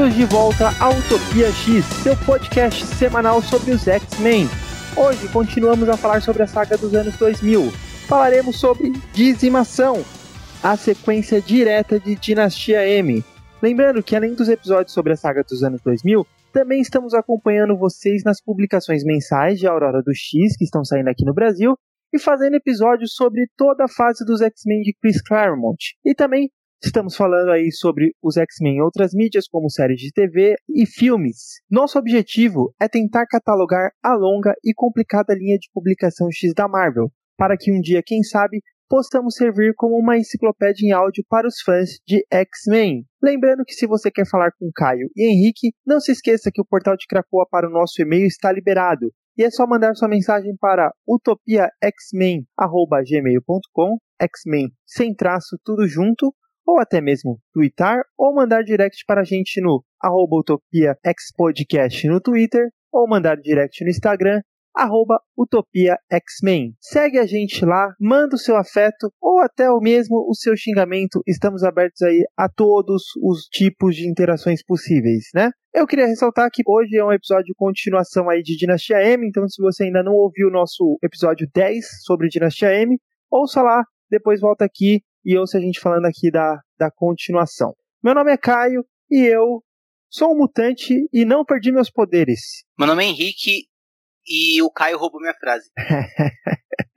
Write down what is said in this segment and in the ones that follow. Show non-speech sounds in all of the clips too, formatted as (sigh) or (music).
Bem-vindos de volta à Utopia X, seu podcast semanal sobre os X-Men. Hoje continuamos a falar sobre a saga dos anos 2000. Falaremos sobre Dizimação, a sequência direta de Dinastia M. Lembrando que além dos episódios sobre a saga dos anos 2000, também estamos acompanhando vocês nas publicações mensais de Aurora do X que estão saindo aqui no Brasil e fazendo episódios sobre toda a fase dos X-Men de Chris Claremont. E também Estamos falando aí sobre os X-Men em outras mídias, como séries de TV e filmes. Nosso objetivo é tentar catalogar a longa e complicada linha de publicação X da Marvel, para que um dia, quem sabe, possamos servir como uma enciclopédia em áudio para os fãs de X-Men. Lembrando que se você quer falar com Caio e Henrique, não se esqueça que o portal de Cracoa para o nosso e-mail está liberado. E é só mandar sua mensagem para utopiaxmen.gmail.com X-Men sem traço, tudo junto, ou até mesmo twittar ou mandar direct para a gente no arroba Utopia Podcast no Twitter ou mandar direct no Instagram arroba Utopia X-Men. Segue a gente lá, manda o seu afeto ou até o mesmo o seu xingamento. Estamos abertos aí a todos os tipos de interações possíveis, né? Eu queria ressaltar que hoje é um episódio de continuação aí de Dinastia M, então se você ainda não ouviu o nosso episódio 10 sobre Dinastia M, ouça lá, depois volta aqui e ouça a gente falando aqui da, da continuação. Meu nome é Caio e eu sou um mutante e não perdi meus poderes. Meu nome é Henrique e o Caio roubou minha frase. (laughs)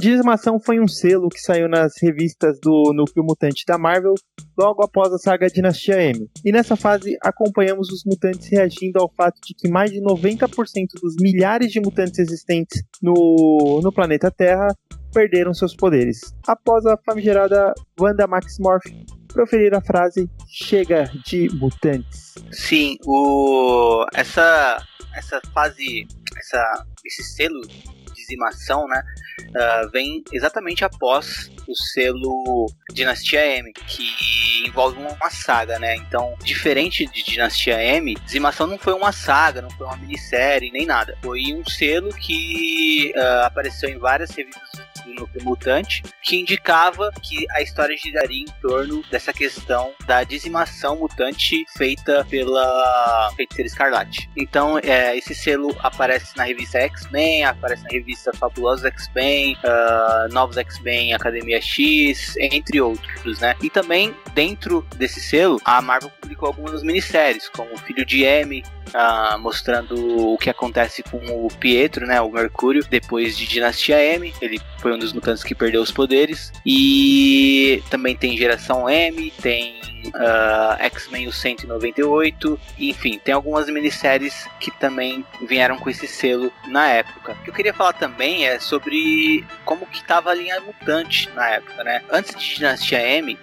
Dizimação foi um selo que saiu nas revistas do Núcleo Mutante da Marvel logo após a saga Dinastia M. E nessa fase acompanhamos os mutantes reagindo ao fato de que mais de 90% dos milhares de mutantes existentes no, no planeta Terra perderam seus poderes, após a famigerada Wanda Maximoff proferir a frase chega de mutantes. Sim, o essa essa fase, essa esse selo dizimação, né, uh, vem exatamente após o selo Dinastia M, que envolve uma saga, né? Então, diferente de Dinastia M, Dizimação não foi uma saga, não foi uma minissérie, nem nada. Foi um selo que uh, apareceu em várias revistas do núcleo mutante, que indicava que a história giraria em torno dessa questão da dizimação mutante feita pela feiticeira Escarlate. Então, é, esse selo aparece na revista X-Men, aparece na revista Fabulosos X-Men, uh, Novos X-Men Academia X, entre outros, né? E também, dentro desse selo, a Marvel publicou algumas minisséries, como Filho de M, uh, mostrando o que acontece com o Pietro, né, o Mercúrio, depois de Dinastia M. Ele foi um dos mutantes que perdeu os poderes. E também tem Geração M, tem uh, X-Men o 198, enfim, tem algumas minisséries que também vieram com esse selo na época. O que eu queria falar também é sobre como que estava a linha mutante na época, né? Antes de Dinastia M,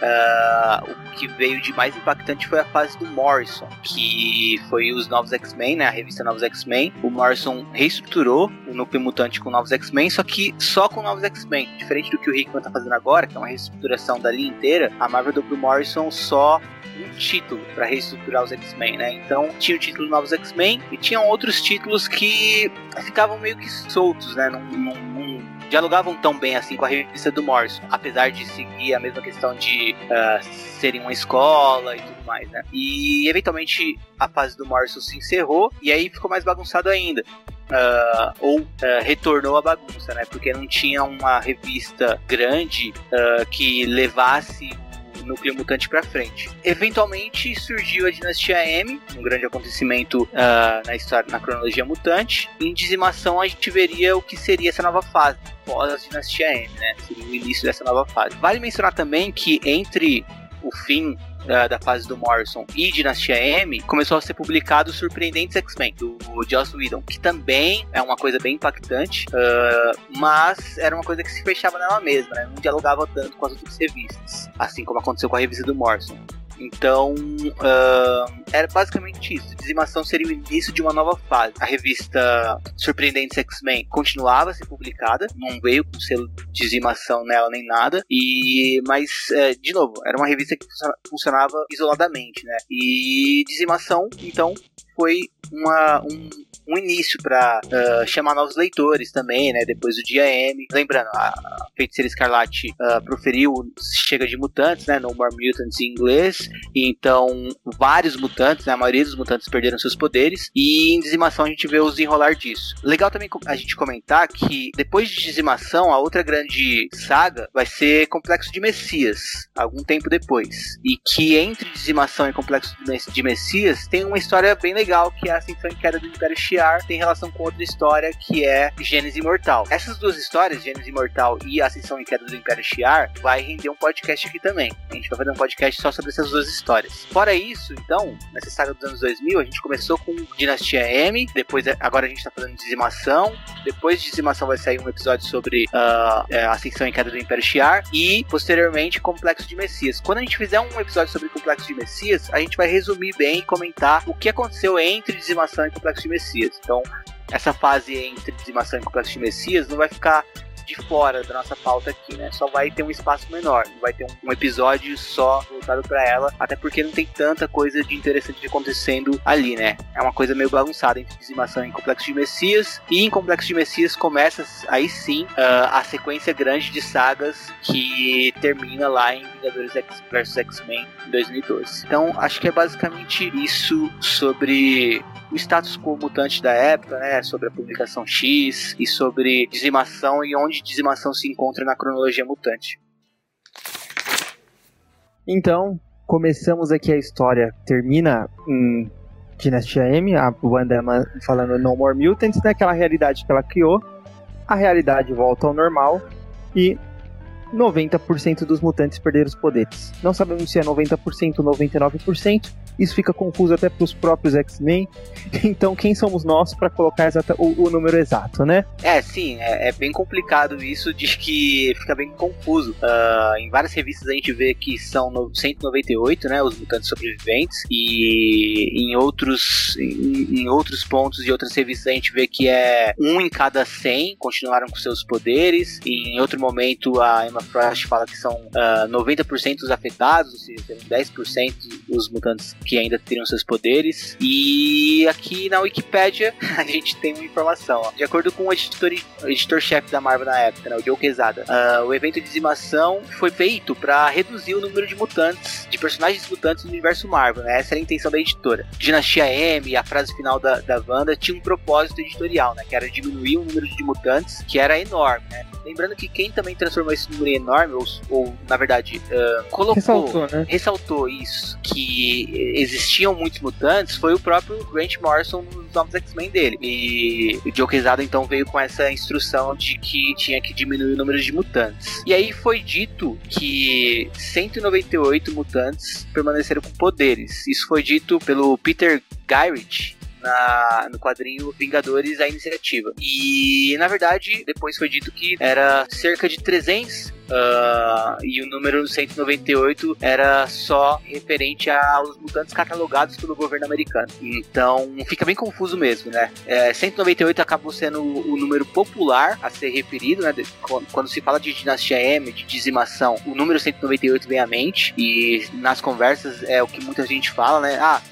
Uh, o que veio de mais impactante foi a fase do Morrison, que foi os Novos X-Men, né, a revista Novos X-Men. O Morrison reestruturou o núcleo mutante com Novos X-Men, só que só com Novos X-Men. Diferente do que o Hickman tá fazendo agora, que é uma reestruturação da linha inteira, a Marvel pro Morrison só um título para reestruturar os X-Men, né? Então tinha o título Novos X-Men e tinham outros títulos que ficavam meio que soltos, né? Não, não dialogavam tão bem assim com a revista do Morrison, apesar de seguir a mesma questão de uh, serem uma escola e tudo mais, né? E eventualmente a fase do Morrison se encerrou e aí ficou mais bagunçado ainda. Uh, ou uh, retornou à bagunça, né? Porque não tinha uma revista grande uh, que levasse núcleo mutante para frente. Eventualmente surgiu a dinastia M, um grande acontecimento uh, na história, na cronologia mutante. Em dizimação a gente veria o que seria essa nova fase pós a dinastia M, né? Seria o início dessa nova fase. Vale mencionar também que entre o fim da, da, fase do Morrison e Dinastia M, começou a ser publicado Surpreendentes X-Men, do Joss Whedon, que também é uma coisa bem impactante, uh, mas era uma coisa que se fechava nela mesma, né? não dialogava tanto com as outras revistas, assim como aconteceu com a revista do Morrison. Então, uh, era basicamente isso. Dizimação seria o início de uma nova fase. A revista Surpreendentes X-Men continuava a ser publicada, não veio com selo de dizimação nela nem nada. E mas é, de novo, era uma revista que funcionava isoladamente, né? E dizimação, então, foi uma, um, um início para uh, chamar novos leitores também, né? Depois do dia M. Lembrando, a Feiticeira Escarlate uh, proferiu Chega de Mutantes, né? No More Mutants em inglês. E então, vários mutantes, né? A maioria dos mutantes perderam seus poderes. E em Dizimação a gente vê o desenrolar disso. Legal também a gente comentar que depois de Dizimação, a outra grande saga vai ser Complexo de Messias, algum tempo depois. E que entre Dizimação e Complexo de Messias tem uma história bem legal que é a Ascensão e Queda do Império Tem relação com outra história que é Gênesis Imortal. Essas duas histórias, Gênesis Imortal e Ascensão e Queda do Império Shi'ar, vai render um podcast aqui também. A gente vai fazer um podcast só sobre essas duas histórias. Fora isso, então, nessa saga dos anos 2000, a gente começou com Dinastia M, depois agora a gente tá fazendo Dizimação, depois de Dizimação vai sair um episódio sobre uh, Ascensão e Queda do Império Shi'ar e posteriormente Complexo de Messias. Quando a gente fizer um episódio sobre Complexo de Messias, a gente vai resumir bem e comentar o que aconteceu entre Dizimação e Complexo de Messias. Então, essa fase entre Dizimação e Complexo de Messias não vai ficar de fora da nossa pauta aqui, né? Só vai ter um espaço menor, vai ter um, episódio só voltado para ela, até porque não tem tanta coisa de interessante acontecendo ali, né? É uma coisa meio bagunçada entre dizimação e Complexo de Messias, e em Complexo de Messias começa aí sim uh, a sequência grande de sagas que termina lá em Vingadores X vs X-Men em 2012. Então, acho que é basicamente isso sobre o status quo mutante da época, né, sobre a publicação X e sobre dizimação e onde dizimação se encontra na cronologia mutante. Então, começamos aqui a história, termina em Dinastia M, a Wanda falando No More Mutants, naquela realidade que ela criou, a realidade volta ao normal e 90% dos mutantes perderam os poderes. Não sabemos se é 90% ou 99%, isso fica confuso até para os próprios X-Men. Então, quem somos nós para colocar exata, o, o, número exato, né? É, sim, é, é, bem complicado isso, de que fica bem confuso. Uh, em várias revistas a gente vê que são 198, né, os mutantes sobreviventes, e em outros, em, em outros pontos de outras revistas a gente vê que é um em cada 100 continuaram com seus poderes. Em outro momento a Emma Frost fala que são uh, ah, 90% os afetados, ou seja, 10% os mutantes que ainda teriam seus poderes. E aqui na Wikipedia (laughs) a gente tem uma informação. Ó. De acordo com o editor-chefe editor da Marvel na época, né, o Joe Quesada, uh, o evento de dizimação foi feito para reduzir o número de mutantes, de personagens mutantes no universo Marvel. Né? Essa era a intenção da editora. Dinastia M, a frase final da, da Wanda, tinha um propósito editorial, né, que era diminuir o número de mutantes, que era enorme. Né? Lembrando que quem também transformou esse número em enorme, ou, ou na verdade, uh, colocou, ressaltou, né? ressaltou isso, que existiam muitos mutantes, foi o próprio Grant Morrison nos novos X-Men dele. E o Joe Quesada então veio com essa instrução de que tinha que diminuir o número de mutantes. E aí foi dito que 198 mutantes permaneceram com poderes. Isso foi dito pelo Peter Gyrich, na, no quadrinho Vingadores a Iniciativa. E na verdade, depois foi dito que era cerca de 300 Uh, e o número 198 era só referente aos mutantes catalogados pelo governo americano. Então fica bem confuso mesmo, né? É, 198 acabou sendo o, número popular a ser referido, né? Quando, se fala de dinastia M, de dizimação, o número 198 vem à mente e nas conversas é o que muita gente fala, né? Ah,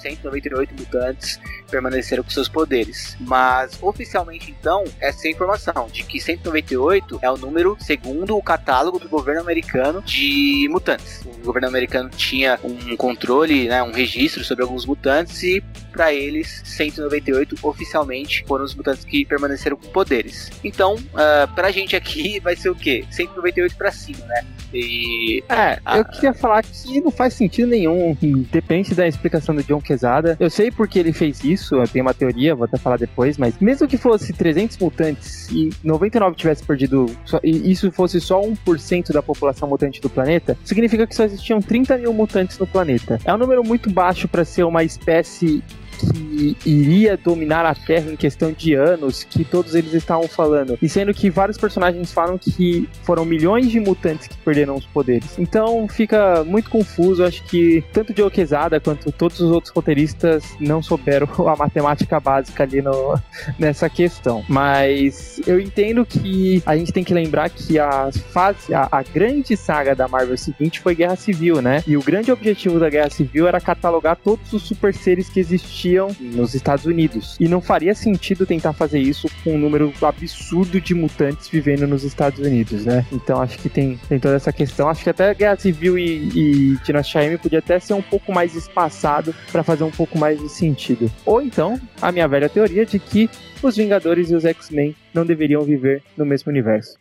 198 mutantes permaneceram com seus poderes. Mas oficialmente, então, essa é a informação de que 198 é o número segundo o catálogo do governo americano de mutantes. O governo americano tinha um controle, né, um registro sobre alguns mutantes e para eles 198 oficialmente foram os mutantes que permaneceram com poderes. Então, uh, pra gente aqui (laughs) vai ser o quê? 198 para cima, né? E é, a... eu queria falar que não faz sentido nenhum, depende da explicação do John Quesada. Eu sei porque ele fez isso eu tenho uma teoria, vou até falar depois, mas mesmo que fosse 300 mutantes e 99 tivesse perdido, só, e isso fosse só 1% da população mutante do planeta, significa que só existiam 30 mil mutantes no planeta. É um número muito baixo para ser uma espécie que iria dominar a Terra em questão de anos, que todos eles estavam falando. E sendo que vários personagens falam que foram milhões de mutantes que perderam os poderes. Então fica muito confuso. Acho que tanto Joe Quesada quanto todos os outros roteiristas não souberam (laughs) a matemática básica ali no, nessa questão. Mas eu entendo que a gente tem que lembrar que a fase, a, a grande saga da Marvel seguinte foi Guerra Civil, né? E o grande objetivo da Guerra Civil era catalogar todos os super seres que existiam nos Estados Unidos. E não faria sentido tentar fazer isso com um número absurdo de mutantes vivendo nos Estados Unidos, né? Então acho que tem, tem toda essa questão. Acho que até Guerra Civil e, e Dinastia M podia até ser um pouco mais espaçado para fazer um pouco mais de sentido. Ou então, a minha velha teoria de que os Vingadores e os X-Men não deveriam viver no mesmo universo.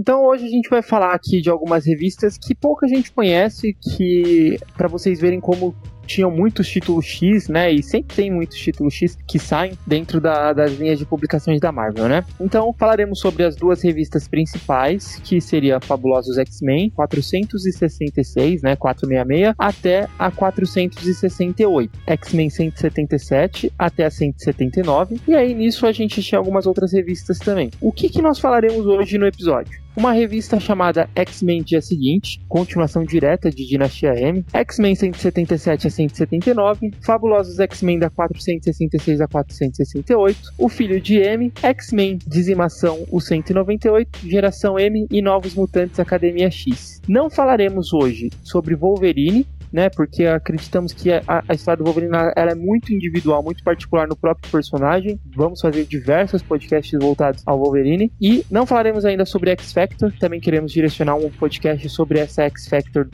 Então hoje a gente vai falar aqui de algumas revistas que pouca gente conhece, que para vocês verem como tinham muitos títulos X, né? E sempre tem muitos títulos X que saem dentro da, das linhas de publicações da Marvel, né? Então falaremos sobre as duas revistas principais, que seria Fabulosos X-Men 466, né? 466 até a 468, X-Men 177 até a 179, e aí nisso a gente tinha algumas outras revistas também. O que, que nós falaremos hoje no episódio? Uma revista chamada X-Men Dia Seguinte, continuação direta de Dinastia M, X-Men 177 a 179, Fabulosos X-Men da 466 a 468, O Filho de M, X-Men Dizimação o 198, Geração M e Novos Mutantes Academia X. Não falaremos hoje sobre Wolverine, né? Porque acreditamos que a, a história do Wolverine ela é muito individual, muito particular no próprio personagem. Vamos fazer diversos podcasts voltados ao Wolverine. E não falaremos ainda sobre X Factor, também queremos direcionar um podcast sobre essa X Factor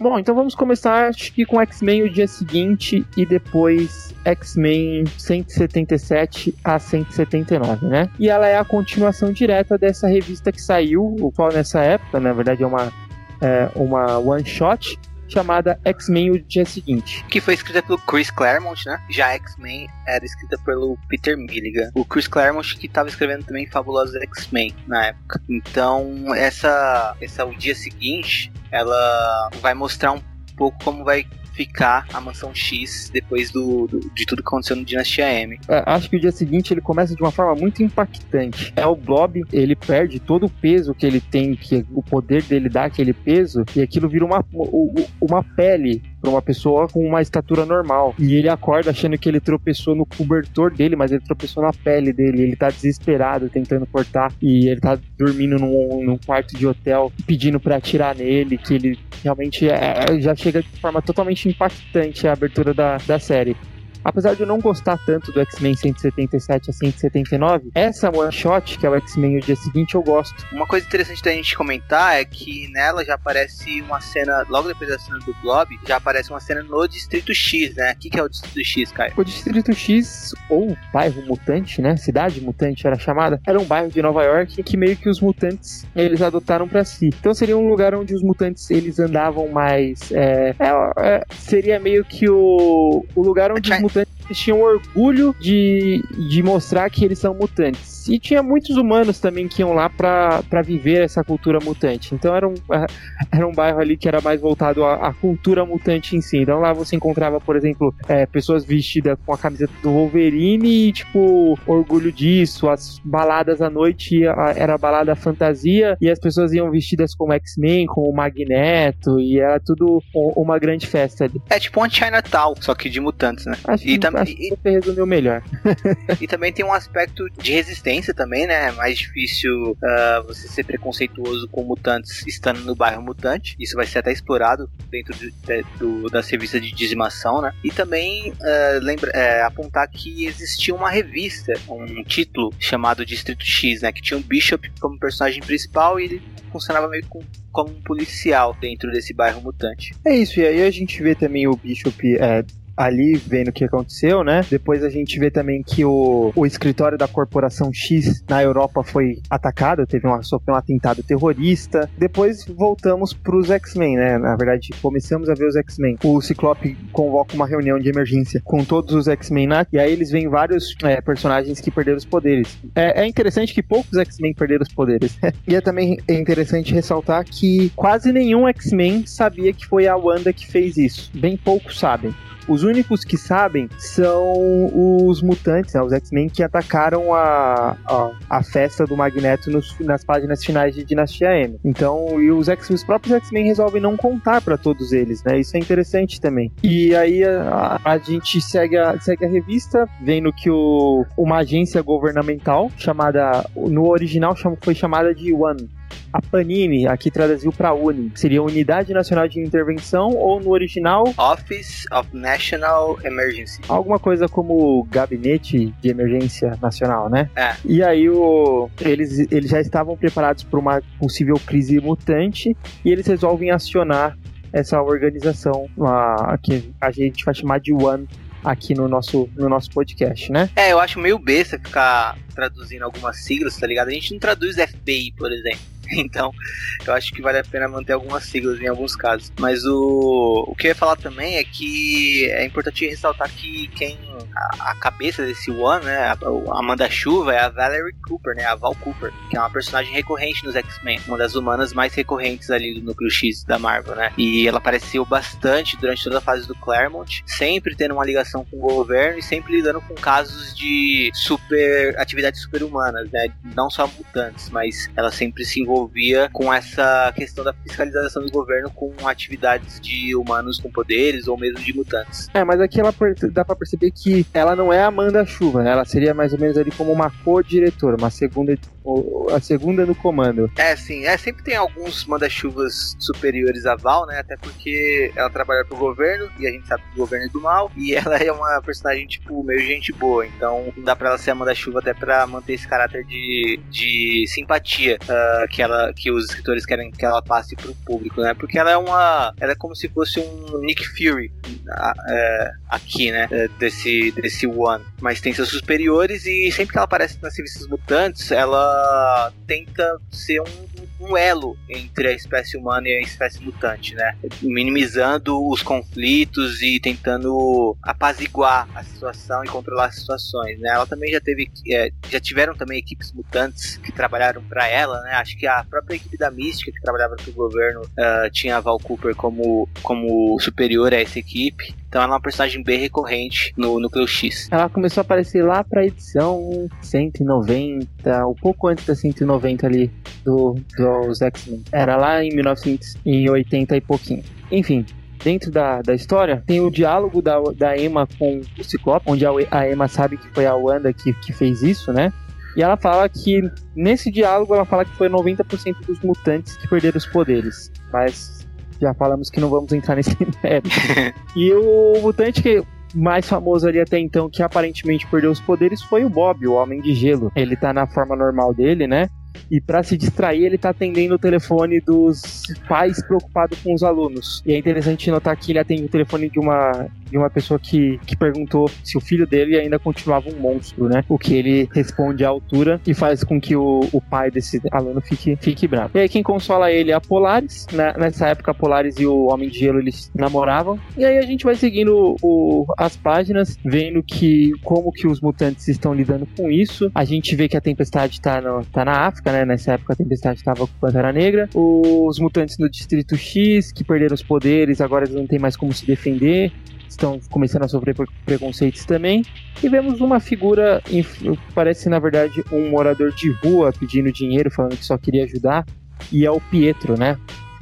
Bom, então vamos começar acho que com X-Men o dia seguinte e depois X-Men 177 a 179, né? E ela é a continuação direta dessa revista que saiu, o qual nessa época, na verdade é uma é, uma one shot chamada X-Men o dia seguinte. Que foi escrita pelo Chris Claremont, né? Já X-Men era escrita pelo Peter Milligan. O Chris Claremont que estava escrevendo também Fabulosos X-Men na época. Então, essa, essa o dia seguinte, ela vai mostrar um pouco como vai ficar a mansão X depois do, do, de tudo que aconteceu no Dinastia M. É, acho que o dia seguinte ele começa de uma forma muito impactante. É o Blob, ele perde todo o peso que ele tem, que o poder dele dá aquele peso, e aquilo vira uma, uma pele para uma pessoa com uma estatura normal. E ele acorda achando que ele tropeçou no cobertor dele, mas ele tropeçou na pele dele. Ele tá desesperado tentando cortar e ele tá dormindo num, num quarto de hotel pedindo para atirar nele, que ele realmente é, é, já chega de forma totalmente impactante a abertura da, da série. Apesar de eu não gostar tanto do X-Men 177 a 179, essa one shot, que é o X-Men o dia seguinte, eu gosto. Uma coisa interessante da gente comentar é que nela já aparece uma cena, logo depois da cena do Blob, já aparece uma cena no Distrito X, né? O que, que é o Distrito X, Caio? O Distrito X, ou bairro mutante, né? Cidade mutante era chamada, era um bairro de Nova York que meio que os mutantes eles adotaram para si. Então seria um lugar onde os mutantes eles andavam mais. É, é, é, seria meio que o, o lugar onde os mutantes tinham orgulho de, de mostrar que eles são mutantes. E tinha muitos humanos também que iam lá para viver essa cultura mutante. Então era um, (laughs) era um bairro ali que era mais voltado à, à cultura mutante em si. Então lá você encontrava, por exemplo, é, pessoas vestidas com a camiseta do Wolverine e, tipo, orgulho disso. As baladas à noite era balada fantasia e as pessoas iam vestidas como X-Men, como Magneto e era tudo uma grande festa ali. É tipo um Chinatown, só que de mutantes, né? Acho, e que, acho que você resumiu melhor. (laughs) e também tem um aspecto de resistência também, né? É mais difícil uh, você ser preconceituoso com mutantes estando no bairro mutante. Isso vai ser até explorado dentro de, de, do, das revistas de dizimação, né? E também uh, lembra, uh, apontar que existia uma revista, um título chamado Distrito X, né? Que tinha um Bishop como personagem principal e ele funcionava meio com, como um policial dentro desse bairro mutante. É isso, e aí a gente vê também o Bishop é, ali vendo o que aconteceu, né? Depois a gente vê também que o, o escritório da Corporação X na Europa foi atacado, teve um, sofreu um atentado terrorista. Depois voltamos pros X-Men, né? Na verdade, começamos a ver os X-Men. O Ciclope convoca uma reunião de emergência com todos os X-Men lá, e aí eles veem vários é, personagens que perderam os poderes. É, é interessante que poucos X-Men perderam os poderes. (laughs) e é também interessante ressaltar que quase nenhum X-Men sabia que foi a Wanda que fez isso. Bem poucos sabem. Os únicos que sabem são os mutantes, né, os X-Men que atacaram a, a, a, festa do Magneto nos, nas páginas finais de Dinastia M. Então, e os, X, os próprios X-Men resolvem não contar para todos eles, né? Isso é interessante também. E aí a, a gente segue a, segue a revista, vendo que o, uma agência governamental chamada, no original foi chamada de One, a Panini, aqui traduziu para Uni, seria Unidade Nacional de Intervenção ou no original Office of National Emergency. Alguma coisa como Gabinete de Emergência Nacional, né? É. E aí o, eles, eles já estavam preparados para uma possível crise mutante e eles resolvem acionar essa organização a, que a gente vai chamar de One aqui no nosso, no nosso podcast, né? É, eu acho meio besta ficar traduzindo algumas siglas, tá ligado? A gente não traduz FBI, por exemplo. (laughs) Então, eu acho que vale a pena manter algumas siglas em alguns casos. Mas o, o que eu ia falar também é que é importante ressaltar que quem a, a cabeça desse One, né, a, a Amanda-Chuva é a Valerie Cooper, né, a Val Cooper, que é uma personagem recorrente nos X-Men, uma das humanas mais recorrentes ali do núcleo X da Marvel, né? E ela apareceu bastante durante toda a fase do Claremont, sempre tendo uma ligação com o governo e sempre lidando com casos de super atividades super-humanas, né? Não só mutantes, mas ela sempre se envolveu envolvia com essa questão da fiscalização do governo com atividades de humanos com poderes ou mesmo de mutantes. É, mas aqui ela dá pra perceber que ela não é Amanda Chuva, né? Ela seria mais ou menos ali como uma co-diretora, uma segunda a segunda no comando. É, sim. É, sempre tem alguns manda-chuvas superiores a Val, né? Até porque ela trabalha pro governo e a gente sabe que o governo é do mal. E (laughs) ela é uma personagem, tipo, meio gente boa. Então não dá pra ela ser a manda-chuva até pra manter esse caráter de, de simpatia uh, que, ela, que os escritores querem que ela passe pro público, né? Porque ela é uma. Ela é como se fosse um Nick Fury uh, aqui, né? Uh, desse, desse One. Mas tem seus superiores e sempre que ela aparece nas revistas mutantes, ela tenta ser um, um, elo entre a espécie humana e a espécie mutante, né? Minimizando os conflitos e tentando apaziguar a situação e controlar as situações, né? Ela também já teve, é, já tiveram também equipes mutantes que trabalharam para ela, né? Acho que a própria equipe da Mística que trabalhava para o governo uh, tinha a Val Cooper como, como superior a essa equipe. Então ela é uma personagem bem recorrente no Núcleo X. Ela começou a aparecer lá pra edição 190, um pouco antes da 190 ali do, dos X-Men. Era lá em 1980 e pouquinho. Enfim, dentro da, da história, tem o diálogo da, da Emma com o Ciclope, onde a, a Emma sabe que foi a Wanda que, que fez isso, né? E ela fala que, nesse diálogo, ela fala que foi 90% dos mutantes que perderam os poderes. Mas já falamos que não vamos entrar nesse (laughs) mérito. e o mutante que mais famoso ali até então, que aparentemente perdeu os poderes, foi o Bob, o Homem de Gelo. Ele tá na forma normal dele, né? E para se distrair, ele tá atendendo o telefone dos pais preocupados com os alunos. E é interessante notar que ele atende o telefone de uma, de uma pessoa que, que perguntou se o filho dele ainda continuava um monstro, né? O que ele responde à altura e faz com que o, o pai desse aluno fique, fique bravo. E aí quem consola ele é a Polaris. Né? Nessa época, a Polaris e o Homem de Gelo eles namoravam. E aí a gente vai seguindo o, as páginas, vendo que como que os mutantes estão lidando com isso. A gente vê que a tempestade tá, no, tá na África, né? Nessa época a tempestade estava com Pantera Negra. Os mutantes no Distrito X, que perderam os poderes, agora eles não têm mais como se defender estão começando a sofrer preconceitos também. E vemos uma figura, parece na verdade um morador de rua pedindo dinheiro, falando que só queria ajudar, e é o Pietro, né?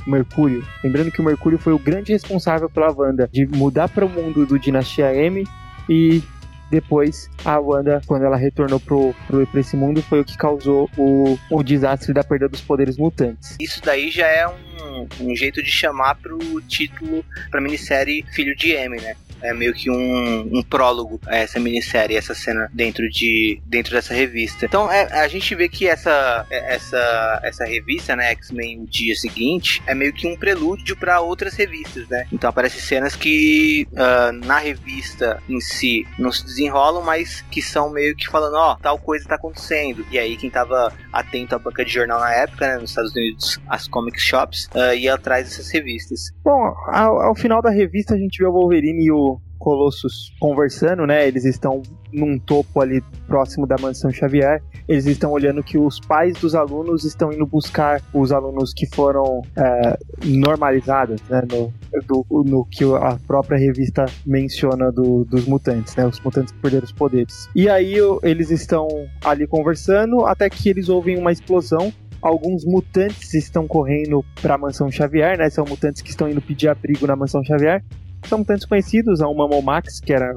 Mercúrio. Lembrando que o Mercúrio foi o grande responsável pela Wanda de mudar para o mundo do Dinastia M e depois a Wanda, quando ela retornou pro, pro, pra esse mundo, foi o que causou o, o desastre da perda dos poderes mutantes. Isso daí já é um, um jeito de chamar pro título, pra minissérie Filho de M, né? É meio que um, um prólogo a essa minissérie, essa cena dentro de dentro dessa revista. Então é, a gente vê que essa essa essa revista, né, X-Men o dia seguinte, é meio que um prelúdio para outras revistas, né? Então aparecem cenas que uh, na revista em si não se desenrolam, mas que são meio que falando, ó, oh, tal coisa tá acontecendo. E aí quem tava atento à banca de jornal na época, né, nos Estados Unidos, as comic shops, uh, ia atrás dessas revistas. Bom, ao, ao final da revista a gente vê o Wolverine e o Colossus conversando, né? Eles estão num topo ali próximo da mansão Xavier. Eles estão olhando que os pais dos alunos estão indo buscar os alunos que foram é, normalizados, né? No, do, no que a própria revista menciona do, dos mutantes, né? Os mutantes que perderam os poderes. E aí eles estão ali conversando até que eles ouvem uma explosão alguns mutantes estão correndo para a mansão Xavier, né? São mutantes que estão indo pedir abrigo na mansão Xavier são mutantes conhecidos, o Mamomax, que era,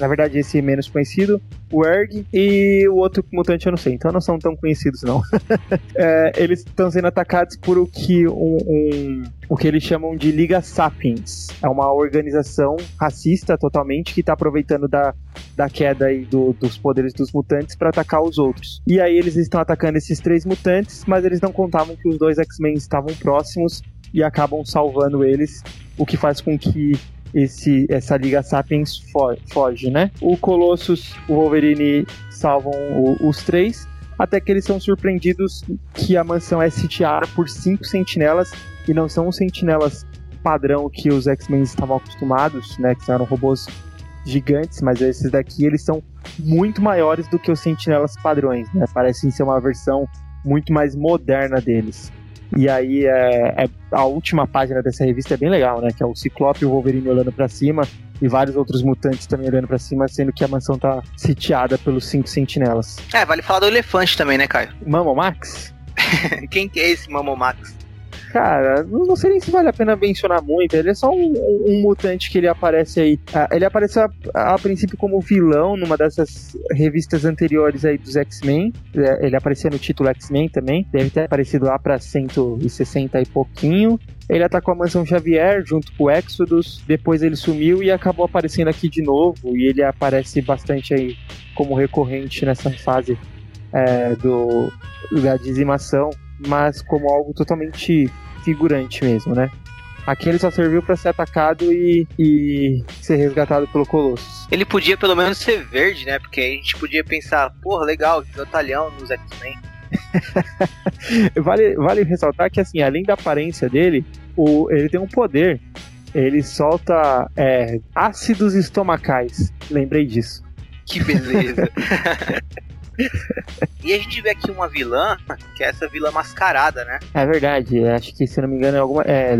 na verdade, esse menos conhecido, o Erg, e o outro mutante eu não sei, então não são tão conhecidos, não. (laughs) é, eles estão sendo atacados por o que um, um, o que eles chamam de Liga Sapiens. É uma organização racista totalmente que está aproveitando da, da queda aí do, dos poderes dos mutantes para atacar os outros. E aí eles estão atacando esses três mutantes, mas eles não contavam que os dois X-Men estavam próximos e acabam salvando eles, o que faz com que esse, essa Liga Sapiens fo foge, né? O Colossus, o Wolverine salvam o, os três, até que eles são surpreendidos que a mansão é sitiada por cinco sentinelas, e não são os sentinelas padrão que os X-Men estavam acostumados, né? Que eram robôs gigantes, mas esses daqui eles são muito maiores do que os sentinelas padrões, né? Parecem ser uma versão muito mais moderna deles. E aí é, é, a última página dessa revista é bem legal, né? Que é o Ciclope e o Wolverine olhando para cima e vários outros mutantes também olhando para cima, sendo que a mansão tá sitiada pelos cinco sentinelas. É, vale falar do elefante também, né, Caio? Mamo Max? (laughs) Quem que é esse Mamo Max? Cara, não sei nem se vale a pena mencionar muito. Ele é só um, um mutante que ele aparece aí. Ah, ele apareceu a, a, princípio como vilão numa dessas revistas anteriores aí dos X-Men. É, ele aparecia no título X-Men também. Deve ter aparecido lá pra 160 e pouquinho. Ele atacou a mansão Xavier junto com o Exodus. Depois ele sumiu e acabou aparecendo aqui de novo. E ele aparece bastante aí como recorrente nessa fase é, do, da dizimação, mas como algo totalmente figurante mesmo, né? Aqui ele só serviu para ser atacado e, e ser resgatado pelo Colossus. Ele podia pelo menos ser verde, né? Porque a gente podia pensar, porra, legal, batalhão nos X-Men. (laughs) vale, vale ressaltar que, assim, além da aparência dele, o, ele tem um poder. Ele solta é, ácidos estomacais. Lembrei disso. Que beleza. (laughs) e a gente vê aqui uma vilã, que é essa vilã mascarada, né? É verdade, acho que se não me engano é alguma. É,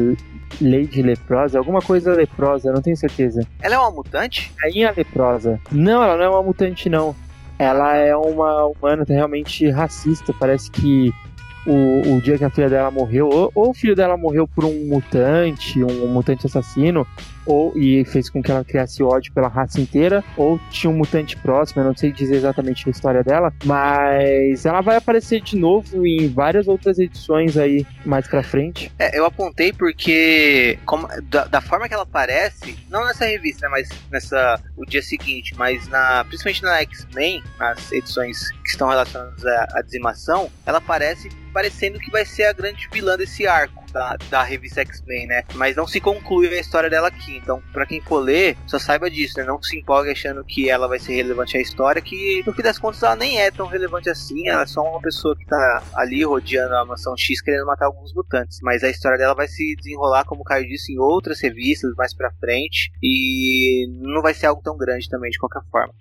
Lady Leprosa, alguma coisa leprosa, não tenho certeza. Ela é uma mutante? Rainha Leprosa. Não, ela não é uma mutante, não. Ela é uma humana realmente racista. Parece que o, o dia que a filha dela morreu, ou, ou, o filho dela morreu por um mutante, um, um mutante assassino, ou e fez com que ela criasse ódio pela raça inteira, ou tinha um mutante próximo, eu não sei dizer exatamente a história dela, mas ela vai aparecer de novo em várias outras edições aí mais pra frente. É, eu apontei porque como, da, da, forma que ela aparece, não nessa revista, né, mas nessa o dia seguinte, mas na principalmente na X-Men, nas edições que estão relacionadas à, à dizimação, ela aparece parecendo que vai ser a grande vilã desse arco da, da revista X-Men, né? Mas não se conclui a história dela aqui. Então, para quem for ler, só saiba disso, né? Não se empolgue achando que ela vai ser relevante à história, que no fim das contas ela nem é tão relevante assim. Ela é só uma pessoa que tá ali rodeando a mansão X querendo matar alguns mutantes. Mas a história dela vai se desenrolar, como o Caio disse, em outras revistas mais pra frente. E não vai ser algo tão grande também, de qualquer forma.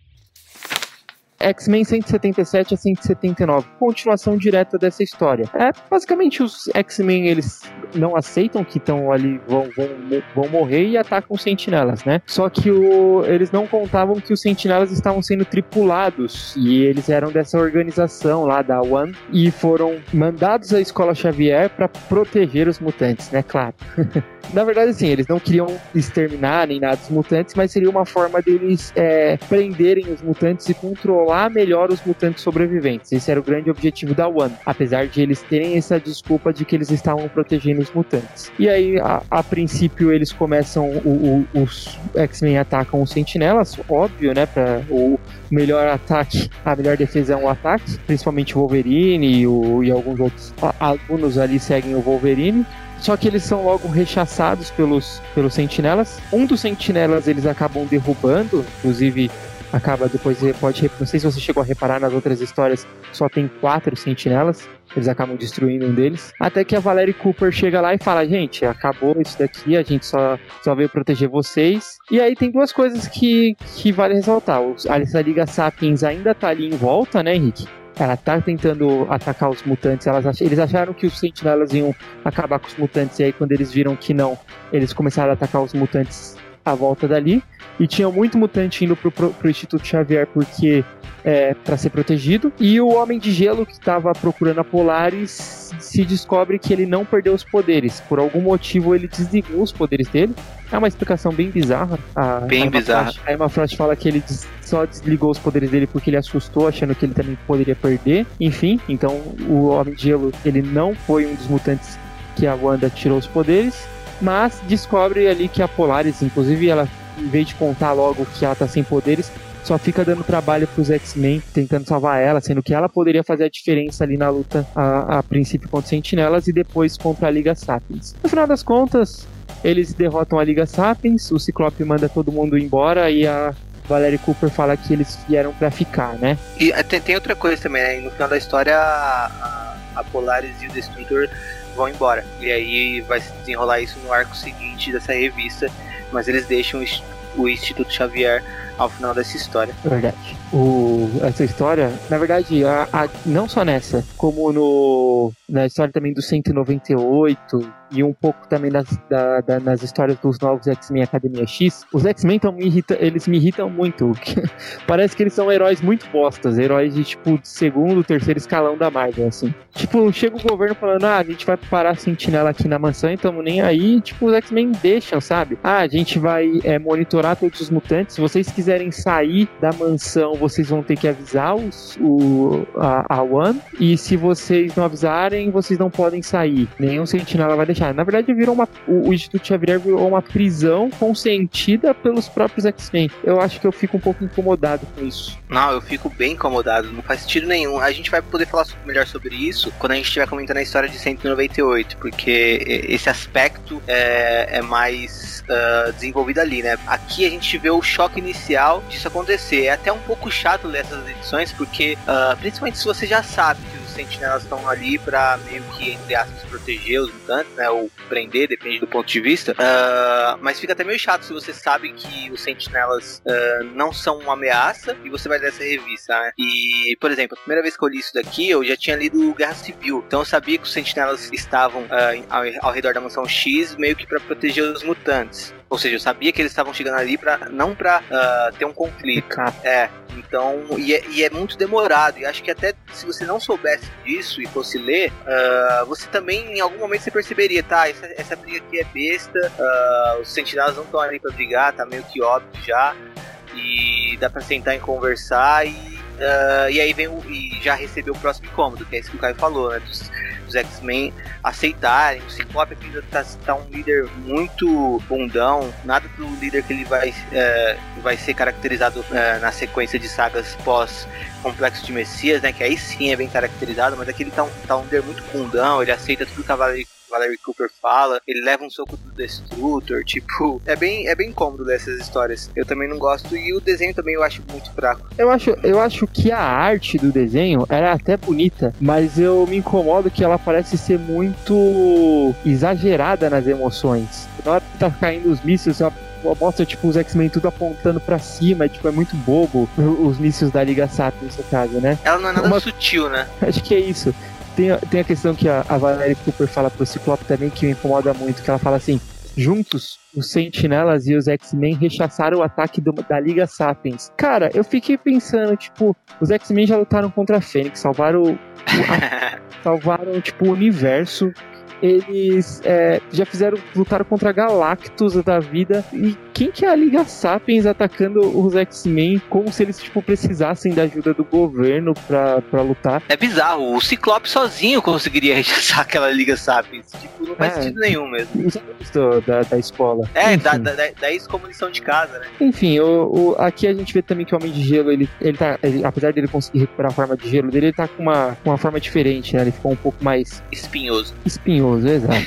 X-Men 177 a 179, continuação direta dessa história. É, basicamente os X-Men eles não aceitam que estão ali vão, vão, vão morrer e atacam os sentinelas, né? Só que o, eles não contavam que os sentinelas estavam sendo tripulados e eles eram dessa organização lá da One e foram mandados à escola Xavier para proteger os mutantes, né? Claro. (laughs) Na verdade, assim, eles não queriam exterminar nem nada dos mutantes, mas seria uma forma deles é, prenderem os mutantes e controlar melhor os mutantes sobreviventes. Esse era o grande objetivo da One, apesar de eles terem essa desculpa de que eles estavam protegendo os mutantes. E aí, a, a princípio, eles começam, o, o, os X-Men atacam os sentinelas, óbvio, né? Para o melhor ataque, a melhor defesa é um ataque, principalmente o Wolverine e, o, e alguns outros alunos ali seguem o Wolverine. Só que eles são logo rechaçados pelos, pelos sentinelas. Um dos sentinelas eles acabam derrubando, inclusive acaba depois pode não sei se você chegou a reparar nas outras histórias só tem quatro sentinelas. Eles acabam destruindo um deles. Até que a Valerie Cooper chega lá e fala gente acabou isso daqui a gente só só veio proteger vocês. E aí tem duas coisas que que vale ressaltar. Essa Liga Sapiens ainda tá ali em volta né Henrique ela tá tentando atacar os mutantes. Elas eles acharam que os sentinelas iam acabar com os mutantes, e aí quando eles viram que não, eles começaram a atacar os mutantes à volta dali. E tinha muito mutante indo pro, pro, pro Instituto Xavier porque é, para ser protegido. E o Homem de Gelo que estava procurando a Polaris se descobre que ele não perdeu os poderes. Por algum motivo ele desligou os poderes dele. É uma explicação bem bizarra. A, bem a bizarra. a Emma Frost fala que ele des, só desligou os poderes dele porque ele assustou, achando que ele também poderia perder. Enfim, então o Homem de Gelo ele não foi um dos mutantes que a Wanda tirou os poderes mas descobre ali que a Polaris, inclusive, ela, em vez de contar logo que ela tá sem poderes, só fica dando trabalho pros X-Men, tentando salvar ela, sendo que ela poderia fazer a diferença ali na luta, a, a princípio contra Sentinelas e depois contra a Liga Sapiens. No final das contas, eles derrotam a Liga Sapiens, o Ciclope manda todo mundo embora e a Valerie Cooper fala que eles vieram para ficar, né? E eh, tem, tem, outra coisa também, né? No final da história, a, a Polaris e o Destrutor vão embora. E aí vai se desenrolar isso no arco seguinte dessa revista, mas eles deixam o Instituto Xavier ao final dessa história. Verdade. O, essa história, na verdade, a, a, não só nessa, como no, na história também do 198 e um pouco também nas, da, da, nas histórias dos novos X-Men Academia X, os X-Men eles me irritam muito. (laughs) Parece que eles são heróis muito bostas, heróis de tipo segundo, terceiro escalão da Marvel, assim. Tipo, chega o governo falando, ah, a gente vai parar a sentinela aqui na mansão, então nem aí, tipo, os X-Men deixam, sabe? Ah, a gente vai é, monitorar todos os mutantes, se vocês quiserem sair da mansão, vocês vão ter que avisar os, o, a, a One, e se vocês não avisarem, vocês não podem sair. Nenhum sentinela vai deixar. Na verdade, virou uma, o, o Instituto Xavier virou uma prisão consentida pelos próprios X-Men. Eu acho que eu fico um pouco incomodado com isso. Não, eu fico bem incomodado, não faz sentido nenhum. A gente vai poder falar melhor sobre isso quando a gente estiver comentando a história de 198, porque esse aspecto é, é mais uh, desenvolvido ali, né? Aqui a gente vê o choque inicial disso acontecer. É até um pouco chato ler essas edições, porque uh, principalmente se você já sabe que sentinelas estão ali para meio que, entre aspas, proteger os mutantes, né? Ou prender, depende do ponto de vista. Uh, mas fica até meio chato se você sabe que os sentinelas uh, não são uma ameaça e você vai ler essa revista, né? E, por exemplo, a primeira vez que eu li isso daqui, eu já tinha lido Guerra Civil. Então eu sabia que os sentinelas estavam ao, ao redor da mansão X meio que para proteger os mutantes. Ou seja, eu sabia que eles estavam chegando ali para não para uh, ter um conflito. É. Então, e é, e é, muito demorado. E acho que até se você não soubesse disso e fosse ler, uh, você também em algum momento você perceberia, tá? Essa, essa briga aqui é besta. Uh, os sentinelas não estão ali para brigar, tá meio que óbvio já. E dá para sentar e conversar e Uh, e aí vem o, e já recebeu o próximo incômodo, que é isso que o Caio falou, né? Dos, dos X-Men aceitarem. O Ciclope aqui tá, tá, um líder muito bundão, nada do líder que ele vai, uh, vai ser caracterizado uh, na sequência de sagas pós Complexo de Messias, né? Que aí sim é bem caracterizado, mas aqui ele tá um, tá um líder muito bundão, ele aceita tudo que a Valerie Cooper fala, ele leva um soco do Destrutor, tipo, é bem, é bem cômodo dessas histórias. Eu também não gosto e o desenho também eu acho muito fraco. Eu acho, eu acho que a arte do desenho era até bonita, mas eu me incomodo que ela parece ser muito exagerada nas emoções. Na hora que tá caindo os mísseis, ela mostra tipo os X-Men tudo apontando para cima, tipo, é muito bobo os mísseis da Liga Sapiens, no caso, né? Ela não é nada Uma... sutil, né? Acho que é isso. Tem, tem a questão que a, a Valerie Cooper fala pro Ciclope também, que me incomoda muito, que ela fala assim, juntos, os Sentinelas e os X-Men rechaçaram o ataque do, da Liga Sapiens. Cara, eu fiquei pensando, tipo, os X-Men já lutaram contra a Fênix, salvaram a, (laughs) salvaram, tipo, o universo eles é, já fizeram lutaram contra Galactus da vida e quem que é a Liga Sapiens atacando os X-Men como se eles tipo precisassem da ajuda do governo pra, pra lutar? É bizarro, o Ciclope sozinho conseguiria (laughs) rechaçar aquela Liga Sapiens. Tipo, não faz é, sentido nenhum mesmo. Do, da, da escola. É, da, da, da ex-comunição de casa, né? Enfim, o, o, aqui a gente vê também que o Homem de Gelo, ele, ele tá, ele, apesar dele conseguir recuperar a forma de gelo dele, ele tá com uma, com uma forma diferente, né? Ele ficou um pouco mais... Espinhoso. Espinhoso, exato.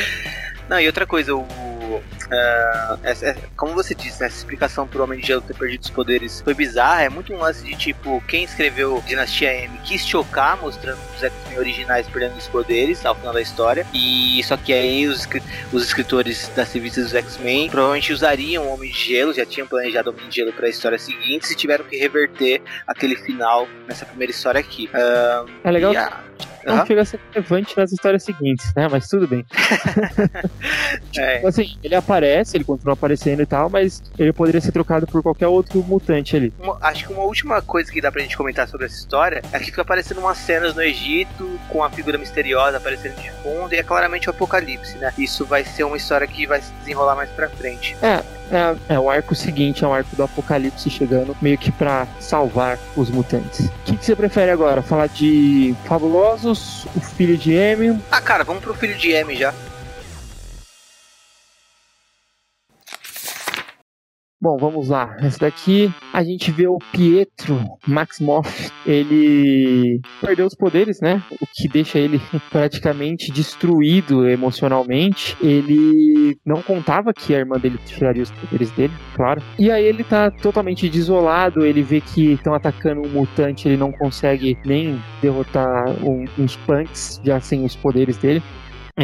(laughs) Não, e outra coisa, o Uh, essa, é, como você disse, essa explicação pro Homem de Gelo ter perdido os poderes foi bizarra. É muito um lance de tipo, quem escreveu Dinastia M quis chocar, mostrando os X-Men originais perdendo os poderes ao final da história. E só que aí os, os escritores das revistas dos X-Men provavelmente usariam o Homem de Gelo, já tinham planejado o Homem de Gelo para a história seguinte e tiveram que reverter aquele final nessa primeira história aqui. Uh, é legal. A, não uhum. chega a ser relevante nas histórias seguintes, né? Mas tudo bem. (laughs) (laughs) é. assim, ele aparece, ele continua aparecendo e tal, mas ele poderia ser trocado por qualquer outro mutante ali. Uma, acho que uma última coisa que dá pra gente comentar sobre essa história é que fica aparecendo umas cenas no Egito com a figura misteriosa aparecendo de fundo e é claramente o apocalipse, né? Isso vai ser uma história que vai se desenrolar mais pra frente. É, é, é, o arco seguinte, é o arco do apocalipse chegando, meio que pra salvar os mutantes. O que, que, você prefere agora? Falar de Fabulosos, o filho de M? Ah, cara, vamos pro filho de M já. Bom, vamos lá. Essa daqui a gente vê o Pietro Maximoff. Ele perdeu os poderes, né? O que deixa ele (laughs) praticamente destruído emocionalmente. Ele não contava que a irmã dele tiraria os poderes dele, claro. E aí ele tá totalmente desolado. Ele vê que estão atacando um mutante. Ele não consegue nem derrotar um, uns punks já sem os poderes dele.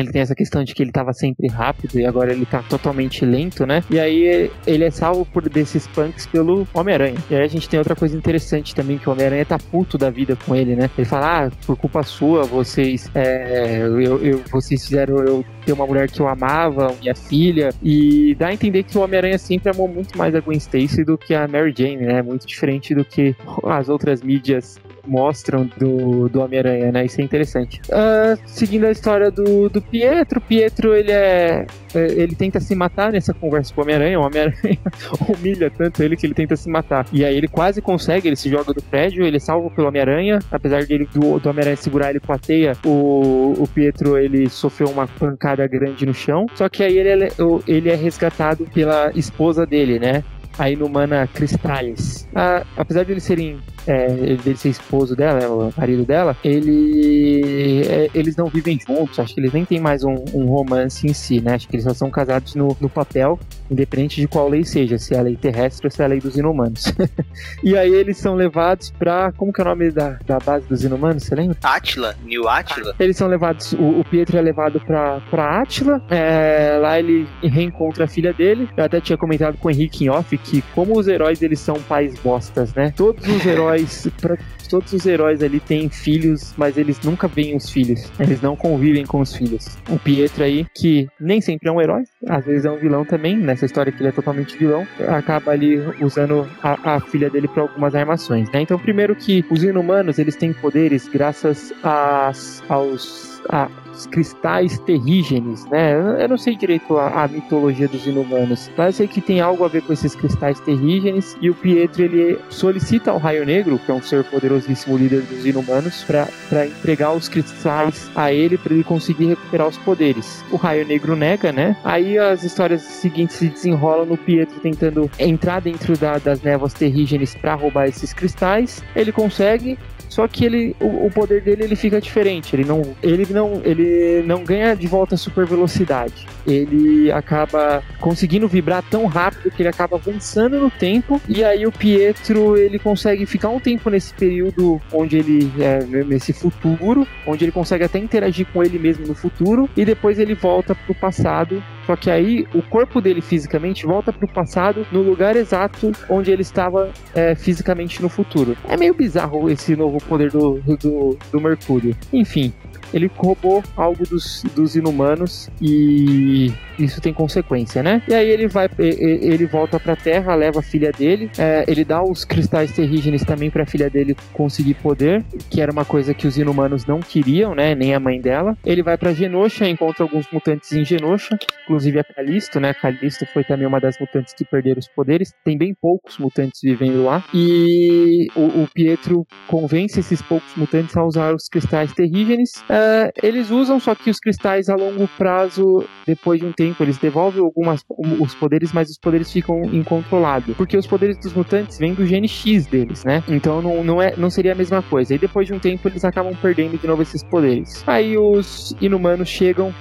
Ele tem essa questão de que ele estava sempre rápido e agora ele está totalmente lento, né? E aí ele é salvo por desses punks pelo Homem-Aranha. E aí a gente tem outra coisa interessante também, que o Homem-Aranha tá puto da vida com ele, né? Ele fala, ah, por culpa sua, vocês, é, eu, eu, vocês fizeram eu ter uma mulher que eu amava, minha filha, e dá a entender que o Homem-Aranha sempre amou muito mais a Gwen Stacy do que a Mary Jane, né? Muito diferente do que as outras mídias mostram do, do Homem-Aranha, né? Isso é interessante. Uh, seguindo a história do, do Pietro, Pietro ele é, é. Ele tenta se matar nessa conversa com o Homem-Aranha. O Homem-Aranha (laughs) humilha tanto ele que ele tenta se matar. E aí ele quase consegue, ele se joga do prédio, ele é salvo pelo Homem-Aranha. Apesar de ele, do, do Homem-Aranha segurar ele com a teia, o, o Pietro ele sofreu uma pancada grande no chão. Só que aí ele é, ele é resgatado pela esposa dele, né? a inumana Cristales. Ah, apesar de eles serem é, dele ser esposo dela, é o marido dela, ele, é, eles não vivem juntos, acho que eles nem têm mais um, um, romance em si, né? Acho que eles só são casados no, no papel, independente de qual lei seja, se é a lei terrestre ou se é a lei dos inumanos. (laughs) e aí eles são levados pra. Como que é o nome da, da base dos inumanos, você lembra? Atila, New Atila. Eles são levados, o, o Pietro é levado pra, pra Atila, é, lá ele reencontra a filha dele. Eu até tinha comentado com o Henrique em off que, como os heróis eles são pais bostas, né? Todos os heróis heróis, pra, todos os heróis ali têm filhos, mas eles nunca veem os filhos. Eles não convivem com os filhos. O Pietro aí, que nem sempre é um herói, às vezes é um vilão também, nessa história que ele é totalmente vilão, acaba ali usando a, a filha dele para algumas armações, né? Então, primeiro que os inumanos, eles têm poderes graças às, aos a, cristais terrígenes, né? Eu não sei direito a, a, mitologia dos inumanos, mas sei que tem algo a ver com esses cristais terrígenes e o Pietro ele solicita ao Raio Negro, que é um ser poderosíssimo líder dos inumanos, para entregar os cristais a ele para ele conseguir recuperar os poderes. O Raio Negro nega, né? Aí as histórias seguintes se desenrolam no Pietro tentando entrar dentro da, das névoas terrígenes para roubar esses cristais. Ele consegue, só que ele, o, o, poder dele ele fica diferente. Ele não, ele não, ele não ganha de volta super velocidade. Ele acaba conseguindo vibrar tão rápido que ele acaba avançando no tempo. E aí o Pietro ele consegue ficar um tempo nesse período onde ele é nesse futuro, onde ele consegue até interagir com ele mesmo no futuro. E depois ele volta pro passado só que aí o corpo dele fisicamente volta para o passado no lugar exato onde ele estava é, fisicamente no futuro. É meio bizarro esse novo poder do, do, do Mercúrio. Enfim, ele roubou algo dos, dos inumanos e isso tem consequência, né? E aí ele vai, ele volta pra Terra, leva a filha dele, é, ele dá os cristais terrígenes também pra filha dele conseguir poder, que era uma coisa que os inumanos não queriam, né? Nem a mãe dela. Ele vai pra Genosha, encontra alguns mutantes em Genosha, inclusive a Calisto, né? Calisto foi também uma das mutantes que perderam os poderes. Tem bem poucos mutantes vivendo lá. E o, o Pietro convence esses poucos mutantes a usar os cristais terrígenes. É, eles usam, só que os cristais a longo prazo, depois de um tempo tempo, eles devolvem algumas os poderes, mas os poderes ficam incontrolados. Porque os poderes dos mutantes vêm do gene X deles, né? Então não, não, é, não seria a mesma coisa. E depois de um tempo eles acabam perdendo de novo esses poderes. Aí os inumanos chegam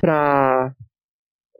pra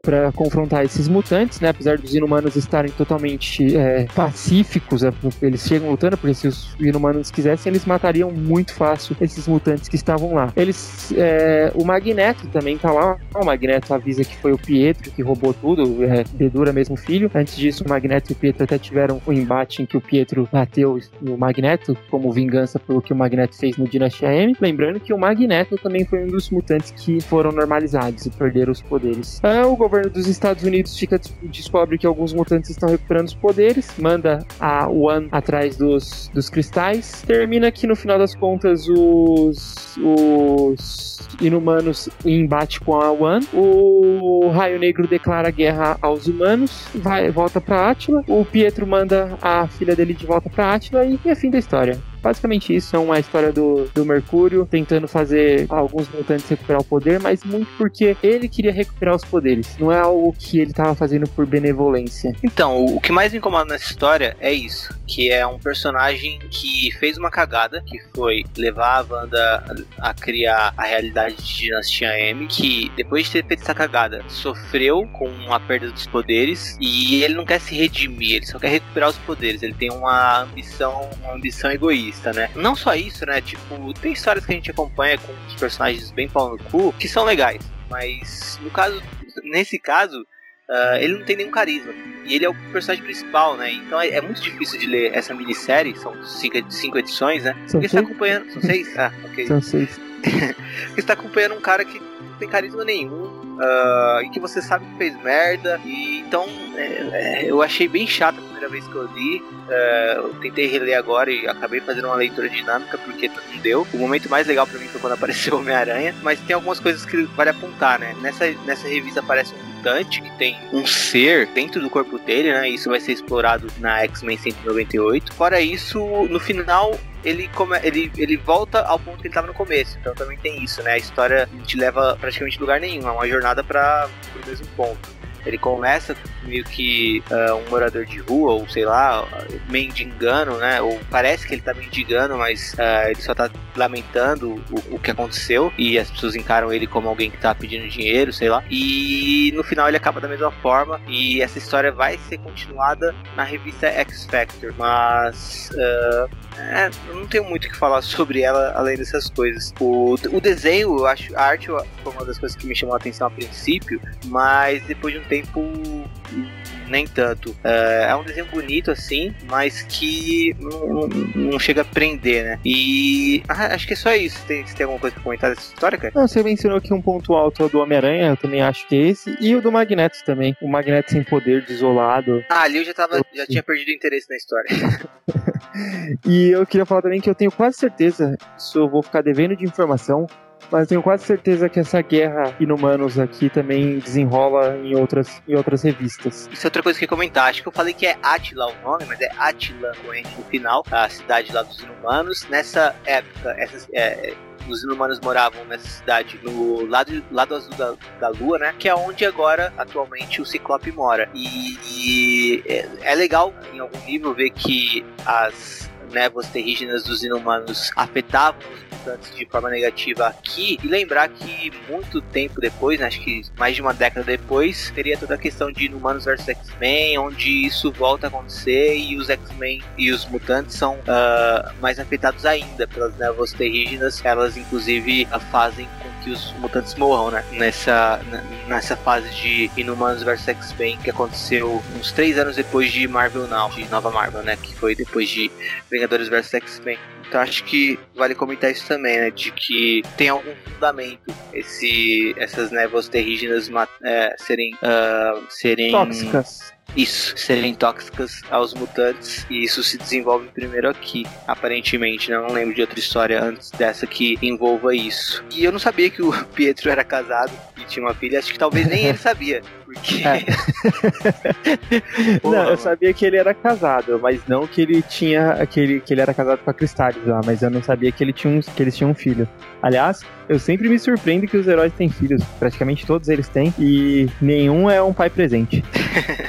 para confrontar esses mutantes, né? Apesar dos inumanos estarem totalmente é, pacíficos, é, eles chegam lutando, porque se os inumanos quisessem, eles matariam muito fácil esses mutantes que estavam lá. Eles, é, o Magneto também tá lá. O Magneto avisa que foi o Pietro que roubou tudo, é, dedura mesmo filho. Antes disso, o Magneto e o Pietro até tiveram um embate em que o Pietro bateu no Magneto como vingança pelo que o Magneto fez no Dinastia M. Lembrando que o Magneto também foi um dos mutantes que foram normalizados e perderam os poderes. Ah, o governo dos Estados Unidos fica, descobre que alguns mutantes estão recuperando os poderes, manda a One atrás dos, dos cristais. Termina que no final das contas os, os inumanos em embate com a One. O Raio Negro declara guerra aos humanos, vai, volta para Atila. O Pietro manda a filha dele de volta para Atila e é fim da história. Basicamente isso é uma história do, do Mercúrio tentando fazer alguns mutantes recuperar o poder, mas muito porque ele queria recuperar os poderes. Não é algo que ele estava fazendo por benevolência. Então, o que mais me incomoda nessa história é isso, que é um personagem que fez uma cagada, que foi levar a Wanda a criar a realidade de Dinastia M, que depois de ter feito essa cagada, sofreu com a perda dos poderes e ele não quer se redimir, ele só quer recuperar os poderes. Ele tem uma ambição, uma ambição egoísta né? Não só isso, né? Tipo, tem histórias que a gente acompanha com os personagens bem pau no cu que são legais. Mas no caso, nesse caso, uh, ele não tem nenhum carisma. E ele é o personagem principal, né? Então é, é muito difícil de ler essa minissérie, são cinco, cinco edições, né? São Porque você tá acompanhando. São seis? Ah, ok. São seis. (laughs) você tá acompanhando um cara que tem carisma nenhum. Uh, e que você sabe que fez merda. E então é, é, eu achei bem chato a primeira vez que eu li. Uh, eu tentei reler agora e acabei fazendo uma leitura dinâmica porque não deu. O momento mais legal para mim foi quando (laughs) apareceu Homem-Aranha. Mas tem algumas coisas que vale apontar, né? Nessa, nessa revista aparece um mutante que tem um ser dentro do corpo dele, né? Isso vai ser explorado na X-Men 198. Fora isso, no final ele, come, ele, ele volta ao ponto que ele estava no começo. Então também tem isso, né? A história não te leva praticamente lugar nenhum, é uma jornada para o mesmo ponto. Ele começa meio que uh, um morador de rua, ou sei lá, mendigando, né? Ou parece que ele tá mendigando, mas uh, ele só tá lamentando o, o, que aconteceu e as pessoas encaram ele como alguém que tá pedindo dinheiro, sei lá. E no final ele acaba da mesma forma e essa história vai ser continuada na revista X Factor, mas uh, é, não tenho muito o que falar sobre ela além dessas coisas. O, o desenho, eu acho, a arte foi uma das coisas que me chamou a atenção a princípio, mas depois de um tempo nem tanto. É, é um desenho bonito assim, mas que não, não, chega a prender, né? E ah, acho que é só isso. Tem, você tem alguma coisa pra comentar dessa história, cara? Não, você mencionou aqui um ponto alto do Homem-Aranha, eu também acho que é esse, e o do Magneto também. O Magneto sem poder, desolado. Ah, ali eu já tava, já tinha perdido interesse na história. (laughs) (laughs) e eu queria falar também que eu tenho quase certeza, isso eu vou ficar devendo de informação, mas tenho quase certeza que essa guerra inumanos aqui também desenrola em outras, em outras revistas. Isso é outra coisa que eu comentar. Acho que eu falei que é Atila o nome, mas é Atila no final, a cidade lá dos inumanos. Nessa época, essas, é, os inumanos moravam nessa cidade no lado, lado azul da, da lua, né? Que é onde agora, atualmente, o Ciclope mora. E, e é, é legal, em algum nível, ver que as névoas terrígenas dos inumanos afetavam os mutantes de forma negativa aqui e lembrar que muito tempo depois, né, acho que mais de uma década depois, teria toda a questão de inumanos versus X-Men, onde isso volta a acontecer e os X-Men e os mutantes são uh, mais afetados ainda pelas névoas terrígenas, elas inclusive fazem com que os mutantes morram, né? Nessa, nessa fase de Inumanos vs X-Men que aconteceu uns três anos depois de Marvel Now, de Nova Marvel, né? Que foi depois de Vingadores vs X-Men. Então acho que vale comentar isso também, né? De que tem algum fundamento esse, essas névoas terrígenas é, serem, uh, serem tóxicas isso, serem tóxicas aos mutantes. E isso se desenvolve primeiro aqui, aparentemente. Né? Não lembro de outra história antes dessa que envolva isso. E eu não sabia que o (laughs) Pietro era casado e tinha uma filha. Acho que talvez nem ele (laughs) sabia. Porque. É. (laughs) não, eu sabia que ele era casado, mas não que ele tinha. aquele que ele era casado com a Cristales lá, mas eu não sabia que, ele tinha que eles tinham um filho. Aliás, eu sempre me surpreendo que os heróis têm filhos. Praticamente todos eles têm. E nenhum é um pai presente.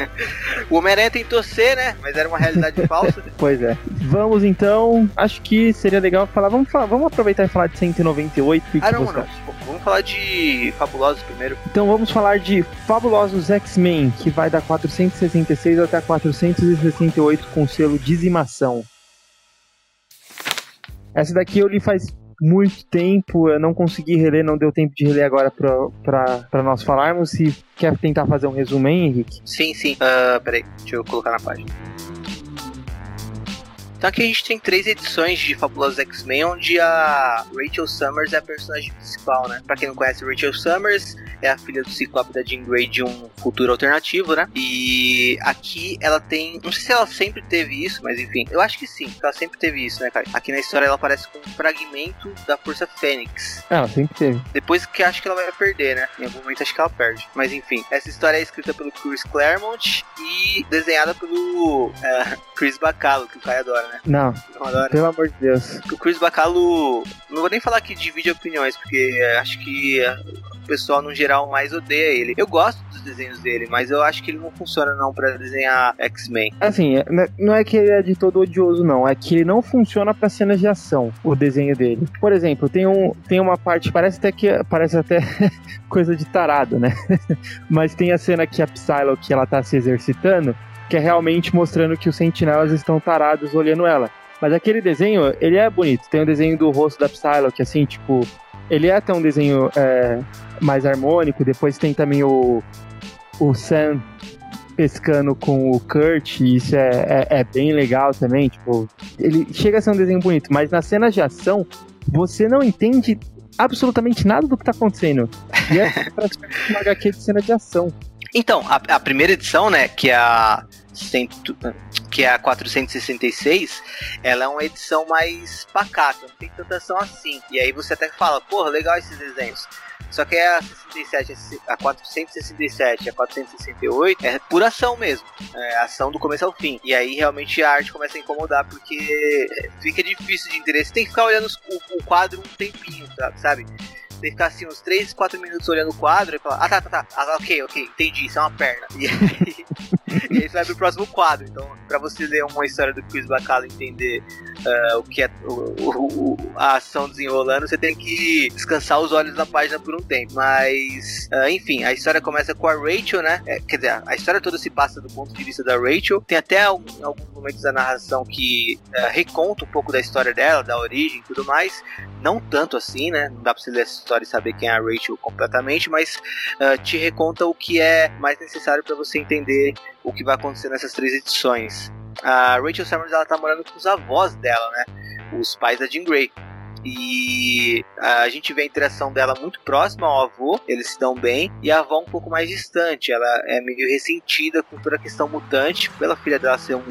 (laughs) o Homem-Aranha tentou ser, né? Mas era uma realidade falsa. (laughs) Pois é. Vamos então. Acho que seria legal falar. Vamos, falar, vamos aproveitar e falar de 198. Ah, não, não. vamos falar de Fabulosos primeiro. Então vamos falar de Fabulosos X-Men, que vai da 466 até 468 com selo Dizimação. Essa daqui eu li faz muito tempo, eu não consegui reler, não deu tempo de reler agora para nós falarmos. Se quer tentar fazer um resumo, hein, Henrique? Sim, sim. Uh, peraí, deixa eu colocar na página. Então aqui a gente tem três edições de Fabulosos X-Men, onde a Rachel Summers é a personagem principal, né? Pra quem não conhece, Rachel Summers é a filha do Ciclope da Jean Grey de um futuro alternativo, né? E aqui ela tem. Não sei se ela sempre teve isso, mas enfim, eu acho que sim, ela sempre teve isso, né, cara? Aqui na história ela aparece com um fragmento da Força Fênix. Ela sempre teve. Depois que acho que ela vai perder, né? Em algum momento acho que ela perde. Mas enfim, essa história é escrita pelo Chris Claremont e desenhada pelo uh, (laughs) Chris Bacalo, que o Caio adora né? Não. Pelo amor de Deus. O Chris Bacalo. Não vou nem falar que divide opiniões, porque acho que o pessoal no geral mais odeia ele. Eu gosto dos desenhos dele, mas eu acho que ele não funciona não para desenhar X-Men. Assim, é, né, não é que ele é de todo odioso, não. É que ele não funciona para cenas de ação, o desenho dele. Por exemplo, tem, um, tem uma parte, parece até que parece até (laughs) coisa de tarado, né? (laughs) mas tem a cena que a Psylocke ela tá se exercitando que é realmente mostrando que os sentinelas estão tarados olhando ela. Mas aquele desenho, ele é bonito. Tem o um desenho do rosto da Psylocke, assim, tipo... Ele é até um desenho é, mais harmônico. Depois tem também o, o Sam pescando com o Kurt, isso é, é, é, bem legal também. Tipo, ele chega a ser um desenho bonito, mas nas cenas de ação, você não entende absolutamente nada do que tá acontecendo. E é (laughs) praticamente uma HQ de cena de ação. Então, a, a, primeira edição, né, que é a cento, que é a 466, ela é uma edição mais pacata, não tem tanta ação assim. E aí você até fala, porra, legal esses desenhos. Só que a 67, a 467, a 468 é pura ação mesmo. É ação do começo ao fim. E aí realmente a arte começa a incomodar porque fica difícil de. Você tem que ficar olhando o quadro um tempinho, sabe? Que ficar assim uns 3, 4 minutos olhando o quadro e falar, ah tá, tá, tá, ah, ok, ok, entendi, isso é uma perna. (laughs) E aí, (laughs) e aí você vai pro próximo quadro. Então, pra você ler uma história do Chris Bacala e entender uh, o que é o, o, a ação desenrolando, você tem que descansar os olhos na página por um tempo. Mas, uh, enfim, a história começa com a Rachel, né? É, quer dizer, a história toda se passa do ponto de vista da Rachel. Tem até alguns, alguns momentos da narração que uh, reconta um pouco da história dela, da origem e tudo mais. Não tanto assim, né? Não dá pra você ler história e saber quem é a Rachel completamente, mas te reconta o que é mais necessário para você entender o que vai acontecer nessas três edições. A Rachel Summers ela tá morando com os avós dela, né? Os pais da Jean Grey. E a gente vê a interação dela muito próxima ao avô, eles se dão bem, e a avó um pouco mais distante. Ela é meio ressentida com toda a questão mutante, pela filha dela ser um,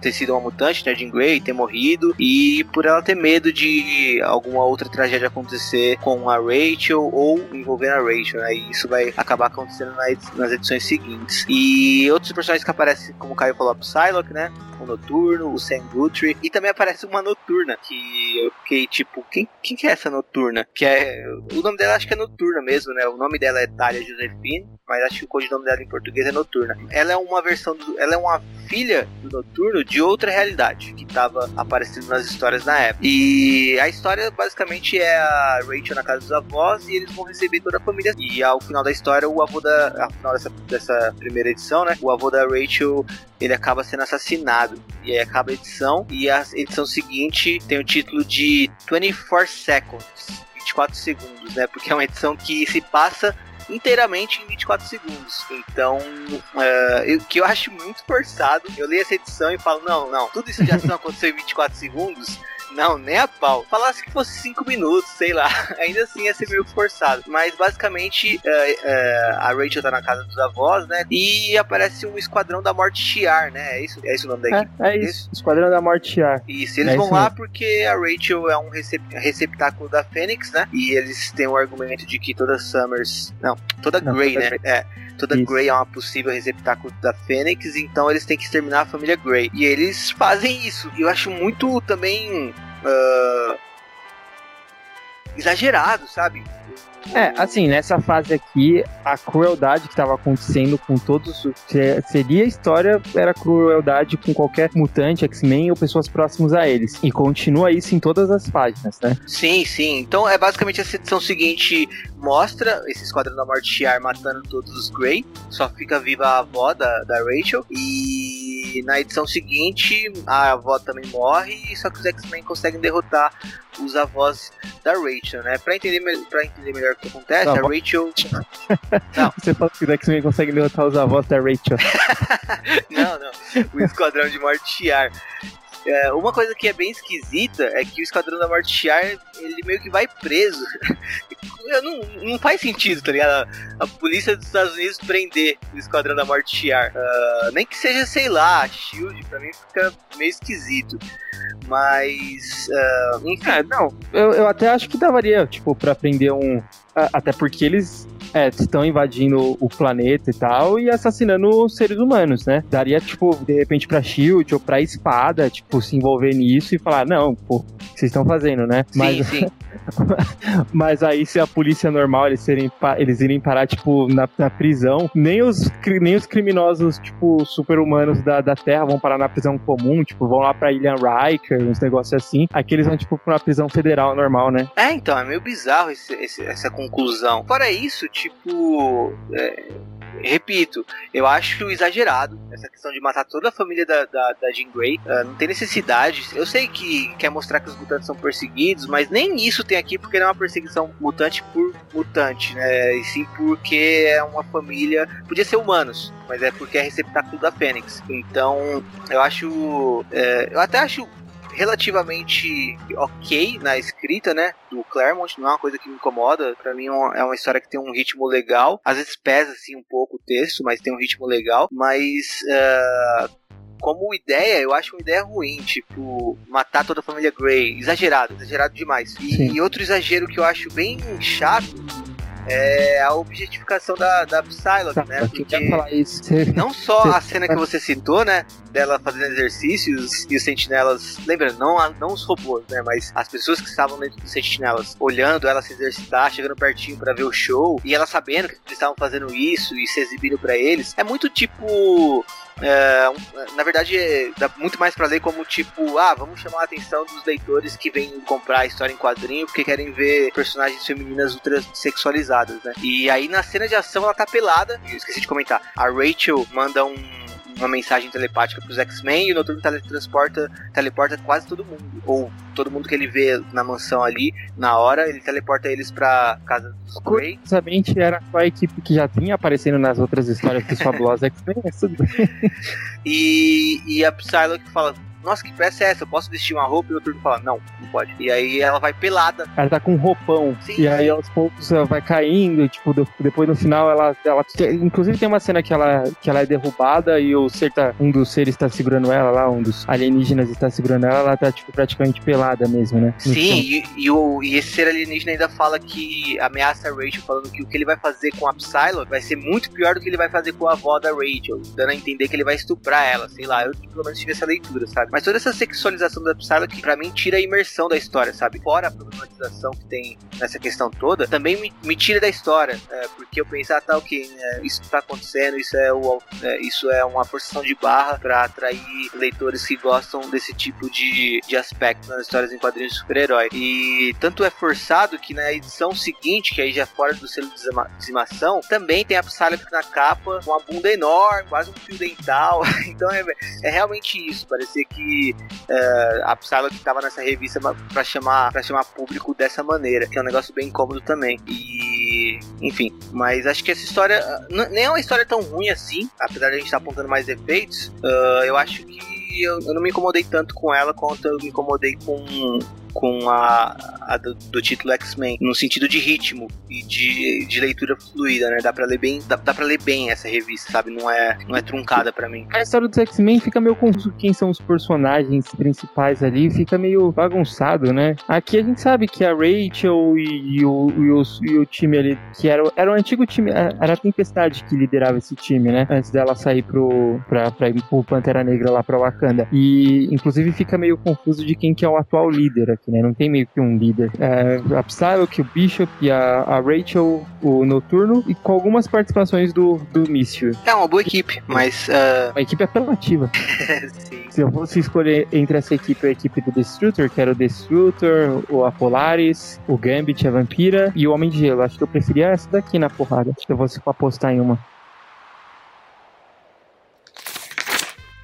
ter sido uma mutante, né, Jean Grey, ter morrido, e por ela ter medo de alguma outra tragédia acontecer com a Rachel ou envolvendo a Rachel, né, e isso vai acabar acontecendo nas edições seguintes. E outros personagens que aparecem, como o Caio falou, a Psylocke, né, o Noturno, o Sam Guthrie, e também aparece uma Noturna, que eu fiquei tipo, quem, quem que é essa Noturna? Que é, o nome dela acho que é Noturna mesmo, né, o nome dela é Talia Josephine, mas acho que o codinome dela em português é Noturna. Ela é uma versão, do, ela é uma filha do Noturno de outra realidade que estava aparecendo nas histórias na época. E a história basicamente é a Rachel na casa dos avós e eles vão receber toda a família. E ao final da história, o avô da, ao final dessa, dessa primeira edição, né, o avô da Rachel ele acaba sendo assassinado. E aí acaba a edição e a edição seguinte tem o título de 24 Seconds. 24 segundos, né? Porque é uma edição que se passa inteiramente em 24 segundos. Então, uh, o que eu acho muito forçado, eu leio essa edição e falo, não, não, tudo isso ação aconteceu em 24 segundos, não, nem a pau. Falasse que fosse 5 minutos, sei lá. (laughs) Ainda assim ia ser meio forçado. Mas basicamente uh, uh, a Rachel tá na casa dos avós, né? E aparece um esquadrão da morte Shiar, né? É isso, é isso o nome da equipe? É, é isso. Esquadrão da morte Shiar. Isso, eles é vão lá porque a Rachel é um recep receptáculo da Fênix, né? E eles têm o argumento de que toda Summers. Não, toda não, Grey, toda né? Grey. É toda Isso. Grey é uma possível receptáculo da Fênix, então eles têm que exterminar a família Grey. E eles fazem isso. E eu acho muito também uh, exagerado, sabe? É, assim, nessa fase aqui, a crueldade que estava acontecendo com todos. Seria a história, era crueldade com qualquer mutante, X-Men ou pessoas próximas a eles. E continua isso em todas as páginas, né? Sim, sim. Então é basicamente essa edição seguinte mostra esse Esquadrão da Morte Shiar matando todos os Grey. Só fica viva a avó da, da Rachel. E na edição seguinte, a avó também morre, só que os X-Men conseguem derrotar os avós da Rachel, né? Pra entender, pra entender melhor o que acontece, a Rachel. (laughs) não. Você fala que o X-Men consegue derrotar os avós da Rachel. (laughs) não, não. O Esquadrão de Morte Shiar. É, uma coisa que é bem esquisita é que o Esquadrão da Morte Shiar, ele meio que vai preso. (laughs) não, não faz sentido, tá ligado? A, a, polícia dos Estados Unidos prender o Esquadrão da Morte Shiar. Uh, nem que seja, sei lá, SHIELD, pra mim fica meio esquisito. Mas, uh, enfim. É, não, eu, eu até acho que daria, tipo, pra prender um. Até porque eles é, estão invadindo o planeta e tal e assassinando seres humanos, né? Daria, tipo, de repente pra Shield ou pra espada, tipo, se envolver nisso e falar, não, pô, o que vocês estão fazendo, né? Sim, Mas, sim. (laughs) Mas aí, se a polícia normal eles, serem, eles irem parar, tipo, na, na prisão, nem os, nem os criminosos, tipo, super-humanos da, da Terra vão parar na prisão comum, tipo, vão lá pra Ilha Riker, uns negócios assim. Aqui eles vão, tipo, pra uma prisão federal normal, né? É, então, é meio bizarro esse, esse, essa conclusão. Fora isso, tipo. É, repito, eu acho exagerado essa questão de matar toda a família da, da, da Jean Grey. Uh, não tem necessidade. Eu sei que quer mostrar que os mutantes são perseguidos, mas nem isso tem aqui porque não é uma perseguição mutante por mutante, né? E sim porque é uma família. Podia ser humanos, mas é porque é receptáculo da Fênix. Então, eu acho. É, eu até acho relativamente ok na escrita, né? Do Claremont, não é uma coisa que me incomoda. Para mim é, é uma história que tem um ritmo legal. Às vezes pesa assim um pouco o texto, mas tem um ritmo legal. Mas uh, como ideia, eu acho uma ideia ruim, tipo, matar toda a família Grey. Exagerado, exagerado demais. E, e outro exagero que eu acho bem chato é a objetificação da, da Psylocke, tá, né? Porque falar isso. não só a cena que você citou, né? Dela fazendo exercícios e os sentinelas. Lembra, não, não os robôs, né? Mas as pessoas que estavam dentro dos sentinelas olhando ela se exercitar, chegando pertinho para ver o show, e ela sabendo que eles estavam fazendo isso e se exibindo para eles. É muito tipo é, na verdade, é, dá muito mais pra ler como tipo, ah, vamos chamar a atenção dos leitores que vêm comprar a história em quadrinho porque querem ver personagens femininas ultra sexualizadas, né? E aí na cena de ação ela tá pelada, eu esqueci de comentar. A Rachel manda um uma mensagem telepática pros X-Men e o Noturno teletransporta, teleporta quase todo mundo. Ou todo mundo que ele vê na mansão ali, na hora, ele teleporta eles pra casa dos Grey. Curiosamente, era só a equipe que já tinha aparecendo nas outras histórias dos (laughs) fabulosos X-Men. E, e a Psylocke fala, nossa, que peça é essa? Eu posso vestir uma roupa? E o turno fala, não, não pode. E aí ela vai pelada. Ela tá com um roupão. Sim. E aí aos poucos ela vai caindo, tipo, depois no final ela, ela. Inclusive tem uma cena que ela, que ela é derrubada e o ser tá, um dos seres tá segurando ela lá, um dos alienígenas está segurando ela, ela tá, tipo, praticamente pelada mesmo, né? Sim, e, e, o, e esse ser alienígena ainda fala que ameaça a Rachel, falando que o que ele vai fazer com a Psylocke vai ser muito pior do que ele vai fazer com a avó da Rachel, dando a entender que ele vai estuprar ela, sei lá. Eu pelo menos tive essa leitura, sabe? Mas toda essa sexualização da Psylocke, pra mim, tira a imersão da história, sabe? Fora a problematização que tem nessa questão toda, também me, me tira da história. É, porque eu penso, ah, tá, ok, é, isso tá acontecendo, isso é, o, é, isso é uma forçação de barra para atrair leitores que gostam desse tipo de, de aspecto nas histórias em quadrinhos de super-herói. E tanto é forçado que na edição seguinte, que aí já fora do selo de dizimação, também tem a Psylocke na capa com uma bunda enorme, quase um fio dental. (laughs) então é, é realmente isso. Parecia que é, a Psylocke nessa revista para chamar para chamar público dessa maneira, que é um negócio bem incômodo também. E enfim, mas acho que essa história nem é uma história tão ruim assim, apesar de a gente estar tá apontando mais defeitos. Uh, eu acho que eu, eu, não me incomodei tanto com ela quanto eu me incomodei com com a, a do, do, título X-Men, no sentido de ritmo e de, de leitura fluida, né? Dá pra ler bem, dá, dá pra ler bem essa revista, sabe? Não é, não é truncada para mim. A história dos X-Men fica meio confuso quem são os personagens principais ali, fica meio bagunçado, né? Aqui a gente sabe que a Rachel e, e, o, e, o, e o time ali, que era, era o antigo time, era a Tempestade que liderava esse time, né? Antes dela sair pro, pra, pra pro Pantera Negra lá pra Wakanda. E, inclusive, fica meio confuso de quem que é o atual líder aqui destaque, né? Não tem meio que um líder. É, a Psylocke, o Bishop e a, a, Rachel, o Noturno, e com algumas participações do, do Míssil. É uma boa equipe, mas. Uh... Uma equipe apelativa. (laughs) Sim. Se eu fosse escolher entre essa equipe e a equipe do Destructor, que era o Destructor, o Apolaris, o Gambit, a Vampira e o Homem de Gelo, acho que eu preferia essa daqui na porrada. Se eu fosse apostar em uma.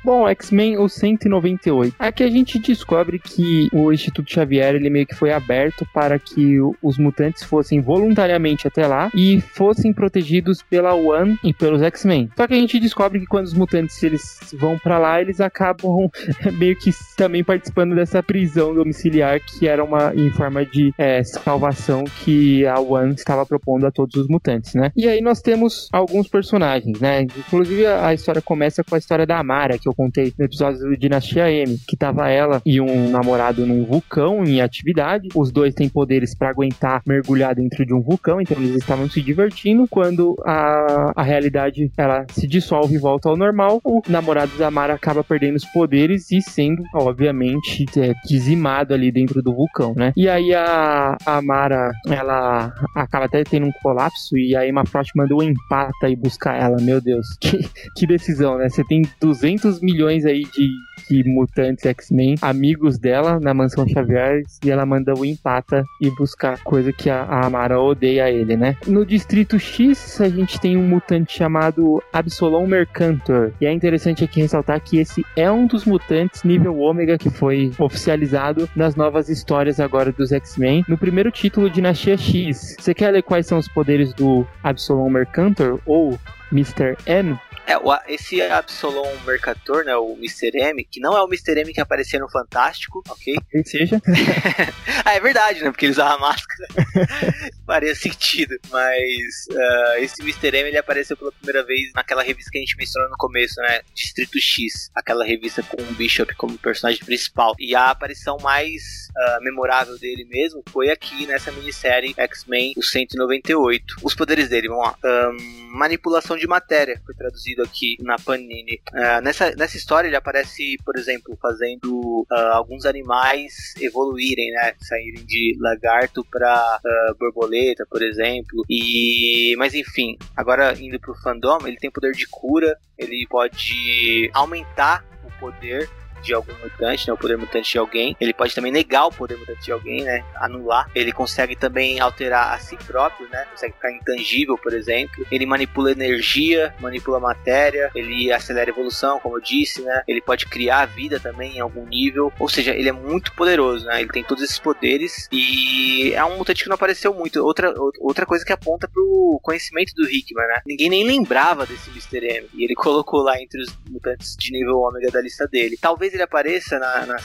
Bom, X-Men o 198. Aqui a gente descobre que o Instituto Xavier ele meio que foi aberto para que os mutantes fossem voluntariamente até lá e fossem protegidos pela One e pelos X-Men. Só que a gente descobre que quando os mutantes eles vão para lá, eles acabam (laughs) meio que também participando dessa prisão domiciliar que era uma em forma de é, salvação que a One estava propondo a todos os mutantes, né? E aí nós temos alguns personagens, né? Inclusive a história começa com a história da Amara, que eu contei no episódio do Dinastia M, que tava ela e um namorado num vulcão em atividade. Os dois têm poderes para aguentar mergulhar dentro de um vulcão, então eles estavam se divertindo. Quando a, a realidade ela se dissolve e volta ao normal, o namorado da Mara acaba perdendo os poderes e sendo, obviamente, é, dizimado ali dentro do vulcão, né? E aí a, a Mara, ela acaba até tendo um colapso e aí uma Frost manda o empata e buscar ela. Meu Deus, (laughs) que, que decisão, né? Você tem 200 milhões aí de, de mutantes X-Men, amigos dela na mansão Xavier, e ela manda o empata e buscar coisa que a, a Amara odeia ele, né? No Distrito X, a gente tem um mutante chamado Absolom Mercantor. E é interessante aqui ressaltar que esse é um dos mutantes nível ômega que foi oficializado nas novas histórias agora dos X-Men. No primeiro título, Dinastia X. Você quer ler quais são os poderes do Absolom Mercantor ou Mr. N? É, esse Absolom Mercator, né, o Mr. M, que não é o Mr. M que aparecia no Fantástico, ok? Quem seja. (laughs) ah, é verdade, né, porque ele usava máscara. (laughs) Faria sentido, mas uh, esse Mr. M, ele apareceu pela primeira vez naquela revista que a gente mencionou no começo, né, Distrito X, aquela revista com o Bishop como personagem principal. E a aparição mais uh, memorável dele mesmo foi aqui nessa minissérie X-Men, o 198. Os poderes dele, vamos lá. Um, manipulação de matéria, foi traduzido aqui na Panini. Uh, nessa, nessa história ele aparece, por exemplo, fazendo uh, alguns animais evoluírem, né? Saírem de lagarto para uh, ah, borboleta, por exemplo. E mas enfim, agora indo pro fandom, ele tem poder de cura, ele pode aumentar o poder de algum mutante, né, o poder mutante de alguém. Ele pode também negar o poder mutante de alguém, né, anular. Ele consegue também alterar a si próprio, né, consegue ficar intangível, por exemplo. Ele manipula energia, manipula matéria, ele acelera a evolução, como eu disse, né. Ele pode criar vida também em algum nível. Ou seja, ele é muito poderoso, né. Ele tem todos esses poderes e é um mutante que não apareceu muito. Outra, outra coisa que aponta pro conhecimento do Hickman, né. Ninguém nem lembrava desse Mr. M e ele (laughs) colocou lá entre os mutantes de nível ômega da lista dele. Talvez talvez ele apareça na, na,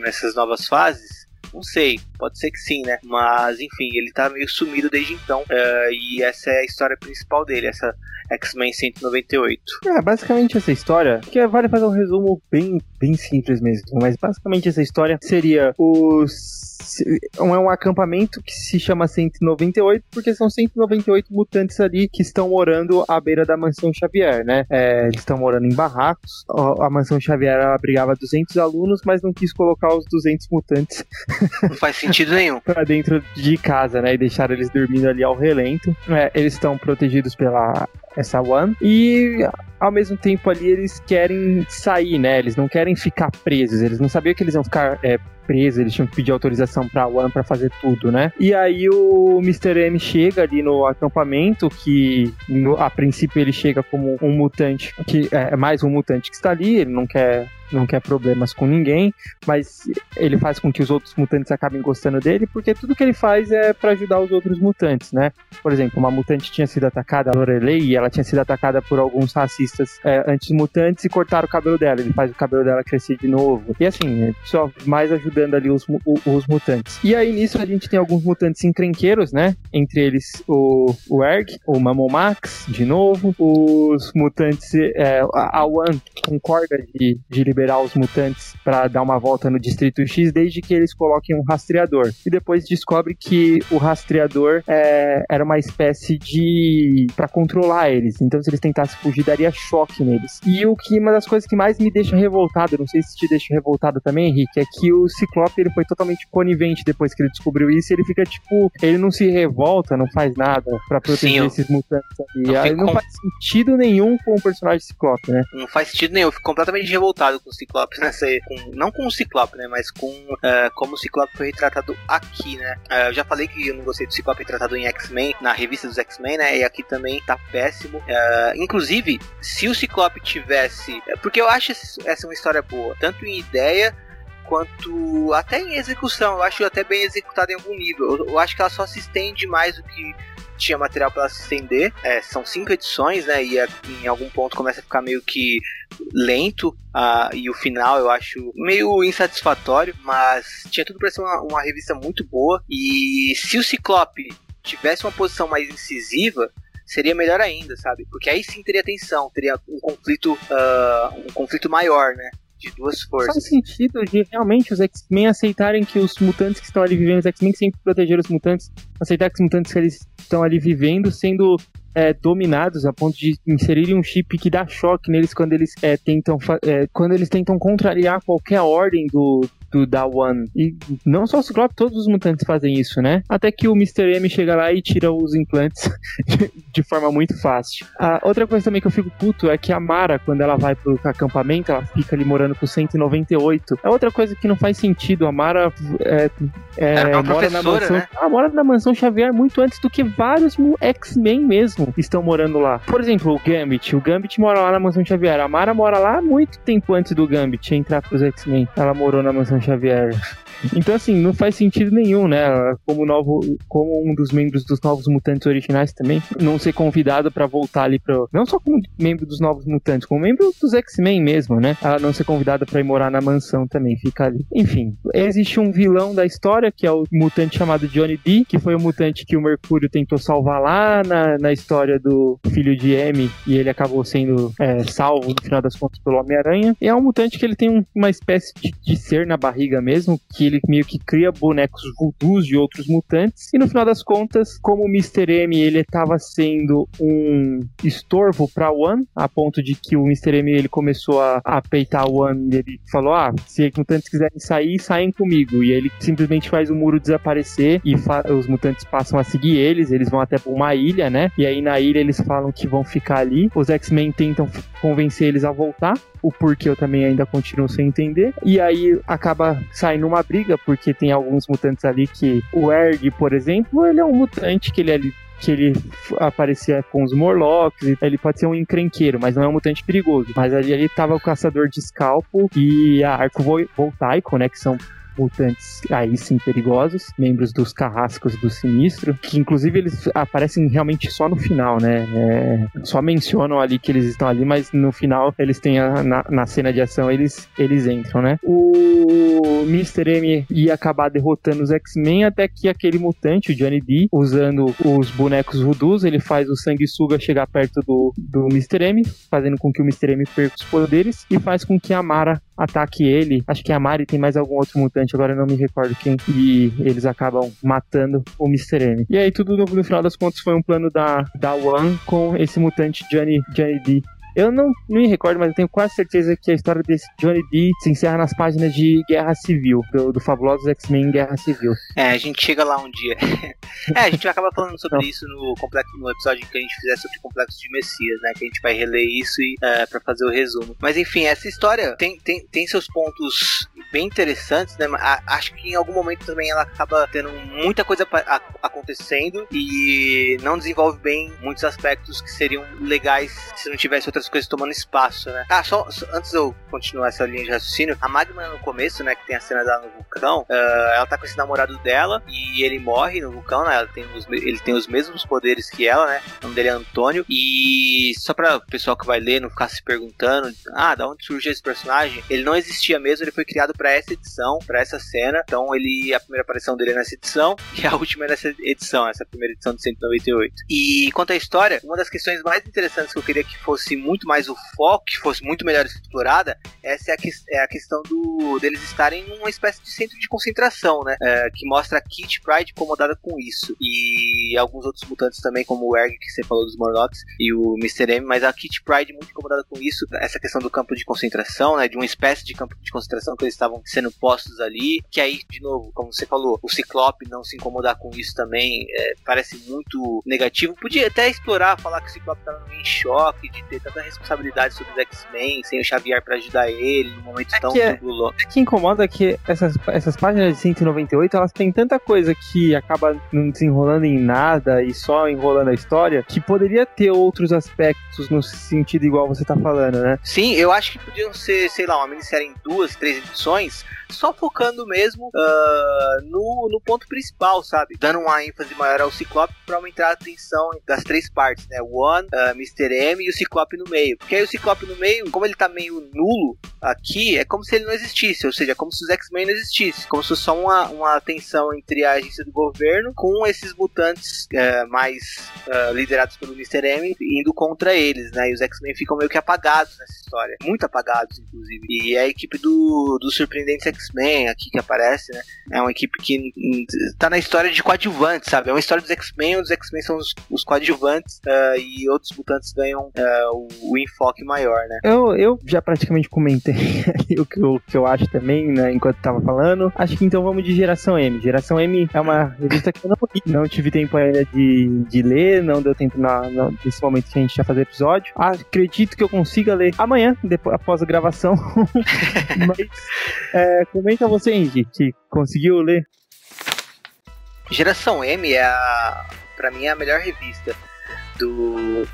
nessas novas fases. Não sei, pode ser que sim, né? Mas enfim, ele tá meio sumido desde então. Uh, e essa é a história principal dele, essa X-Men 198. É, basicamente essa história, que vale fazer um resumo bem, bem simples mesmo, mas basicamente essa história seria os é um acampamento que se chama 198 porque são 198 mutantes ali que estão morando à beira da mansão Xavier, né? É, eles estão morando em barracos. A mansão Xavier abrigava 200 alunos, mas não quis colocar os 200 mutantes. Não faz sentido nenhum. (laughs) pra dentro de casa, né? E deixar eles dormindo ali ao relento. É, eles estão protegidos pela essa One. E ao mesmo tempo ali eles querem sair, né? Eles não querem ficar presos. Eles não sabiam que eles iam ficar é, presos, eles tinham que pedir autorização pra One para fazer tudo, né? E aí o Mr. M chega ali no acampamento, que no, a princípio ele chega como um mutante, que é mais um mutante que está ali, ele não quer não quer problemas com ninguém, mas ele faz com que os outros mutantes acabem gostando dele, porque tudo que ele faz é para ajudar os outros mutantes, né? Por exemplo, uma mutante tinha sido atacada, a Lorelei, e ela tinha sido atacada por alguns racistas é, anti-mutantes e cortaram o cabelo dela. Ele faz o cabelo dela crescer de novo. E assim, só mais ajudando ali os, os mutantes. E aí nisso a gente tem alguns mutantes encrenqueiros, né? Entre eles o, o Erg, o Mamomax, de novo, os mutantes, é, a One, concorda de, de liberar os mutantes para dar uma volta no Distrito X, desde que eles coloquem um rastreador. E depois descobre que o rastreador é, era uma espécie de. para controlar eles. Então, se eles tentassem fugir, daria choque neles. E o que uma das coisas que mais me deixa revoltado, não sei se te deixa revoltado também, Henrique, é que o Ciclope ele foi totalmente conivente depois que ele descobriu isso. Ele fica tipo, ele não se revolta, não faz nada para proteger Sim, esses mutantes ali. Não, não com... faz sentido nenhum com o personagem Ciclope, né? Não faz sentido nenhum. Eu fico completamente revoltado com o Ciclope, né? Com, não com o Ciclope, né? Mas com uh, como o Ciclope foi retratado aqui, né? Uh, eu já falei que eu não gostei do Ciclope retratado em X-Men, na revista dos X-Men, né? E aqui também tá péssimo. Uh, inclusive, se o Ciclope tivesse. Porque eu acho essa uma história boa, tanto em ideia quanto até em execução. Eu acho até bem executada em algum nível. Eu, eu acho que ela só se estende mais do que tinha material para se estender. É, são cinco edições, né? E em algum ponto começa a ficar meio que lento. E o final eu acho meio insatisfatório. Mas tinha tudo para ser uma, uma revista muito boa. E se o Ciclope tivesse uma posição mais incisiva, seria melhor ainda, sabe? Porque aí sim teria tensão, teria um conflito, uh, um conflito maior, né? De duas forças. Faz sentido de realmente os X-Men aceitarem que os mutantes que estão ali vivendo, os X-Men sempre protegeram os mutantes, aceitar que os mutantes que eles estão ali vivendo, sendo é, dominados a ponto de inserirem um chip que dá choque neles quando eles é, tentam é, quando eles tentam contrariar qualquer ordem do, do Da One. E não só o Ciclope, todos os mutantes fazem isso, né? Até que o Mr. M chega lá e tira os implantes (laughs) de forma muito fácil. A outra coisa também que eu fico puto é que a Mara, quando ela vai pro acampamento, ela fica ali morando com 198. É outra coisa que não faz sentido. A Mara é, é, mora na mansão. Né? Ela mora na mansão Xavier muito antes do que vários X-Men mesmo estão morando lá. Por exemplo, o Gambit. O Gambit mora lá na mansão Xavier. A Mara mora lá muito tempo antes do Gambit entrar pros X-Men. Ela morou na mansão Xavier. Então, assim, não faz sentido nenhum, né? Como, novo, como um dos membros dos Novos Mutantes originais também, não ser convidada para voltar ali pro. Não só como membro dos Novos Mutantes, como membro dos X-Men mesmo, né? Ela não ser convidada para ir morar na mansão também, fica ali. Enfim, existe um vilão da história, que é o mutante chamado Johnny D, que foi o mutante que o Mercúrio tentou salvar lá na, na história do filho de M, e ele acabou sendo é, salvo no final das contas pelo Homem-Aranha. E é um mutante que ele tem um, uma espécie de, de ser na barriga mesmo, que ele meio que cria bonecos voodoos de outros mutantes. E no final das contas, como o Mr. M ele estava sendo um estorvo para One, a ponto de que o Mr. M ele começou a, a peitar o One, ele falou: "Ah, se os mutantes quiserem sair, saem comigo". E ele simplesmente faz o muro desaparecer e os mutantes passam a seguir eles, eles vão até uma ilha, né? E aí na ilha eles falam que vão ficar ali. Os X-Men tentam convencer eles a voltar, o porquê eu também ainda continuo sem entender. E aí acaba saindo uma briga, porque tem alguns mutantes ali que. O Erg, por exemplo, ele é um mutante que ele é que ele aparecia com os Morlocks, ele pode ser um encrenqueiro, mas não é um mutante perigoso. Mas ali ele tava o caçador de escalpo e a Arco Voltaico, né, que são mutantes aí sim perigosos, membros dos carrascos do sinistro, que inclusive eles aparecem realmente só no final, né? É, só mencionam ali que eles estão ali, mas no final eles têm a, na, na, cena de ação eles, eles entram, né? O Mr. M ia acabar derrotando os X-Men até que aquele mutante, o Johnny D, usando os bonecos voodoos, ele faz o sanguessuga chegar perto do, do Mr. M, fazendo com que o Mr. M perca os poderes e faz com que a Mara ataque ele. Acho que a Mari tem mais algum outro mutante, agora não me recordo quem. E eles acabam matando o Mr. M. E aí tudo no, no final das contas foi um plano da, da One com esse mutante Johnny, Johnny D eu não, não me recordo, mas eu tenho quase certeza que a história desse Johnny D se encerra nas páginas de Guerra Civil, do, do fabuloso X-Men Guerra Civil. É, a gente chega lá um dia. (laughs) é, a gente vai acabar falando sobre não. isso no, complexo, no episódio que a gente fizer sobre o Complexo de Messias, né? Que a gente vai reler isso e é, para fazer o resumo. Mas enfim, essa história tem, tem, tem seus pontos bem interessantes, né? Acho que em algum momento também ela acaba tendo muita coisa acontecendo e não desenvolve bem muitos aspectos que seriam legais se não tivesse outras coisas tomando espaço, né? Ah, só, só antes de eu continuar essa linha de raciocínio, a Magma no começo, né, que tem a cena dela no vulcão, uh, ela tá com esse namorado dela e ele morre no vulcão, né? Ela tem os, ele tem os mesmos poderes que ela, né? O nome dele é Antônio. E só para o pessoal que vai ler não ficar se perguntando, ah, da onde surgiu esse personagem? Ele não existia mesmo, ele foi criado para essa edição, para essa cena. Então ele a primeira aparição dele é nessa edição (laughs) e a última é nessa edição, essa primeira edição de 198. E quanto à história, uma das questões mais interessantes que eu queria que fosse muito mais o foco, que fosse muito melhor explorada, essa é a, que, é a questão do deles estarem numa espécie de centro de concentração, né? É, que mostra a Kit Pride incomodada com isso. E alguns outros mutantes também, como o Erg, que você falou dos Morlocks, e o Mr. M, mas a Kit Pride muito incomodada com isso, essa questão do campo de concentração, né? De uma espécie de campo de concentração que eles estavam sendo postos ali, que aí, de novo, como você falou, o Ciclope não se incomodar com isso também é, parece muito negativo. Podia até explorar, falar que o Ciclope estava em choque, de ter tanta responsabilidade sobre os X-Men, sem o Xavier para ajudar ele no momento é tão que, é, é que incomoda que essas, essas páginas de 198 elas têm tanta coisa que acaba não desenrolando em nada e só enrolando a história que poderia ter outros aspectos no sentido igual você tá falando, né? Sim, eu acho que podiam ser, sei lá, uma minissérie em duas, três edições só focando mesmo uh, no, no ponto principal, sabe? Dando uma ênfase maior ao Ciclope para aumentar a atenção das três partes, né? O One, uh, Mr. M e o Ciclope no meio. Porque aí o Ciclope no meio, como ele tá meio nulo aqui, é como se ele não existisse, ou seja, é como se os X-Men não existissem, como se fosse só uma, uma tensão entre a agência do governo com esses mutantes uh, mais uh, liderados pelo Mr. M indo contra eles, né? E os X-Men ficam meio que apagados nessa história, muito apagados, inclusive. E a equipe do, do Surpreendentes X-Men aqui que aparece, né? É uma equipe que tá na história de coadjuvantes, sabe? É uma história dos X-Men, os X-Men são os, os coadjuvantes uh, e outros mutantes ganham o, o, enfoque maior, né? Eu, eu já praticamente comentei (laughs) o que eu, que eu acho também, né, enquanto tava falando. Acho que então vamos de Geração M. Geração M é uma revista que eu não li, não tive tempo ainda de, de ler, não deu tempo na, na, nesse momento que a gente ia fazer episódio. Acredito que eu consiga ler amanhã, depois, após a gravação. (laughs) Mas é, comenta você, Henry, que conseguiu ler. Geração M é a, pra mim, é a melhor revista do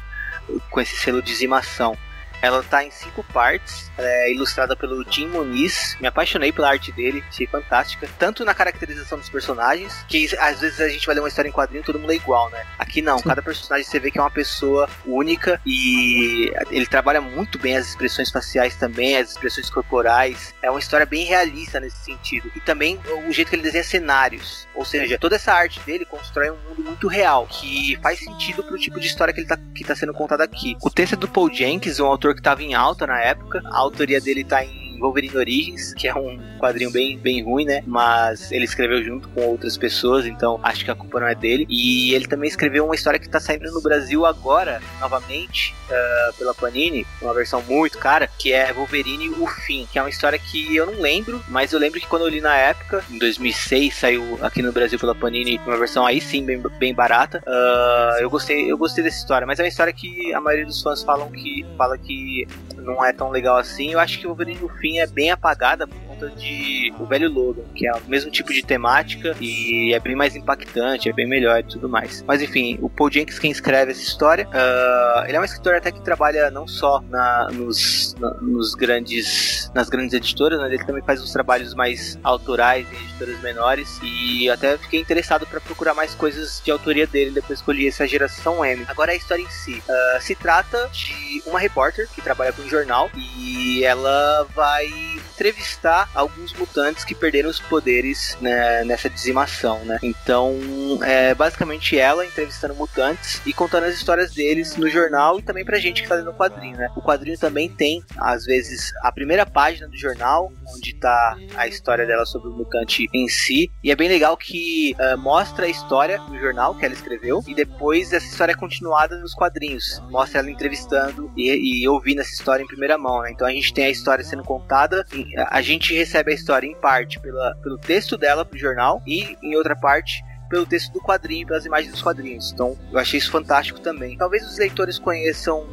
com esse selo de dizimação. Ela tá em cinco partes, é ilustrada pelo Jim Muniz. Me apaixonei pela arte dele, achei fantástica. Tanto na caracterização dos personagens, que às vezes a gente vai ler uma história em quadrinho e todo mundo é igual, né? Aqui não, cada personagem você vê que é uma pessoa única e ele trabalha muito bem as expressões faciais também, as expressões corporais. É uma história bem realista nesse sentido. E também o jeito que ele desenha cenários. Ou seja, toda essa arte dele constrói um mundo muito real, que faz sentido pro tipo de história que ele tá, que tá sendo contada aqui. O texto é do Paul Jenkins, um autor que estava em alta na época. A autoria dele está em Wolverine Origins, que é um quadrinho bem, bem ruim, né? Mas ele escreveu junto com outras pessoas, então acho que a culpa não é dele. E ele também escreveu uma história que tá saindo no Brasil agora, novamente, uh, pela Panini, uma versão muito cara, que é Wolverine O Fim, que é uma história que eu não lembro, mas eu lembro que quando eu li na época, em 2006, saiu aqui no Brasil pela Panini, uma versão aí sim, bem, bem barata. Uh, eu gostei eu gostei dessa história, mas é uma história que a maioria dos fãs falam que fala que não é tão legal assim. Eu acho que Wolverine O Fim é bem apagada de O Velho Logan, que é o mesmo tipo de temática e é bem mais impactante, é bem melhor e tudo mais. Mas enfim, o Paul Jenkins quem escreve essa história, uh, ele é um escritor até que trabalha não só na, nos, na, nos grandes, nas grandes editoras, né? ele também faz uns trabalhos mais autorais em editoras menores e até fiquei interessado para procurar mais coisas de autoria dele depois escolhi essa geração M. Agora a história em si, uh, se trata de uma repórter que trabalha com um jornal e ela vai entrevistar alguns mutantes que perderam os poderes né, nessa dizimação, né? Então, é basicamente ela entrevistando mutantes e contando as histórias deles no jornal e também pra gente que tá lendo o quadrinho, né? O quadrinho também tem, às vezes, a primeira página do jornal, onde tá a história dela sobre o mutante em si, e é bem legal que uh, mostra a história no jornal que ela escreveu e depois essa história é continuada nos quadrinhos. Mostra ela entrevistando e, e ouvindo essa história em primeira mão, né? Então a gente tem a história sendo contada, a gente recebe a história em parte pela, pelo texto dela pro jornal e em outra parte pelo texto do quadrinho, pelas imagens dos quadrinhos. Então, eu achei isso fantástico também. Talvez os leitores conheçam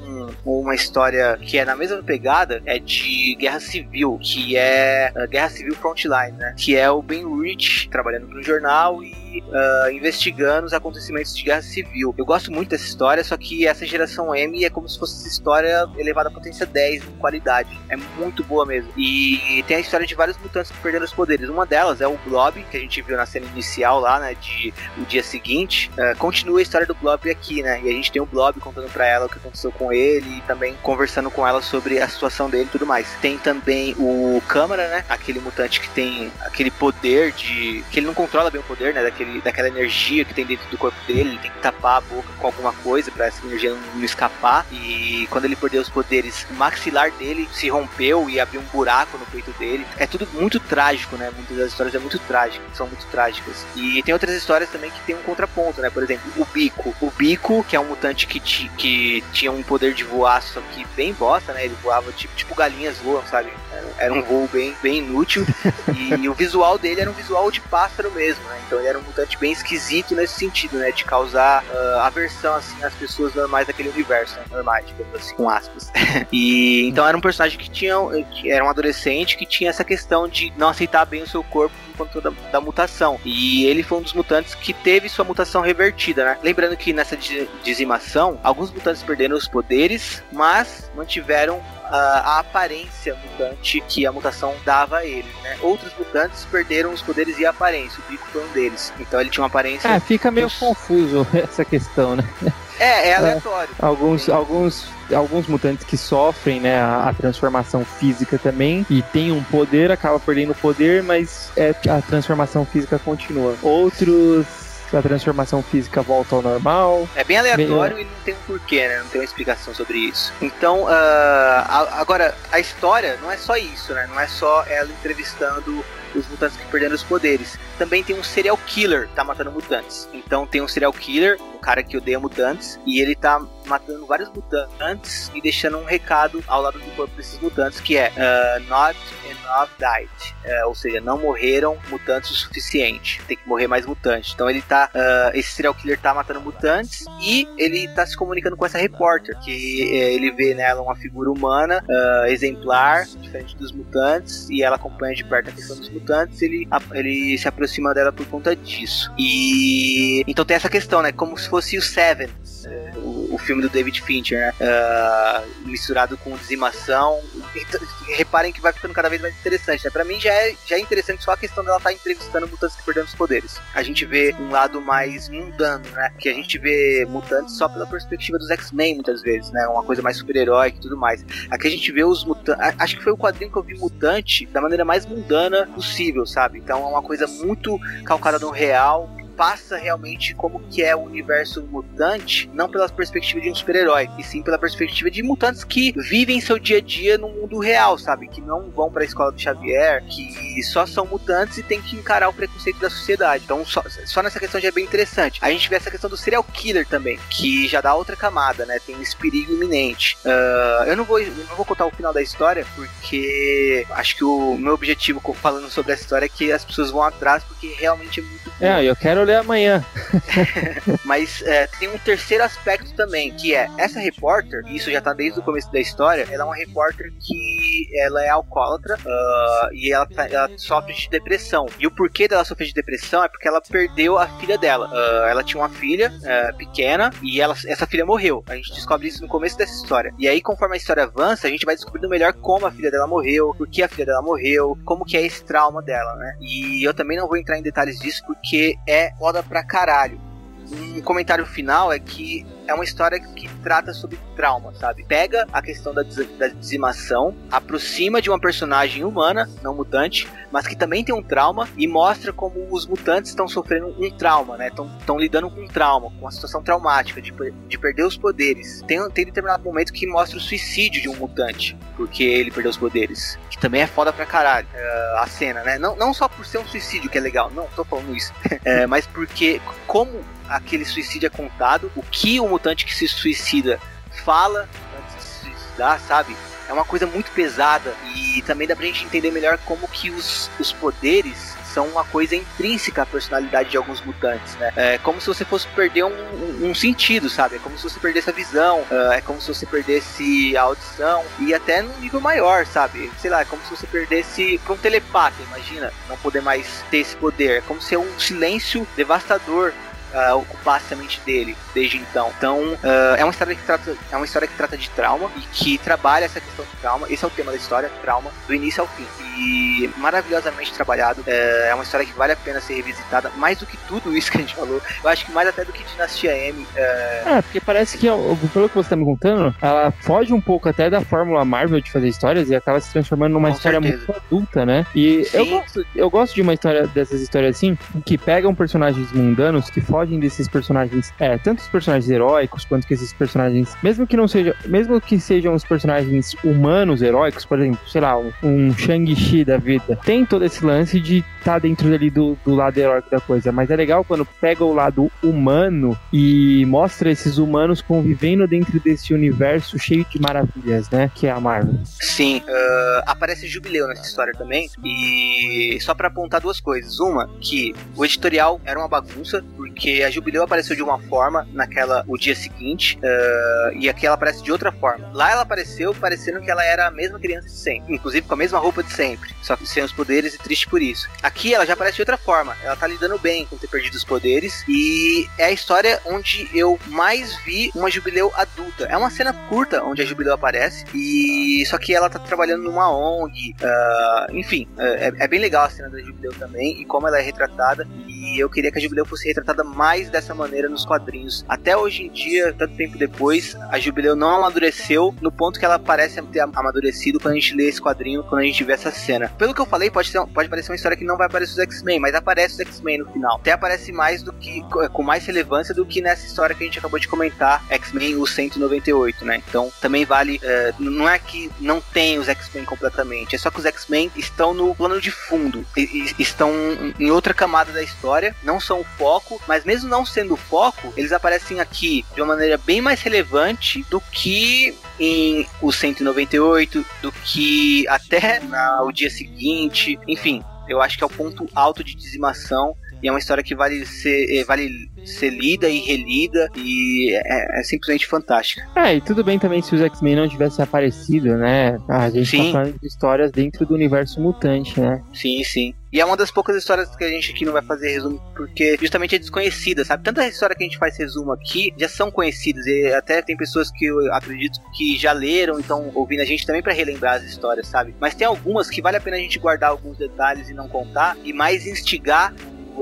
uma história que é na mesma pegada, é de Guerra Civil, que é Guerra Civil Frontline, né? Que é o Ben Rich trabalhando no jornal e uh, investigando os acontecimentos de guerra civil. Eu gosto muito dessa história, só que essa geração M é como se fosse essa história elevada à potência 10 em qualidade. É muito boa mesmo. E tem a história de vários mutantes que perderam os poderes. Uma delas é o Blob, que a gente viu na cena inicial lá, né, de o dia seguinte. Uh, continua a história do Blob aqui, né? E a gente tem o Blob contando para ela o que aconteceu com ele e também conversando com ela sobre a situação dele e tudo mais. Tem também o Câmara, né? Aquele mutante que tem aquele poder de que ele não controla bem o poder, né? Daquele, daquela energia que tem dentro do corpo dele, ele tem que tapar a boca com alguma coisa para essa energia não escapar. E quando ele perdeu os poderes, o maxilar dele se rompeu e abriu um buraco no peito dele. É tudo muito trágico, né? Muitas das histórias é muito trágicas, são muito trágicas. E tem outras histórias também que tem um contraponto, né? Por exemplo, o Bico. O Bico, que é um mutante que, que tinha um poder de voar, só que bem bosta, né? Ele voava tipo, tipo galinhas voam, sabe? Era um voo bem, bem inútil. (laughs) e o visual dele era um visual de pássaro mesmo, né? Então ele era um mutante bem esquisito nesse sentido, né? De causar uh, aversão, assim, às pessoas normais daquele universo, né? normais, digamos assim, com aspas. (laughs) e então era um personagem que tinha, era um adolescente que tinha essa questão de não aceitar bem o seu corpo por conta da, da mutação. E ele foi um dos mutantes que teve sua mutação revertida, né? Lembrando que nessa dizimação, alguns mutantes perderam os poderes, mas mantiveram a, aparência mutante que a mutação dava a ele, né? Outros mutantes perderam os poderes e a aparência, o Bico foi um deles. Então ele tinha uma aparência. É, fica meio confuso (laughs) essa questão, né? É, é aleatório. É, alguns, alguns, alguns mutantes que sofrem, né, a, a, transformação física também e tem um poder, acaba perdendo o poder, mas é, a transformação física continua. Outros a transformação física volta ao normal. É bem aleatório bem... e não tem um porquê, né? Não tem uma explicação sobre isso. Então, uh, a, agora, a história não é só isso, né? Não é só ela entrevistando os mutantes que perderam os poderes. Também tem um serial killer que tá matando mutantes. Então tem um serial killer, um cara que odeia mutantes, e ele tá matando vários mutantes e deixando um recado ao lado do corpo desses mutantes que é uh, Not enough died. Uh, ou seja, não morreram mutantes o suficiente. Tem que morrer mais mutantes. Então ele tá. Uh, esse serial killer tá matando mutantes e ele tá se comunicando com essa repórter. Que uh, ele vê nela uma figura humana, exemplar, diferente dos mutantes, e ela acompanha de perto a questão dos mutantes. Ele, ele se aproxima dela por conta disso. E então tem essa questão, né? Como se fosse o Seven o, o filme do David Fincher, né? Uh, misturado com dizimação. Então, reparem que vai ficando cada vez mais interessante, né? Pra mim já é, já é interessante só a questão dela estar tá entrevistando mutantes que perderam os poderes. A gente vê um lado mais mundano, né? Que a gente vê mutantes só pela perspectiva dos X-Men, muitas vezes, né? Uma coisa mais super-heróica e tudo mais. Aqui a gente vê os mutantes. Acho que foi o quadrinho que eu vi mutante da maneira mais mundana possível, sabe? Então é uma coisa muito calcada no real, passa realmente como que é o universo mutante, não pela perspectiva de um super-herói, e sim pela perspectiva de mutantes que vivem seu dia a dia no mundo real, sabe? Que não vão para a escola do Xavier, que só são mutantes e tem que encarar o preconceito da sociedade. Então, só, só nessa questão já é bem interessante. A gente vê essa questão do serial killer também, que já dá outra camada, né? Tem esse perigo iminente. Uh, eu não vou, eu não vou contar o final da história, porque acho que o meu objetivo falando sobre essa história é que as pessoas vão atrás, porque realmente é muito bom. É, eu quero ler amanhã. (laughs) Mas é, tem um terceiro aspecto também, que é essa repórter, e isso já tá desde o começo da história, ela é uma repórter que ela é alcoólatra uh, e ela, tá, ela, sofre de depressão. E o porquê dela sofrer de depressão é porque ela perdeu a filha dela. Uh, ela tinha uma filha uh, pequena e ela, essa filha morreu. A gente descobre isso no começo dessa história. E aí, conforme a história avança, a gente vai descobrindo melhor como a filha dela morreu, por que a filha dela morreu, como que é esse trauma dela, né? E eu também não vou entrar em detalhes disso porque é foda pra caralho. Um comentário final é que é uma história que trata sobre trauma, sabe? Pega a questão da, da dizimação, aproxima de uma personagem humana, não mutante, mas que também tem um trauma e mostra como os mutantes estão sofrendo um trauma, né? Estão lidando com um trauma, com uma situação traumática de, de perder os poderes. Tem, tem determinado momento que mostra o suicídio de um mutante, porque ele perdeu os poderes. Também é foda pra caralho uh, a cena, né? Não, não só por ser um suicídio que é legal, não tô falando isso, (laughs) é, mas porque como aquele suicídio é contado, o que o mutante que se suicida fala antes de se suicidar, sabe? é uma coisa muito pesada e também dá pra gente entender melhor como que os, os poderes são uma coisa intrínseca à personalidade de alguns mutantes, né? É como se você fosse perder um, um, um sentido, sabe? É como se você perdesse a visão, uh, é como se você perdesse a audição e até num nível maior, sabe? Sei lá, é como se você perdesse para um telepata, imagina, não poder mais ter esse poder. É como se é um silêncio devastador uh, ocupasse a mente dele desde então. Então, uh, é uma história que trata é uma história que trata de trauma e que trabalha essa questão de trauma. Esse é o tema da história, trauma, do início ao fim. E maravilhosamente trabalhado. É, é uma história que vale a pena ser revisitada, mais do que tudo isso que a gente falou. Eu acho que mais até do que Dinastia M. É, é porque parece que, pelo que você está me contando, ela foge um pouco até da fórmula Marvel de fazer histórias e acaba se transformando numa Com história certeza. muito adulta, né? E eu gosto, eu gosto de uma história dessas histórias assim, que pegam personagens mundanos que fogem fogem desses personagens, é, tanto os personagens heróicos quanto que esses personagens, mesmo que não seja, mesmo que sejam os personagens humanos heróicos, por exemplo, sei lá, um, um Shang-Chi da vida, tem todo esse lance de estar tá dentro ali do, do lado heróico da coisa, mas é legal quando pega o lado humano e mostra esses humanos convivendo dentro desse universo cheio de maravilhas, né, que é a Marvel. Sim, uh, aparece Jubileu nessa história também, e só para apontar duas coisas, uma, que o editorial era uma bagunça, porque porque a Jubileu apareceu de uma forma naquela o dia seguinte uh, e aqui ela aparece de outra forma. Lá ela apareceu parecendo que ela era a mesma criança de sempre, inclusive com a mesma roupa de sempre, só que sem os poderes e triste por isso. Aqui ela já aparece de outra forma. Ela tá lidando bem com ter perdido os poderes e é a história onde eu mais vi uma Jubileu adulta. É uma cena curta onde a Jubileu aparece e só que ela tá trabalhando numa ONG, uh, enfim, é, é bem legal a cena da Jubileu também e como ela é retratada e eu queria que a Jubileu fosse retratada mais dessa maneira nos quadrinhos. Até hoje em dia, tanto tempo depois, a Jubileu não amadureceu no ponto que ela parece ter amadurecido quando a gente lê esse quadrinho, quando a gente vê essa cena. Pelo que eu falei, pode, ser, pode parecer uma história que não vai aparecer os X-Men, mas aparece os X-Men no final. Até aparece mais do que, com mais relevância do que nessa história que a gente acabou de comentar, X-Men o 198, né? Então também vale, é, não é que não tem os X-Men completamente, é só que os X-Men estão no plano de fundo, e, e, estão em outra camada da história, não são o foco, mas mesmo não sendo foco, eles aparecem aqui de uma maneira bem mais relevante do que em o 198, do que até na, o dia seguinte. Enfim, eu acho que é o ponto alto de dizimação e é uma história que vale ser, eh, vale ser lida e relida e é, é simplesmente fantástica. É, e tudo bem também se os X-Men não tivessem aparecido, né? A gente tá sim. tá falando de histórias dentro do universo mutante, né? Sim, sim. E é uma das poucas histórias que a gente aqui não vai fazer resumo, porque justamente é desconhecida, sabe? Tanta história que a gente faz resumo aqui já são conhecidas, e até tem pessoas que eu acredito que já leram, então ouvindo a gente também para relembrar as histórias, sabe? Mas tem algumas que vale a pena a gente guardar alguns detalhes e não contar, e mais instigar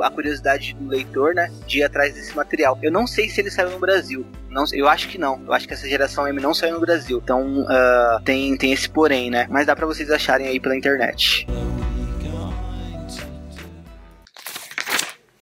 a curiosidade do leitor, né, de ir atrás desse material. Eu não sei se ele saiu no Brasil. Não, eu acho que não. Eu acho que essa geração M não saiu no Brasil. Então uh, tem, tem esse porém, né? Mas dá para vocês acharem aí pela internet.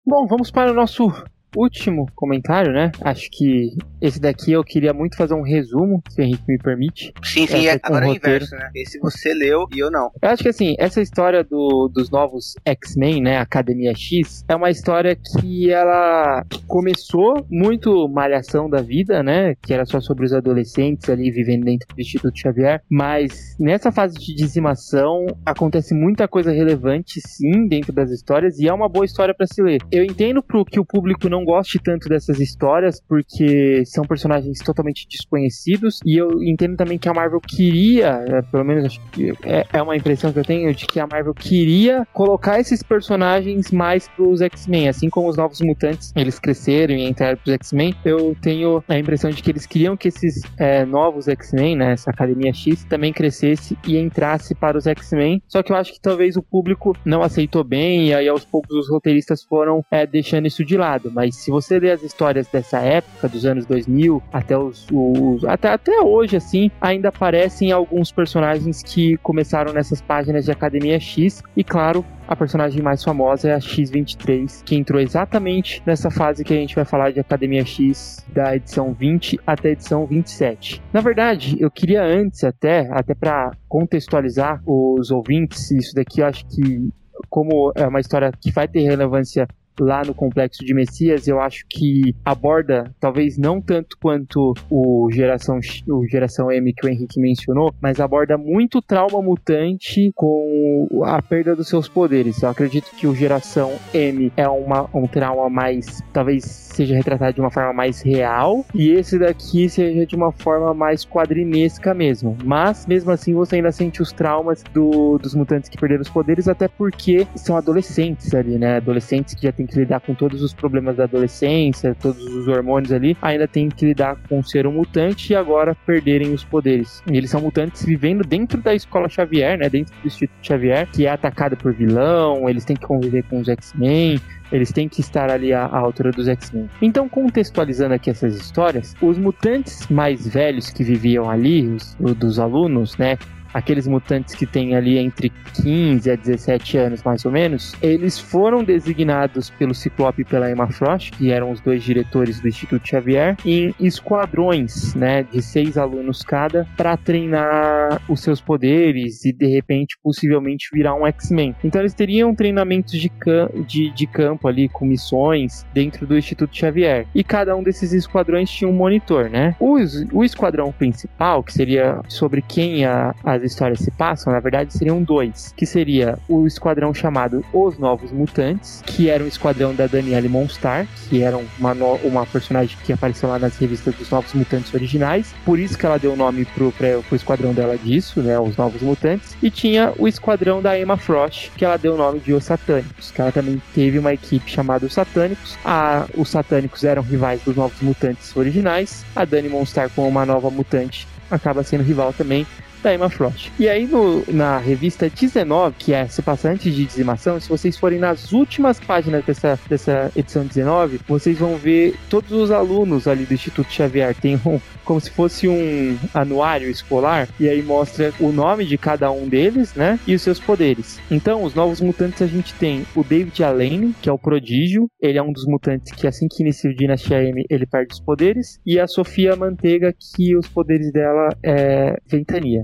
Bom, vamos para o nosso último comentário, né? Acho que esse daqui eu queria muito fazer um resumo, se o Henrique me permite. Sim, sim, é, agora é o inverso, né? Esse você leu e eu não. Eu acho que assim, essa história do, dos novos X-Men, né? Academia X, é uma história que ela começou muito malhação da vida, né? Que era só sobre os adolescentes ali vivendo dentro do Instituto Xavier. Mas nessa fase de dizimação acontece muita coisa relevante, sim, dentro das histórias, e é uma boa história para se ler. Eu entendo pro que o público não goste tanto dessas histórias, porque são personagens totalmente desconhecidos. E eu entendo também que a Marvel queria, é, pelo menos é, é uma impressão que eu tenho, de que a Marvel queria colocar esses personagens mais pros X-Men, assim como os Novos Mutantes, eles cresceram e entraram pros X-Men. Eu tenho a impressão de que eles queriam que esses é, novos X-Men, né, essa Academia X, também crescesse e entrasse para os X-Men. Só que eu acho que talvez o público não aceitou bem e aí aos poucos os roteiristas foram é, deixando isso de lado. Mas se você ler as histórias dessa época, dos anos 2000 até os, os até, até hoje, assim, ainda aparecem alguns personagens que começaram nessas páginas de Academia X. E claro, a personagem mais famosa é a X23, que entrou exatamente nessa fase que a gente vai falar de Academia X da edição 20 até a edição 27. Na verdade, eu queria antes até, até para contextualizar os ouvintes, isso daqui eu acho que como é uma história que vai ter relevância lá no Complexo de Messias, eu acho que aborda, talvez não tanto quanto o Geração, o Geração M que o Henrique mencionou, mas aborda muito trauma mutante com a perda dos seus poderes. Eu acredito que o Geração M é uma, um trauma mais, talvez seja retratado de uma forma mais real, e esse daqui seja de uma forma mais quadrinesca mesmo. Mas, mesmo assim, você ainda sente os traumas do, dos mutantes que perderam os poderes, até porque são adolescentes ali, né? Adolescentes que já tem que lidar com todos os problemas da adolescência, todos os hormônios ali, ainda tem que lidar com ser um mutante e agora perderem os poderes. E eles são mutantes vivendo dentro da escola Xavier, né? Dentro do Instituto Xavier, que é atacado por vilão, eles têm que conviver com os X-Men, eles têm que estar ali à, altura dos X-Men. Então, contextualizando aqui essas histórias, os mutantes mais velhos que viviam ali, os, dos alunos, né? Aqueles mutantes que têm ali entre 15 a 17 anos, mais ou menos, eles foram designados pelo Ciclope e pela Emma Frost, que eram os dois diretores do Instituto Xavier, em esquadrões, né, de seis alunos cada, para treinar os seus poderes e de repente possivelmente virar um X-Men. Então eles teriam treinamentos de, cam de, de campo ali com missões dentro do Instituto Xavier. E cada um desses esquadrões tinha um monitor, né? O, o esquadrão principal, que seria sobre quem a, as histórias se passam, na verdade seriam dois, que seria o esquadrão chamado Os Novos Mutantes, que era um esquadrão da Danielle Monstar, que era uma, uma personagem que apareceu lá nas revistas dos Novos Mutantes originais, por isso que ela deu o nome pro, pra, pro esquadrão dela disso, né, os Novos Mutantes, e tinha o esquadrão da Emma Frost, que ela deu o nome de Os Satânicos, que ela também teve uma equipe chamada Os Satânicos, a, os Satânicos eram rivais dos Novos Mutantes originais, a Dani Monstar como uma nova mutante acaba sendo rival também da Emma Frost. E aí no, na revista 19, que é se passa antes de dizimação, se vocês forem nas últimas páginas dessa, dessa edição 19, vocês vão ver todos os alunos ali do Instituto Xavier. Tem um, como se fosse um anuário escolar, e aí mostra o nome de cada um deles, né? E os seus poderes. Então, os novos mutantes a gente tem o David Alane, que é o prodígio. Ele é um dos mutantes que assim que inicia o Dinastia M, ele perde os poderes. E a Sofia Manteiga, que os poderes dela é ventania.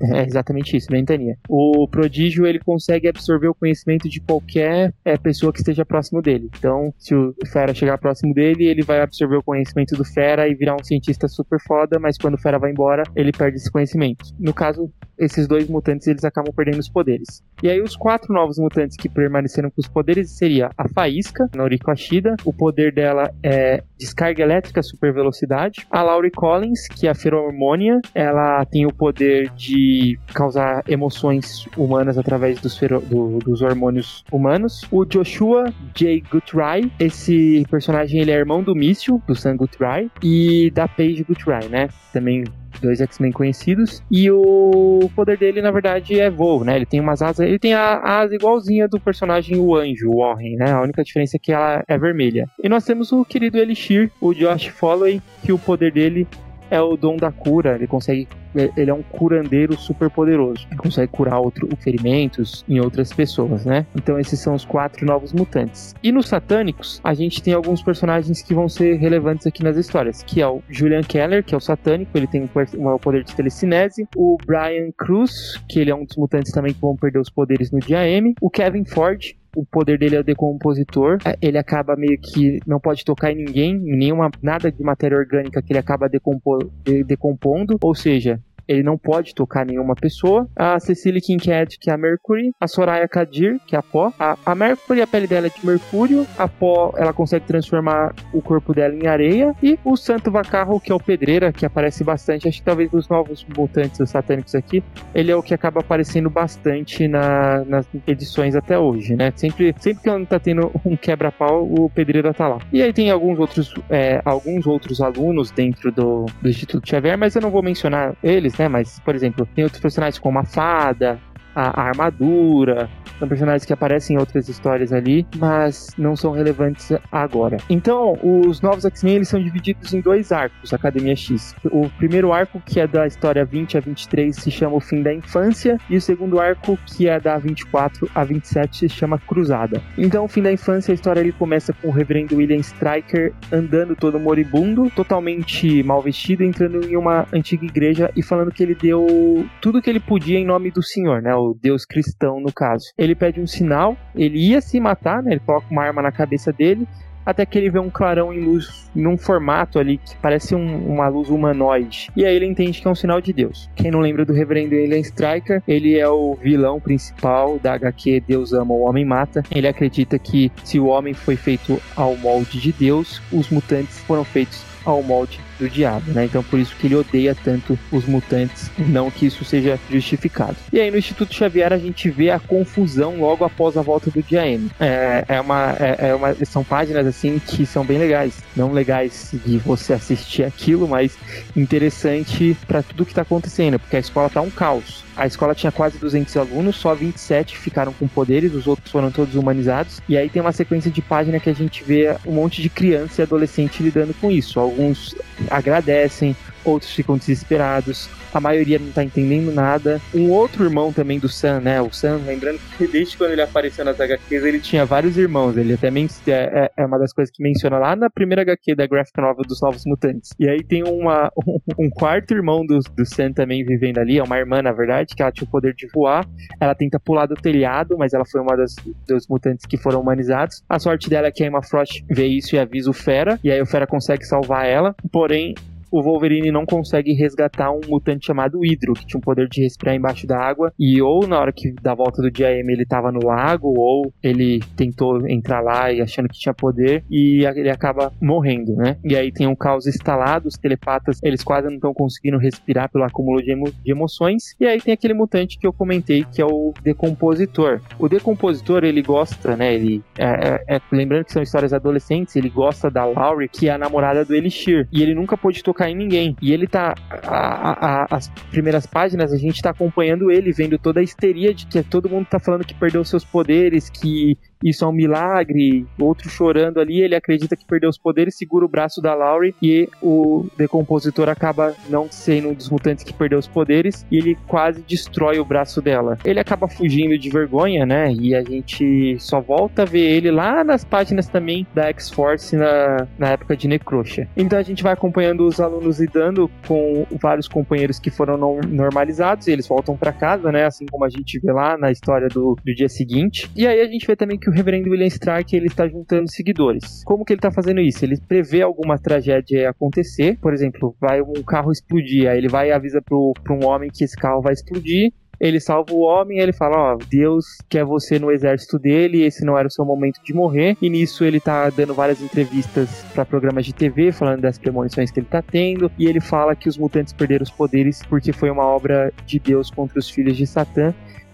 É exatamente isso, ventania. O prodígio ele consegue absorver o conhecimento de qualquer é, pessoa que esteja próximo dele. Então, se o Fera chegar próximo dele, ele vai absorver o conhecimento do Fera e virar um cientista super foda, mas quando o Fera vai embora, ele perde esse conhecimento. No caso, esses dois mutantes eles acabam perdendo os poderes. E aí os quatro novos mutantes que permaneceram com os poderes seria a Faísca, Noriko Ashida, o poder dela é descarga elétrica super velocidade. A Laurie Collins, que é a feromônia, ela tem o poder de causar emoções humanas através dos, do, dos hormônios humanos. O Joshua J. Guthrie, esse personagem ele é irmão do Míssil, do Sam Guthrie, e da Paige Guthrie, né? Também dois X-Men conhecidos. E o poder dele, na verdade, é voo, né? Ele tem umas asas. Ele tem a asa igualzinha do personagem o Anjo, o Warren, né? A única diferença é que ela é vermelha. E nós temos o querido Elixir, o Josh Followay, que o poder dele é o dom da cura. Ele consegue ele é um curandeiro super poderoso. Ele consegue curar outro, ferimentos em outras pessoas, né? Então esses são os quatro novos mutantes. E nos satânicos, a gente tem alguns personagens que vão ser relevantes aqui nas histórias, que é o Julian Keller, que é o satânico, ele tem o poder de telecinese, o Brian Cruz, que ele é um dos mutantes também que vão perder os poderes no dia M, o Kevin Ford, o poder dele é o decompositor. É, ele acaba meio que não pode tocar em ninguém, em nenhuma nada de matéria orgânica que ele acaba decompo, decompondo. Ou seja, ele não pode tocar nenhuma pessoa. A Cecily Kincaid, que é a Mercury. A Soraya Kadir, que é a Pó. A, a Mercury, a pele dela é de mercúrio. A Pó, ela consegue transformar o corpo dela em areia. E o Santo Vacarro, que é o Pedreira, que aparece bastante. Acho que talvez dos novos mutantes os satânicos aqui, ele é o que acaba aparecendo bastante na, nas edições até hoje, né? Sempre, sempre que tá tendo um quebra-pau, o Pedreira tá lá. E aí tem alguns outros, é, alguns outros alunos dentro do, do Instituto Xavier, mas eu não vou mencionar eles, né? Mas, por exemplo, tem outros personagens como a fada, a, a, armadura. São personagens que aparecem em outras histórias ali, mas não são relevantes agora. Então, os novos X-Men eles são divididos em dois arcos, Academia X. O primeiro arco, que é da história 20 a 23, se chama O Fim da Infância, e o segundo arco, que é da 24 a 27, se chama Cruzada. Então, o Fim da Infância, a história ele começa com o reverendo William Stryker andando todo moribundo, totalmente mal vestido, entrando em uma antiga igreja e falando que ele deu tudo que ele podia em nome do Senhor, né? O deus cristão, no caso. Ele pede um sinal, ele ia se matar, né? Ele coloca uma arma na cabeça dele, até que ele vê um clarão em luz, num formato ali que parece um, uma luz humanoide. E aí ele entende que é um sinal de Deus. Quem não lembra do reverendo Alien Striker, ele é o vilão principal da HQ Deus Ama, o Homem Mata. Ele acredita que se o homem foi feito ao molde de Deus, os mutantes foram feitos ao molde do diabo, né? Então por isso que ele odeia tanto os mutantes, não que isso seja justificado. E aí no Instituto Xavier a gente vê a confusão logo após a volta do dia M. É, é uma, é, é uma, são páginas assim que são bem legais, não legais de você assistir aquilo, mas interessante para tudo que tá acontecendo, porque a escola tá um caos. A escola tinha quase 200 alunos, só 27 ficaram com poderes, os outros foram todos humanizados. E aí tem uma sequência de página que a gente vê um monte de criança e adolescente lidando com isso. Alguns agradecem, outros ficam desesperados, a maioria não tá entendendo nada. Um outro irmão também do Sam, né? O Sam, lembrando que desde quando ele apareceu nas HQs, ele tinha vários irmãos. Ele até é, é, é, uma das coisas que menciona lá na primeira HQ da Graphic Novel dos Novos Mutantes. E aí tem uma, um, (laughs) um quarto irmão do, do Sam também vivendo ali, é uma irmã, na verdade, que ela tinha o poder de voar. Ela tenta pular do telhado, mas ela foi uma das dos mutantes que foram humanizados. A sorte dela é que a Emma Frost vê isso e avisa o Fera, e aí o Fera consegue salvar ela. Porém, o Wolverine não consegue resgatar um mutante chamado Hydro, que tinha um poder de respirar embaixo da água, e ou na hora que da volta do dia M ele tava no lago, ou ele tentou entrar lá e achando que tinha poder, e ele acaba morrendo, né? E aí tem um caos instalado, os telepatas, eles quase não estão conseguindo respirar pelo acúmulo de, emo de emoções, e aí tem aquele mutante que eu comentei, que é o Decompositor. O Decompositor, ele gosta, né, ele, é, é, é lembrando que são histórias adolescentes, ele gosta da Laurie, que é a namorada do Elixir, e ele nunca pôde tocar em ninguém. E ele tá. A, a, as primeiras páginas a gente tá acompanhando ele, vendo toda a histeria de que todo mundo tá falando que perdeu seus poderes, que isso é um milagre, outro chorando ali, ele acredita que perdeu os poderes, segura o braço da Laurie e o decompositor acaba não sendo um dos mutantes que perdeu os poderes e ele quase destrói o braço dela. Ele acaba fugindo de vergonha, né? E a gente só volta a ver ele lá nas páginas também da X-Force na, na época de Necrocha. Então a gente vai acompanhando os alunos lidando com vários companheiros que foram normalizados e eles voltam para casa, né? Assim como a gente vê lá na história do, do dia seguinte. E aí a gente vê também que o reverendo William Stark ele está juntando seguidores. Como que ele está fazendo isso? Ele prevê alguma tragédia acontecer, por exemplo, vai um carro explodir, aí ele vai e avisa para um homem que esse carro vai explodir, ele salva o homem ele fala: Ó, Deus quer você no exército dele, esse não era o seu momento de morrer. E nisso ele tá dando várias entrevistas para programas de TV, falando das premonições que ele tá tendo. E ele fala que os mutantes perderam os poderes porque foi uma obra de Deus contra os filhos de Satã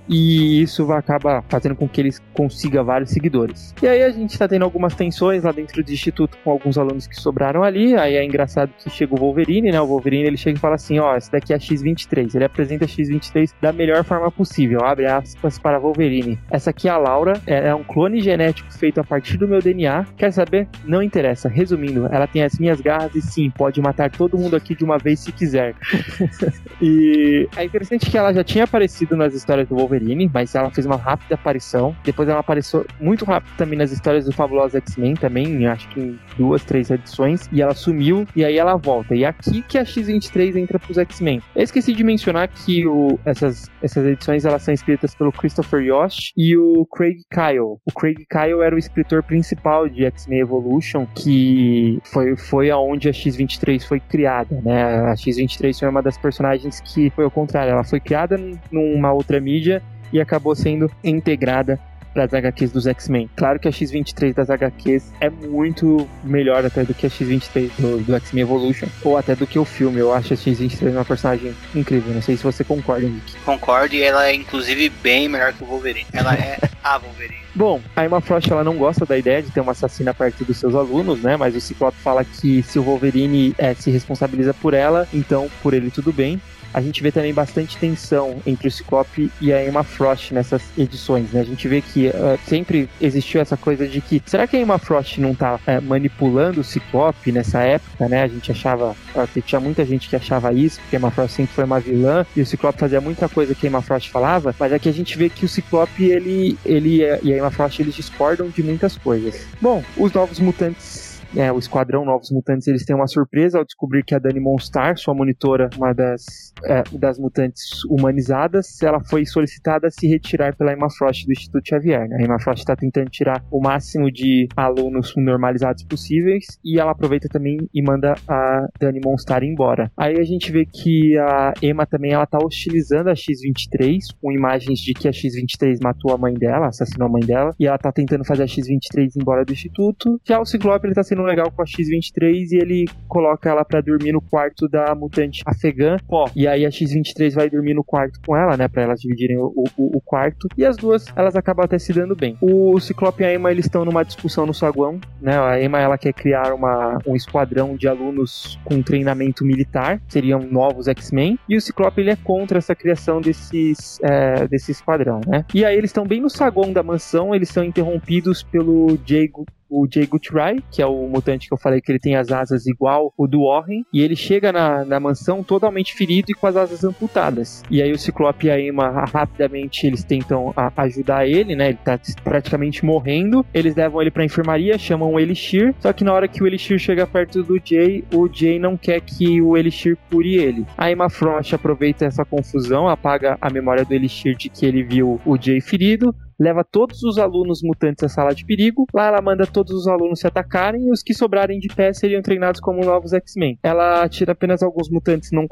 e isso vai acabar fazendo com que eles consiga vários seguidores. E aí a gente está tendo algumas tensões lá dentro do instituto com alguns alunos que sobraram ali. Aí é engraçado que chega o Wolverine, né? O Wolverine ele chega e fala assim: ó, essa daqui é a X23. Ele apresenta a X23 da melhor forma possível. Abre aspas para Wolverine. Essa aqui é a Laura, é, é um clone genético feito a partir do meu DNA. Quer saber? Não interessa. Resumindo, ela tem as minhas garras e sim, pode matar todo mundo aqui de uma vez se quiser. (laughs) e é interessante que ela já tinha aparecido nas histórias do Wolverine Wolverine, mas ela fez uma rápida aparição. Depois ela apareceu muito rápido também nas histórias do Fabuloso X-Men também, acho que em duas, três edições, e ela sumiu, e aí ela volta. E é aqui que a X-23 entra pros X-Men. Eu esqueci de mencionar que o, essas, essas edições elas são escritas pelo Christopher Yost e o Craig Kyle. O Craig Kyle era o escritor principal de X-Men Evolution, que foi, foi aonde a X-23 foi criada, né? A X-23 foi uma das personagens que foi ao contrário, ela foi criada numa outra mídia e acabou sendo integrada para as HQs dos X-Men. Claro que a X-23 das HQs é muito melhor até do que a X-23 do, do X-Men Evolution, ou até do que o filme. Eu acho a X-23 uma personagem incrível. Não sei se você concorda, Nick. Concordo, e ela é inclusive bem melhor que o Wolverine. Ela é a Wolverine. (laughs) Bom, a Emma Frost ela não gosta da ideia de ter uma assassina perto dos seus alunos, né? Mas o Ciclope fala que se o Wolverine é, se responsabiliza por ela, então por ele tudo bem a gente vê também bastante tensão entre o Ciclope e a Emma Frost nessas edições, né? A gente vê que uh, sempre existiu essa coisa de que será que a Emma Frost não tá uh, manipulando o Ciclope nessa época, né? A gente achava, uh, tinha muita gente que achava isso, porque a Emma Frost sempre foi uma vilã e o Ciclope fazia muita coisa que a Emma Frost falava, mas aqui a gente vê que o Ciclope ele, ele e a Emma Frost eles discordam de muitas coisas. Bom, os novos mutantes é, o Esquadrão Novos Mutantes, eles têm uma surpresa ao descobrir que a Dani Monstar, sua monitora, uma das, é, das mutantes humanizadas, ela foi solicitada a se retirar pela Emma Frost do Instituto Xavier. Né? A Emma Frost está tentando tirar o máximo de alunos normalizados possíveis e ela aproveita também e manda a Dani Monstar embora. Aí a gente vê que a Emma também ela tá hostilizando a X-23 com imagens de que a X-23 matou a mãe dela, assassinou a mãe dela, e ela tá tentando fazer a X-23 embora do instituto. Já o Ciclope ele tá sendo legal com a X-23 e ele coloca ela para dormir no quarto da mutante afegã, Pó. E aí a X-23 vai dormir no quarto com ela, né, para elas dividirem o, o, o, quarto. E as duas, elas acabam até se dando bem. O Ciclope e a Emma, eles estão numa discussão no saguão, né? A Emma, ela quer criar uma, um esquadrão de alunos com treinamento militar, seriam novos X-Men, e o Ciclope, ele é contra essa criação desses, é, desse esquadrão, né? E aí eles estão bem no saguão da mansão, eles são interrompidos pelo Jago o Jay Gutray, que é o mutante que eu falei que ele tem as asas igual o do Warren, e ele chega na, na mansão totalmente ferido e com as asas amputadas. E aí o Ciclope e a Emma rapidamente eles tentam a, ajudar ele, né? Ele tá praticamente morrendo. Eles levam ele pra enfermaria, chamam o Elixir, só que na hora que o Elixir chega perto do Jay, o Jay não quer que o Elixir cure ele. A Emma Frost aproveita essa confusão, apaga a memória do Elixir de que ele viu o Jay ferido, leva todos os alunos mutantes à sala de perigo. Lá ela manda todos os alunos se atacarem e os que sobrarem de pé seriam treinados como novos X-Men. Ela tira apenas alguns mutantes não,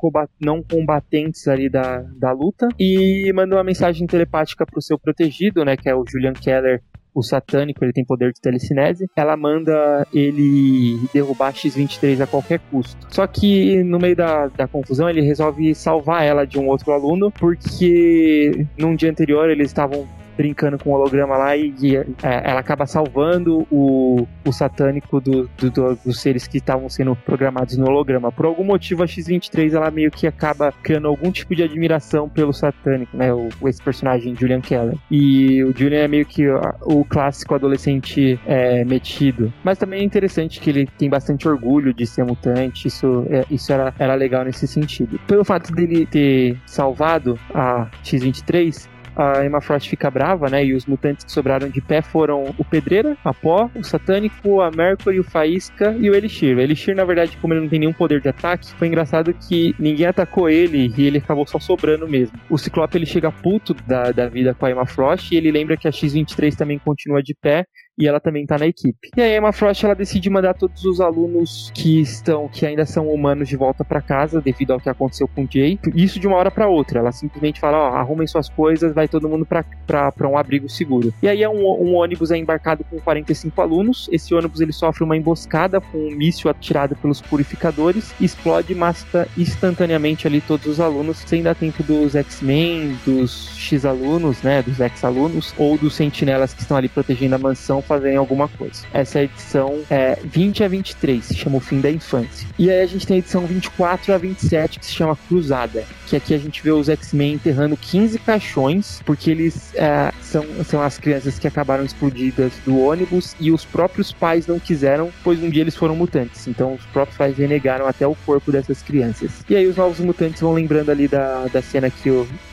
combatentes ali da, da luta e manda uma mensagem telepática pro seu protegido, né, que é o Julian Keller, o satânico, ele tem poder de telecinese, ela manda ele derrubar X-23 a qualquer custo. Só que no meio da, da confusão ele resolve salvar ela de um outro aluno, porque num dia anterior eles estavam brincando com o holograma lá e, e é, ela acaba salvando o, o satânico do, do, do, dos seres que estavam sendo programados no holograma. Por algum motivo, a X-23 ela meio que acaba criando algum tipo de admiração pelo satânico, né? O, esse personagem, Julian Keller. E o Julian é meio que o clássico adolescente é, metido. Mas também é interessante que ele tem bastante orgulho de ser mutante. Isso, é, isso era, era legal nesse sentido. Pelo fato dele ter salvado a X-23, a Emma Frost fica brava, né? E os mutantes que sobraram de pé foram o Pedreira, a Pó, o Satânico, a Mercury, o Faísca e o Elixir. O Elixir, na verdade, como ele não tem nenhum poder de ataque, foi engraçado que ninguém atacou ele e ele acabou só sobrando mesmo. O Ciclope ele chega puto da, da vida com a Emma Frost e ele lembra que a X-23 também continua de pé e ela também tá na equipe. E aí a Emma Frost ela decide mandar todos os alunos que estão, que ainda são humanos de volta para casa devido ao que aconteceu com o Jay. Isso de uma hora para outra. Ela simplesmente fala, ó, arrumem suas coisas, vai todo mundo para um abrigo seguro. E aí é um, um, ônibus é embarcado com 45 alunos. Esse ônibus ele sofre uma emboscada com um míssil atirado pelos purificadores, explode e mata instantaneamente ali todos os alunos, sem dar tempo dos X-Men, dos X-alunos, né, dos X-alunos ou dos sentinelas que estão ali protegendo a mansão fazerem alguma coisa. Essa é a edição é, 20 a 23, se chama O Fim da Infância. E aí a gente tem a edição 24 a 27, que se chama Cruzada, que aqui a gente vê os X-Men enterrando 15 caixões, porque eles é, são, são as crianças que acabaram explodidas do ônibus e os próprios pais não quiseram, pois um dia eles foram mutantes. Então os próprios pais renegaram até o corpo dessas crianças. E aí os novos mutantes vão lembrando ali da, da cena que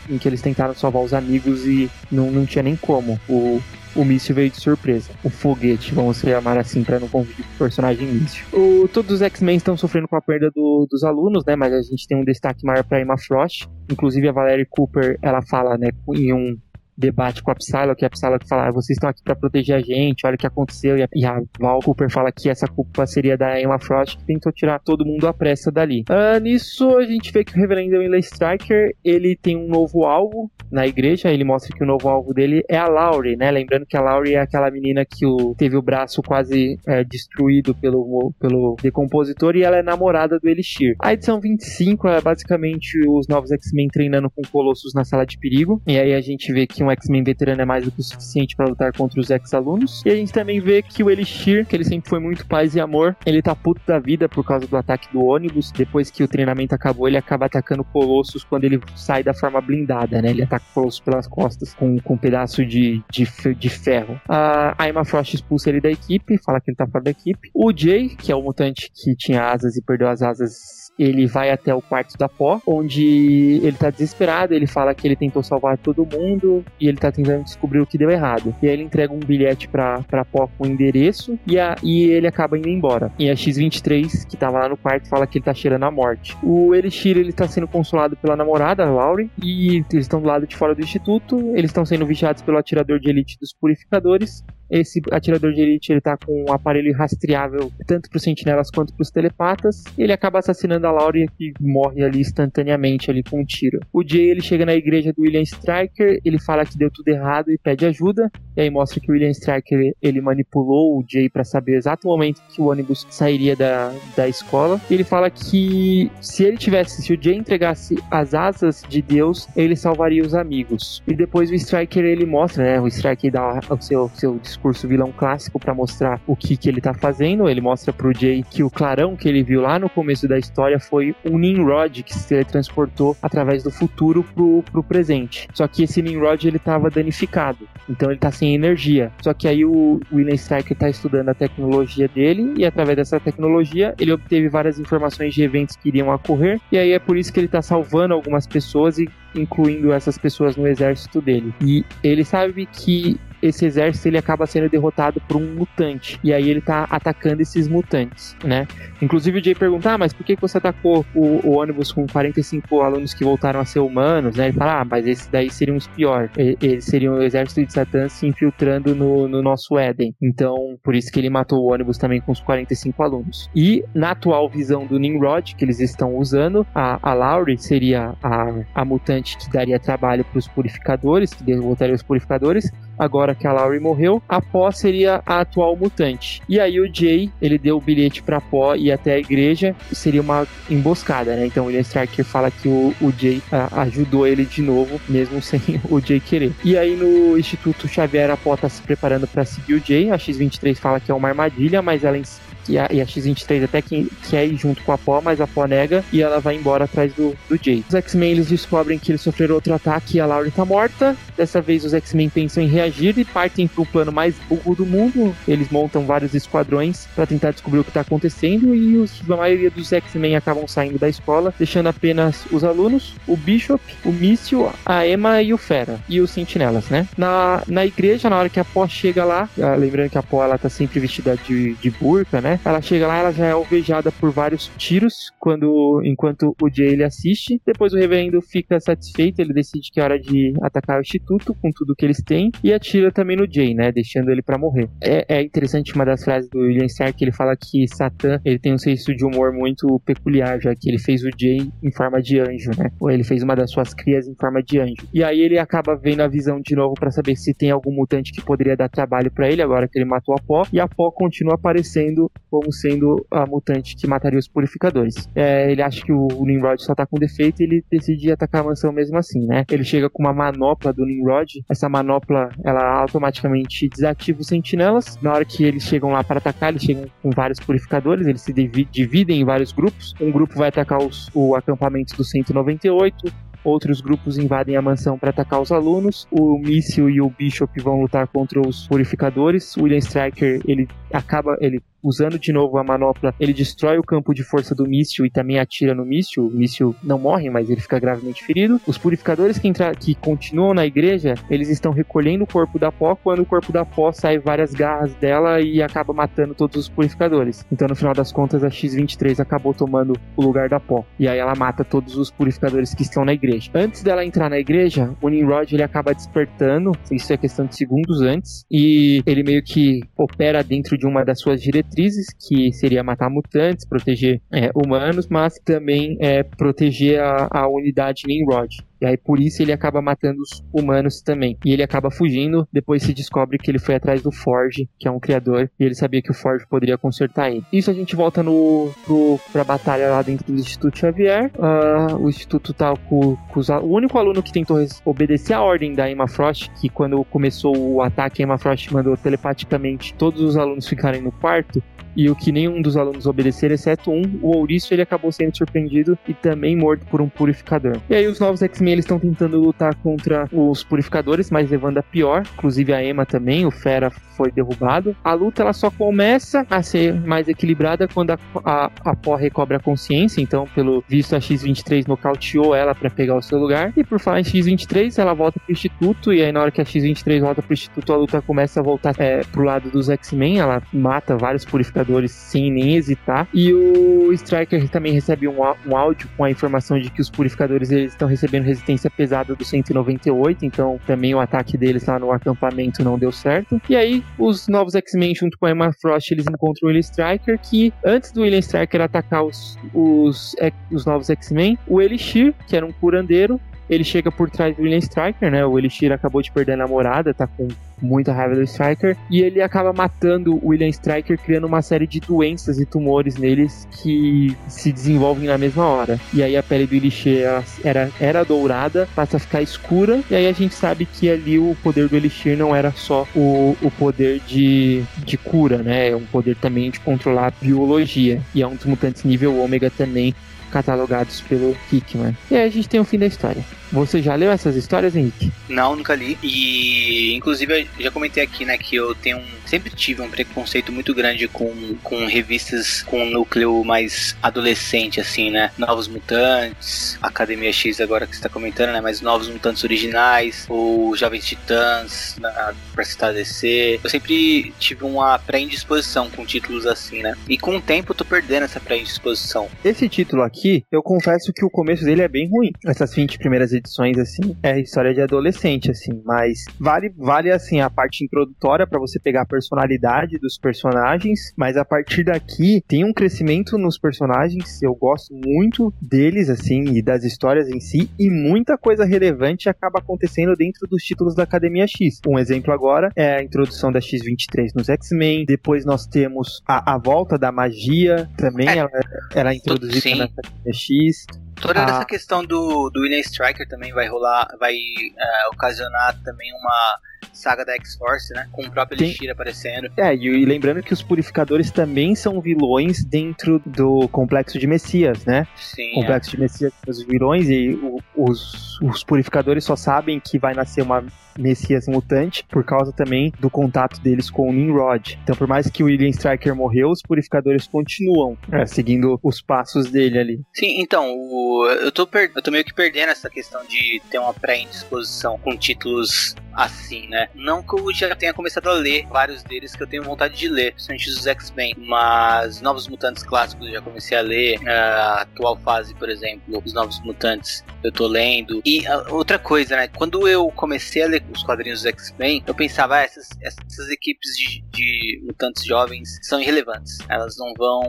em que eles tentaram salvar os amigos e não, não tinha nem como. O, o míssil veio de surpresa. O foguete, vamos chamar assim para não confundir com o personagem míssil. O, todos os X-Men estão sofrendo com a perda do, dos alunos, né? Mas a gente tem um destaque maior para Emma Frost. Inclusive a Valerie Cooper, ela fala, né, em um debate com a Psylocke, que a Psylocke fala, ah, vocês estão aqui para proteger a gente, olha o que aconteceu, e a, e a Val Cooper fala que essa culpa seria da Emma Frost, que tentou tirar todo mundo à pressa dali. Uh, nisso, a gente vê que o Reverendo Willie Striker, ele tem um novo alvo na igreja, ele mostra que o novo alvo dele é a Laurie, né, lembrando que a Laurie é aquela menina que o, teve o braço quase é, destruído pelo, pelo decompositor, e ela é namorada do Elixir. A edição 25 é basicamente os novos X-Men treinando com Colossus na sala de perigo, e aí a gente vê que um X-Men veterano é mais do que o suficiente para lutar contra os ex-alunos. E a gente também vê que o Elixir, que ele sempre foi muito paz e amor, ele tá puto da vida por causa do ataque do ônibus. Depois que o treinamento acabou, ele acaba atacando Colossus quando ele sai da forma blindada, né? Ele ataca Colossus pelas costas com, com um pedaço de, de, de ferro. A Emma Frost expulsa ele da equipe, fala que ele tá fora da equipe. O Jay, que é o mutante que tinha asas e perdeu as asas ele vai até o quarto da Pó, onde ele tá desesperado, ele fala que ele tentou salvar todo mundo e ele tá tentando descobrir o que deu errado. E aí ele entrega um bilhete pra, pra Pó com o endereço e, a, e ele acaba indo embora. E a X-23, que tava lá no quarto, fala que ele tá cheirando a morte. O Elixir, ele tá sendo consolado pela namorada, Laurie, e eles estão do lado de fora do instituto, eles estão sendo vigiados pelo atirador de elite dos purificadores, esse atirador de elite ele tá com um aparelho rastreável tanto para os sentinelas quanto para os telepatas. Ele acaba assassinando a Laurie que morre ali instantaneamente ali com um tiro. O Jay ele chega na igreja do William Striker, ele fala que deu tudo errado e pede ajuda. E aí mostra que o William Striker ele manipulou o Jay para saber o exato momento que o ônibus sairia da, da escola. Ele fala que se ele tivesse, se o Jay entregasse as asas de Deus, ele salvaria os amigos. E depois o Striker ele mostra, né? O Striker dá o seu, seu discurso discurso vilão clássico para mostrar o que, que ele tá fazendo. Ele mostra pro Jay que o clarão que ele viu lá no começo da história foi um Nimrod que se teletransportou através do futuro pro, pro presente. Só que esse Nimrod ele tava danificado, então ele tá sem energia. Só que aí o William Striker tá estudando a tecnologia dele e através dessa tecnologia ele obteve várias informações de eventos que iriam ocorrer e aí é por isso que ele tá salvando algumas pessoas e incluindo essas pessoas no exército dele. E ele sabe que esse exército ele acaba sendo derrotado por um mutante. E aí ele tá atacando esses mutantes, né? Inclusive o Jay pergunta: ah, mas por que você atacou o, o, ônibus com 45 alunos que voltaram a ser humanos? Né? Ele fala: ah, mas esses daí seriam os piores. Eles seriam o exército de Satã se infiltrando no, no nosso Éden. Então, por isso que ele matou o ônibus também com os 45 alunos. E na atual visão do Nimrod, que eles estão usando, a, a Laurie seria a, a mutante que daria trabalho para os purificadores, que derrotaria os purificadores agora que a Laurie morreu, a Pó seria a atual mutante. E aí o Jay, ele deu o bilhete pra Pó ir até a igreja, seria uma emboscada, né? Então William Striker fala que o, o Jay a, ajudou ele de novo, mesmo (laughs) sem o Jay querer. E aí no Instituto Xavier, a Pó tá se preparando para seguir o Jay, a X-23 fala que é uma armadilha, mas ela e a, e a X-23 até que quer ir junto com a Pó, mas a Pó nega e ela vai embora atrás do, do Jay. Os X-Men eles descobrem que eles sofreram outro ataque e a Laurie tá morta. Dessa vez os X-Men pensam em reagir e partem pro plano mais burro do mundo. Eles montam vários esquadrões para tentar descobrir o que tá acontecendo e os, a maioria dos X-Men acabam saindo da escola, deixando apenas os alunos, o Bishop, o Míssil, a Emma e o Fera e os Sentinelas, né? Na, na igreja, na hora que a Pó chega lá, ah, lembrando que a Pó ela tá sempre vestida de, de burca, né? Ela chega lá, ela já é alvejada por vários tiros quando enquanto o Jay ele assiste. Depois o reverendo fica satisfeito, ele decide que é hora de atacar o instituto com tudo que eles têm e atira também no Jay, né, deixando ele para morrer. É, é, interessante uma das frases do William Stark, ele fala que Satã, ele tem um senso de humor muito peculiar, já que ele fez o Jay em forma de anjo, né? Ou ele fez uma das suas crias em forma de anjo. E aí ele acaba vendo a visão de novo para saber se tem algum mutante que poderia dar trabalho para ele agora que ele matou a Pó, e a Pó continua aparecendo como sendo a mutante que mataria os purificadores. É, ele acha que o, Nimrod só tá com defeito e ele decide atacar a mansão mesmo assim, né? Ele chega com uma manopla do Nimrod. Essa manopla, ela automaticamente desativa os sentinelas. Na hora que eles chegam lá para atacar, eles chegam com vários purificadores, eles se dividem em vários grupos. Um grupo vai atacar os, o acampamento do 198, outros grupos invadem a mansão para atacar os alunos. O Míssil e o Bishop vão lutar contra os purificadores. William Striker ele acaba, ele usando de novo a manopla, ele destrói o campo de força do míssil e também atira no míssil. O míssil não morre, mas ele fica gravemente ferido. Os purificadores que, entra... que continuam na igreja, eles estão recolhendo o corpo da Pó quando o corpo da Pó sai várias garras dela e acaba matando todos os purificadores. Então, no final das contas, a X-23 acabou tomando o lugar da Pó. E aí ela mata todos os purificadores que estão na igreja. Antes dela entrar na igreja, o Nimrod ele acaba despertando, isso é questão de segundos antes, e ele meio que opera dentro de uma das suas diretrizes que seria matar mutantes, proteger é, humanos, mas também é, proteger a, a unidade Nimrod. E aí por isso ele acaba matando os humanos também. E ele acaba fugindo, depois se descobre que ele foi atrás do Forge, que é um criador, e ele sabia que o Forge poderia consertar ele. Isso a gente volta no pro, pra batalha lá dentro do Instituto Xavier. Uh, o Instituto tá com, com os, o único aluno que tentou obedecer a ordem da Emma Frost, que quando começou o ataque, a Emma Frost mandou telepaticamente todos os alunos ficarem no quarto, e o que nenhum dos alunos obedeceram, exceto um, o ouriço, ele acabou sendo surpreendido e também morto por um purificador. E aí os novos X-Men X-Men eles estão tentando lutar contra os purificadores, mas levando a pior. Inclusive a Emma também, o Fera foi derrubado. A luta ela só começa a ser mais equilibrada quando a, a, a Pó recobra a consciência. Então, pelo visto, a X-23 nocauteou ela para pegar o seu lugar. E por falar em X-23, ela volta pro Instituto. E aí, na hora que a X-23 volta pro Instituto, a luta começa a voltar é, pro lado dos X-Men. Ela mata vários purificadores sem nem hesitar. E o Striker também recebe um, um áudio com a informação de que os purificadores eles estão recebendo resistência pesada do 198. Então, também o ataque deles lá no acampamento não deu certo. E aí, os novos X-Men, junto com a Emma Frost, eles encontram o William Striker. Que antes do William Striker atacar os, os, os novos X-Men, o Elixir, que era um curandeiro, ele chega por trás do William Striker, né? O Elixir acabou de perder a namorada, tá com muita raiva do Striker. E ele acaba matando o William Striker, criando uma série de doenças e tumores neles que se desenvolvem na mesma hora. E aí a pele do Elixir era, era dourada, passa a ficar escura. E aí a gente sabe que ali o poder do Elixir não era só o, o poder de, de cura, né? É um poder também de controlar a biologia. E é um dos mutantes nível ômega também catalogados pelo Hickman. E aí a gente tem o fim da história. Você já leu essas histórias, Henrique? Não, nunca li. E inclusive eu já comentei aqui, né, que eu tenho um, sempre tive um preconceito muito grande com, com revistas com um núcleo mais adolescente, assim, né? Novos Mutantes, Academia X agora que você tá comentando, né? Mas Novos Mutantes originais, ou Jovens Titãs, na, pra citar DC. Eu sempre tive uma pré-indisposição com títulos assim, né? E com o tempo eu tô perdendo essa pré-indisposição. Esse título aqui, eu confesso que o começo dele é bem ruim. Essas 20 primeiras edições, assim, é história de adolescente, assim, mas vale, vale assim, a parte introdutória para você pegar a personalidade dos personagens, mas a partir daqui tem um crescimento nos personagens, eu gosto muito deles, assim, e das histórias em si, e muita coisa relevante acaba acontecendo dentro dos títulos da Academia X. Um exemplo agora é a introdução da X-23 nos X-Men, depois nós temos a, a volta da magia, também é, ela, ela é introduzida sim. na Academia X. Toda ah. essa questão do, do William Striker também vai rolar, vai uh, ocasionar também uma saga da X-Force, né? Com o próprio Tem... Elixir aparecendo. É, e, lembrando que os purificadores também são vilões dentro do complexo de Messias, né? Sim. O complexo é. de Messias os vilões e os, os purificadores só sabem que vai nascer uma Messias mutante por causa também do contato deles com o Nimrod. Então, por mais que o William Striker morreu, os purificadores continuam é, seguindo os passos dele ali. Sim, então, o, eu, tô per, eu tô meio que perdendo essa questão de ter uma pré-indisposição com títulos assim, né? Não que eu já tenha começado a ler vários deles que eu tenho vontade de ler, principalmente os X-Men, mas Novos Mutantes clássicos eu já comecei a ler, a atual fase, por exemplo, os Novos Mutantes eu tô lendo. E outra coisa, né? Quando eu comecei a ler os quadrinhos dos X-Men, eu pensava, ah, essas, essas equipes de, de, mutantes jovens são irrelevantes. Elas não vão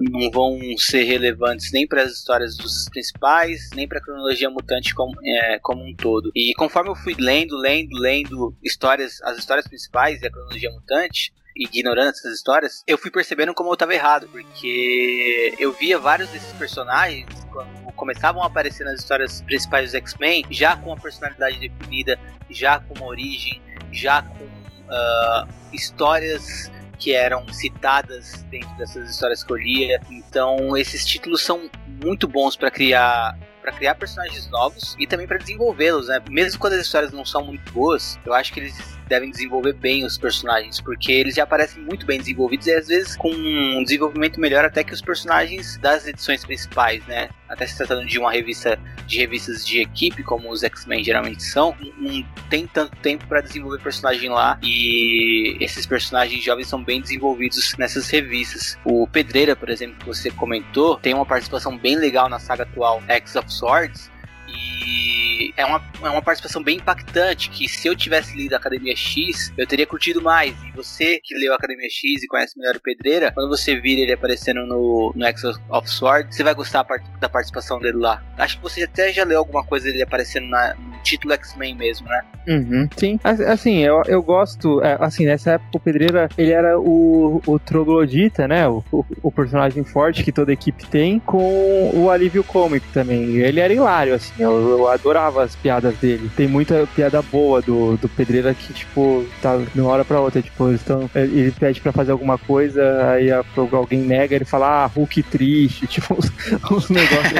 não vão ser relevantes nem para as histórias dos principais, nem para a cronologia mutante como, é, como um todo. E conforme eu fui lendo, lendo, lendo histórias, as histórias principais e a cronologia mutante, ignorando essas histórias, eu fui percebendo como eu estava errado, porque eu via vários desses personagens quando começavam a aparecer nas histórias principais dos X-Men, já com a personalidade definida, já com uma origem, já com uh, histórias que eram citadas dentro dessas histórias que eu lia. Então, esses títulos são muito bons para criar para criar personagens novos e também para desenvolvê-los, né? Mesmo quando as histórias não são muito boas, eu acho que eles devem desenvolver bem os personagens, porque eles já aparecem muito bem desenvolvidos e às vezes com um desenvolvimento melhor até que os personagens das edições principais, né? Até se tratando de uma revista de revistas de equipe, como os X-Men geralmente são, não tem tanto tempo para desenvolver personagem lá e esses personagens jovens são bem desenvolvidos nessas revistas. O Pedreira, por exemplo, que você comentou, tem uma participação bem legal na saga atual X of Swords é uma, é uma participação bem impactante. Que se eu tivesse lido Academia X, eu teria curtido mais. E você que leu Academia X e conhece melhor o Pedreira, quando você vir ele aparecendo no, no X of Sword, você vai gostar da participação dele lá. Acho que você até já leu alguma coisa dele aparecendo na, título X-Men mesmo, né? Uhum, sim, assim, eu, eu gosto, é, assim, nessa época o Pedreira, ele era o, o troglodita, né, o, o, o, personagem forte que toda equipe tem, com o alívio cômico também, ele era hilário, assim, eu, eu adorava as piadas dele, tem muita piada boa do, do Pedreira que, tipo, tá de uma hora pra outra, tipo, eles tão, ele pede pra fazer alguma coisa, aí alguém nega, ele fala, ah, Hulk triste, (laughs) tipo, uns, uns negócios.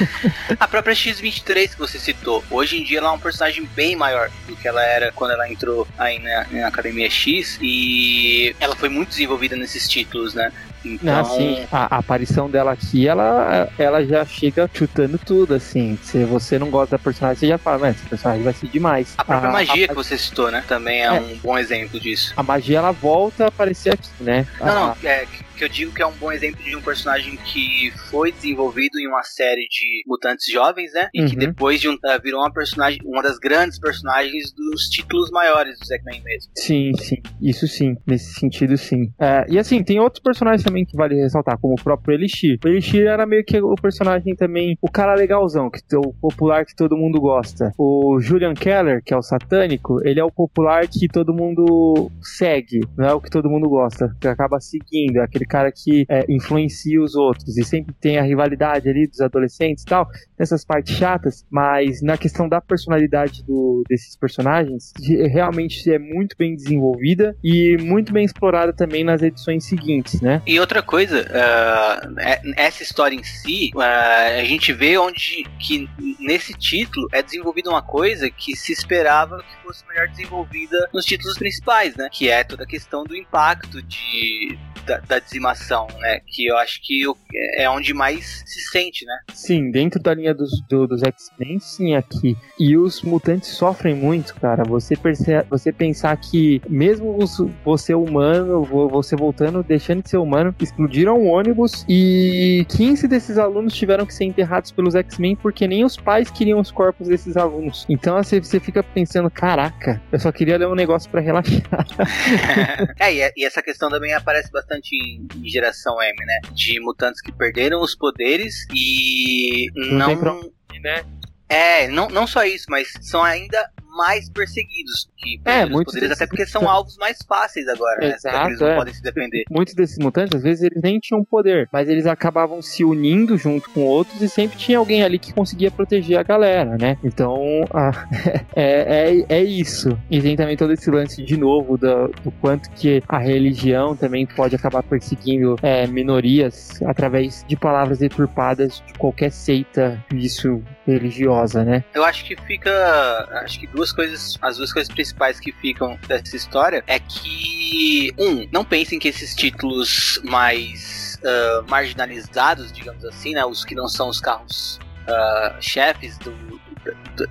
(laughs) a própria X-23 que você citou, hoje em dia ela um personagem bem maior do que ela era quando ela entrou aí na, na Academia X e ela foi muito desenvolvida nesses títulos, né? Então... Assim, a, a, aparição dela aqui, ela, ela já chega chutando tudo, assim. Se você não gosta da personagem, você já fala, mas esse personagem vai ser demais. A própria a, magia a, que você citou, né? Também é, é, um bom exemplo disso. A magia, ela volta a aparecer aqui, né? Não, não, é, que eu digo que é um bom exemplo de um personagem que foi desenvolvido em uma série de mutantes jovens, né? E uhum. que depois de um, uh, virou uma personagem, uma das grandes personagens dos títulos maiores do X-Men mesmo. Sim, sim. Isso sim. Nesse sentido, sim. É, e assim, tem outros personagens também que vale ressaltar, como o próprio Elixir. O Elixir era meio que o personagem também, o cara legalzão, que o popular que todo mundo gosta. O Julian Keller, que é o satânico, ele é o popular que todo mundo segue, não é o que todo mundo gosta, que acaba seguindo, é aquele aquele cara que é, influencia os outros e sempre tem a rivalidade ali dos adolescentes e tal, nessas partes chatas, mas na questão da personalidade do, desses personagens, realmente é muito bem desenvolvida e muito bem explorada também nas edições seguintes, né? E outra coisa, uh, essa história em si, uh, a gente vê onde que nesse título é desenvolvida uma coisa que se esperava que fosse melhor desenvolvida nos títulos principais, né? Que é toda a questão do impacto de da, da, dizimação, né? Que eu acho que é onde mais se sente, né? Sim, dentro da linha dos, do, dos X-Men, sim, aqui. E os mutantes sofrem muito, cara. Você, percebe, você pensar que, mesmo os, você humano, você voltando, deixando de ser humano, explodiram um ônibus e 15 desses alunos tiveram que ser enterrados pelos X-Men porque nem os pais queriam os corpos desses alunos. Então você, você fica pensando, caraca, eu só queria ler um negócio para relaxar. (laughs) é, e essa questão também aparece bastante bastante em, em, geração M, né? De mutantes que perderam os poderes e não. não né? É, não, não só isso, mas são ainda mais perseguidos que é, muitos poderes, até porque são alvos mais fáceis agora, Exato, né? Eles não é. podem se defender. Muitos desses mutantes, às vezes, eles nem tinham poder, mas eles acabavam se unindo junto com outros e sempre tinha alguém ali que conseguia proteger a galera, né? Então, (laughs) é, é, é isso. E tem também todo esse lance, de novo, do, do quanto que a religião também pode acabar perseguindo é, minorias através de palavras deturpadas de qualquer seita, isso religiosa, né? Eu acho que fica, acho que duas duas coisas, as duas coisas principais que ficam dessa história é que, um, não pensem que esses títulos mais uh, marginalizados, digamos assim, né, os que não são os carros uh, chefes do,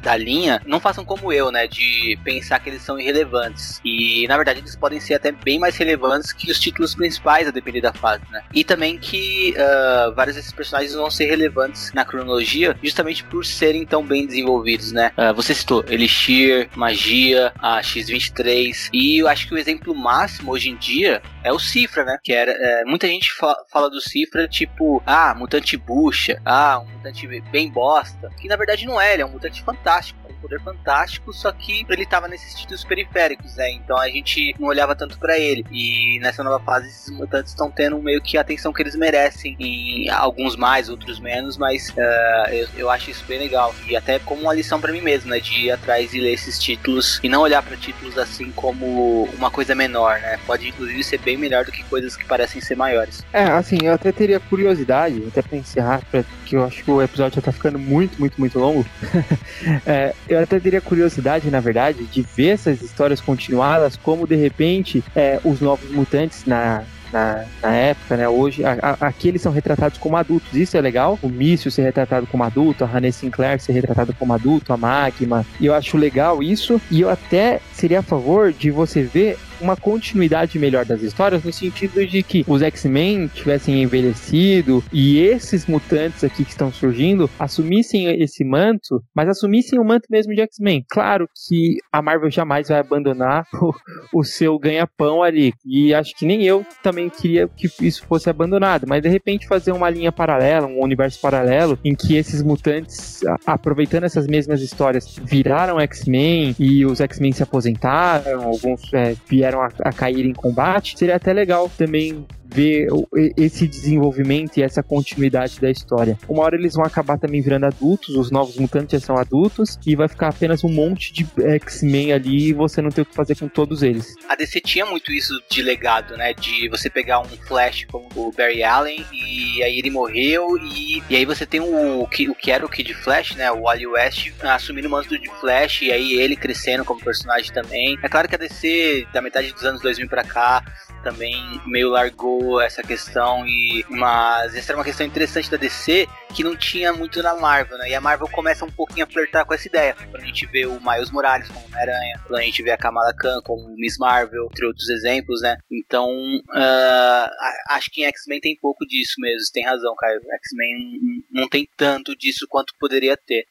da linha não façam como eu, né? De pensar que eles são irrelevantes. E na verdade eles podem ser até bem mais relevantes que os títulos principais, a depender da fase, né? E também que uh, vários desses personagens vão ser relevantes na cronologia justamente por serem tão bem desenvolvidos, né? Uh, você citou Elixir, Magia, a X23, e eu acho que o exemplo máximo hoje em dia é o Cifra, né? Que era. É, muita gente fa fala do Cifra tipo, ah, mutante bucha, ah, um mutante bem bosta. Que na verdade não é, ele é um mutante fantástico poder fantástico, só que ele tava nesses títulos periféricos, né? Então a gente não olhava tanto para ele. E nessa nova fase, esses mutantes estão tendo meio que a atenção que eles merecem. Em alguns mais, outros menos, mas uh, eu, eu acho isso bem legal. E até como uma lição para mim mesmo, né? De ir atrás e ler esses títulos e não olhar para títulos assim como uma coisa menor, né? Pode inclusive ser bem melhor do que coisas que parecem ser maiores. É, assim, eu até teria curiosidade, até pra encerrar, porque eu acho que o episódio já tá ficando muito, muito, muito longo. (laughs) (laughs) é, eu até teria curiosidade, na verdade, de ver essas histórias continuadas, como de repente é, os novos mutantes na, na, na, época, né? Hoje, a, a, aqui eles são retratados como adultos, isso é legal. O Mício ser retratado como adulto, a Hannah Sinclair ser retratada como adulto, a Magma. E eu acho legal isso. E eu até seria a favor de você ver uma continuidade melhor das histórias, no sentido de que os X-Men tivessem envelhecido e esses mutantes aqui que estão surgindo assumissem esse manto, mas assumissem o manto mesmo de X-Men. Claro que a Marvel jamais vai abandonar (laughs) o, o seu ganha-pão ali, e acho que nem eu também queria que isso fosse abandonado, mas de repente fazer uma linha paralela, um universo paralelo, em que esses mutantes, aproveitando essas mesmas histórias, viraram X-Men e os X-Men se aposentaram, alguns é, vieram a, a cair em combate, seria até legal também ver esse desenvolvimento e essa continuidade da história. Uma hora eles vão acabar também virando adultos, os novos mutantes já são adultos, e vai ficar apenas um monte de X-Men ali e você não tem o que fazer com todos eles. A DC tinha muito isso de legado, né? De você pegar um Flash como o Barry Allen e aí ele morreu e, e aí você tem o, o, que, o que era o Kid Flash, né? O Wally West assumindo o manto de Flash e aí ele crescendo como personagem também. É claro que a DC, da metade dos anos 2000 pra cá, também meio largou essa questão e mas essa era uma questão interessante da DC que não tinha muito na Marvel, né? E a Marvel começa um pouquinho a flertar com essa ideia. Quando a gente vê o Miles Morales como Homem-Aranha, quando a gente vê a Kamala Khan como Miss Marvel, entre outros exemplos, né? Então, uh, acho que em X-Men tem pouco disso mesmo, tem razão, Caio. X-Men não tem tanto disso quanto poderia ter.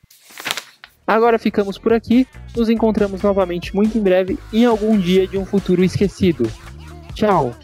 Agora ficamos por aqui, nos encontramos novamente muito em breve em algum dia de um futuro esquecido. Tchau!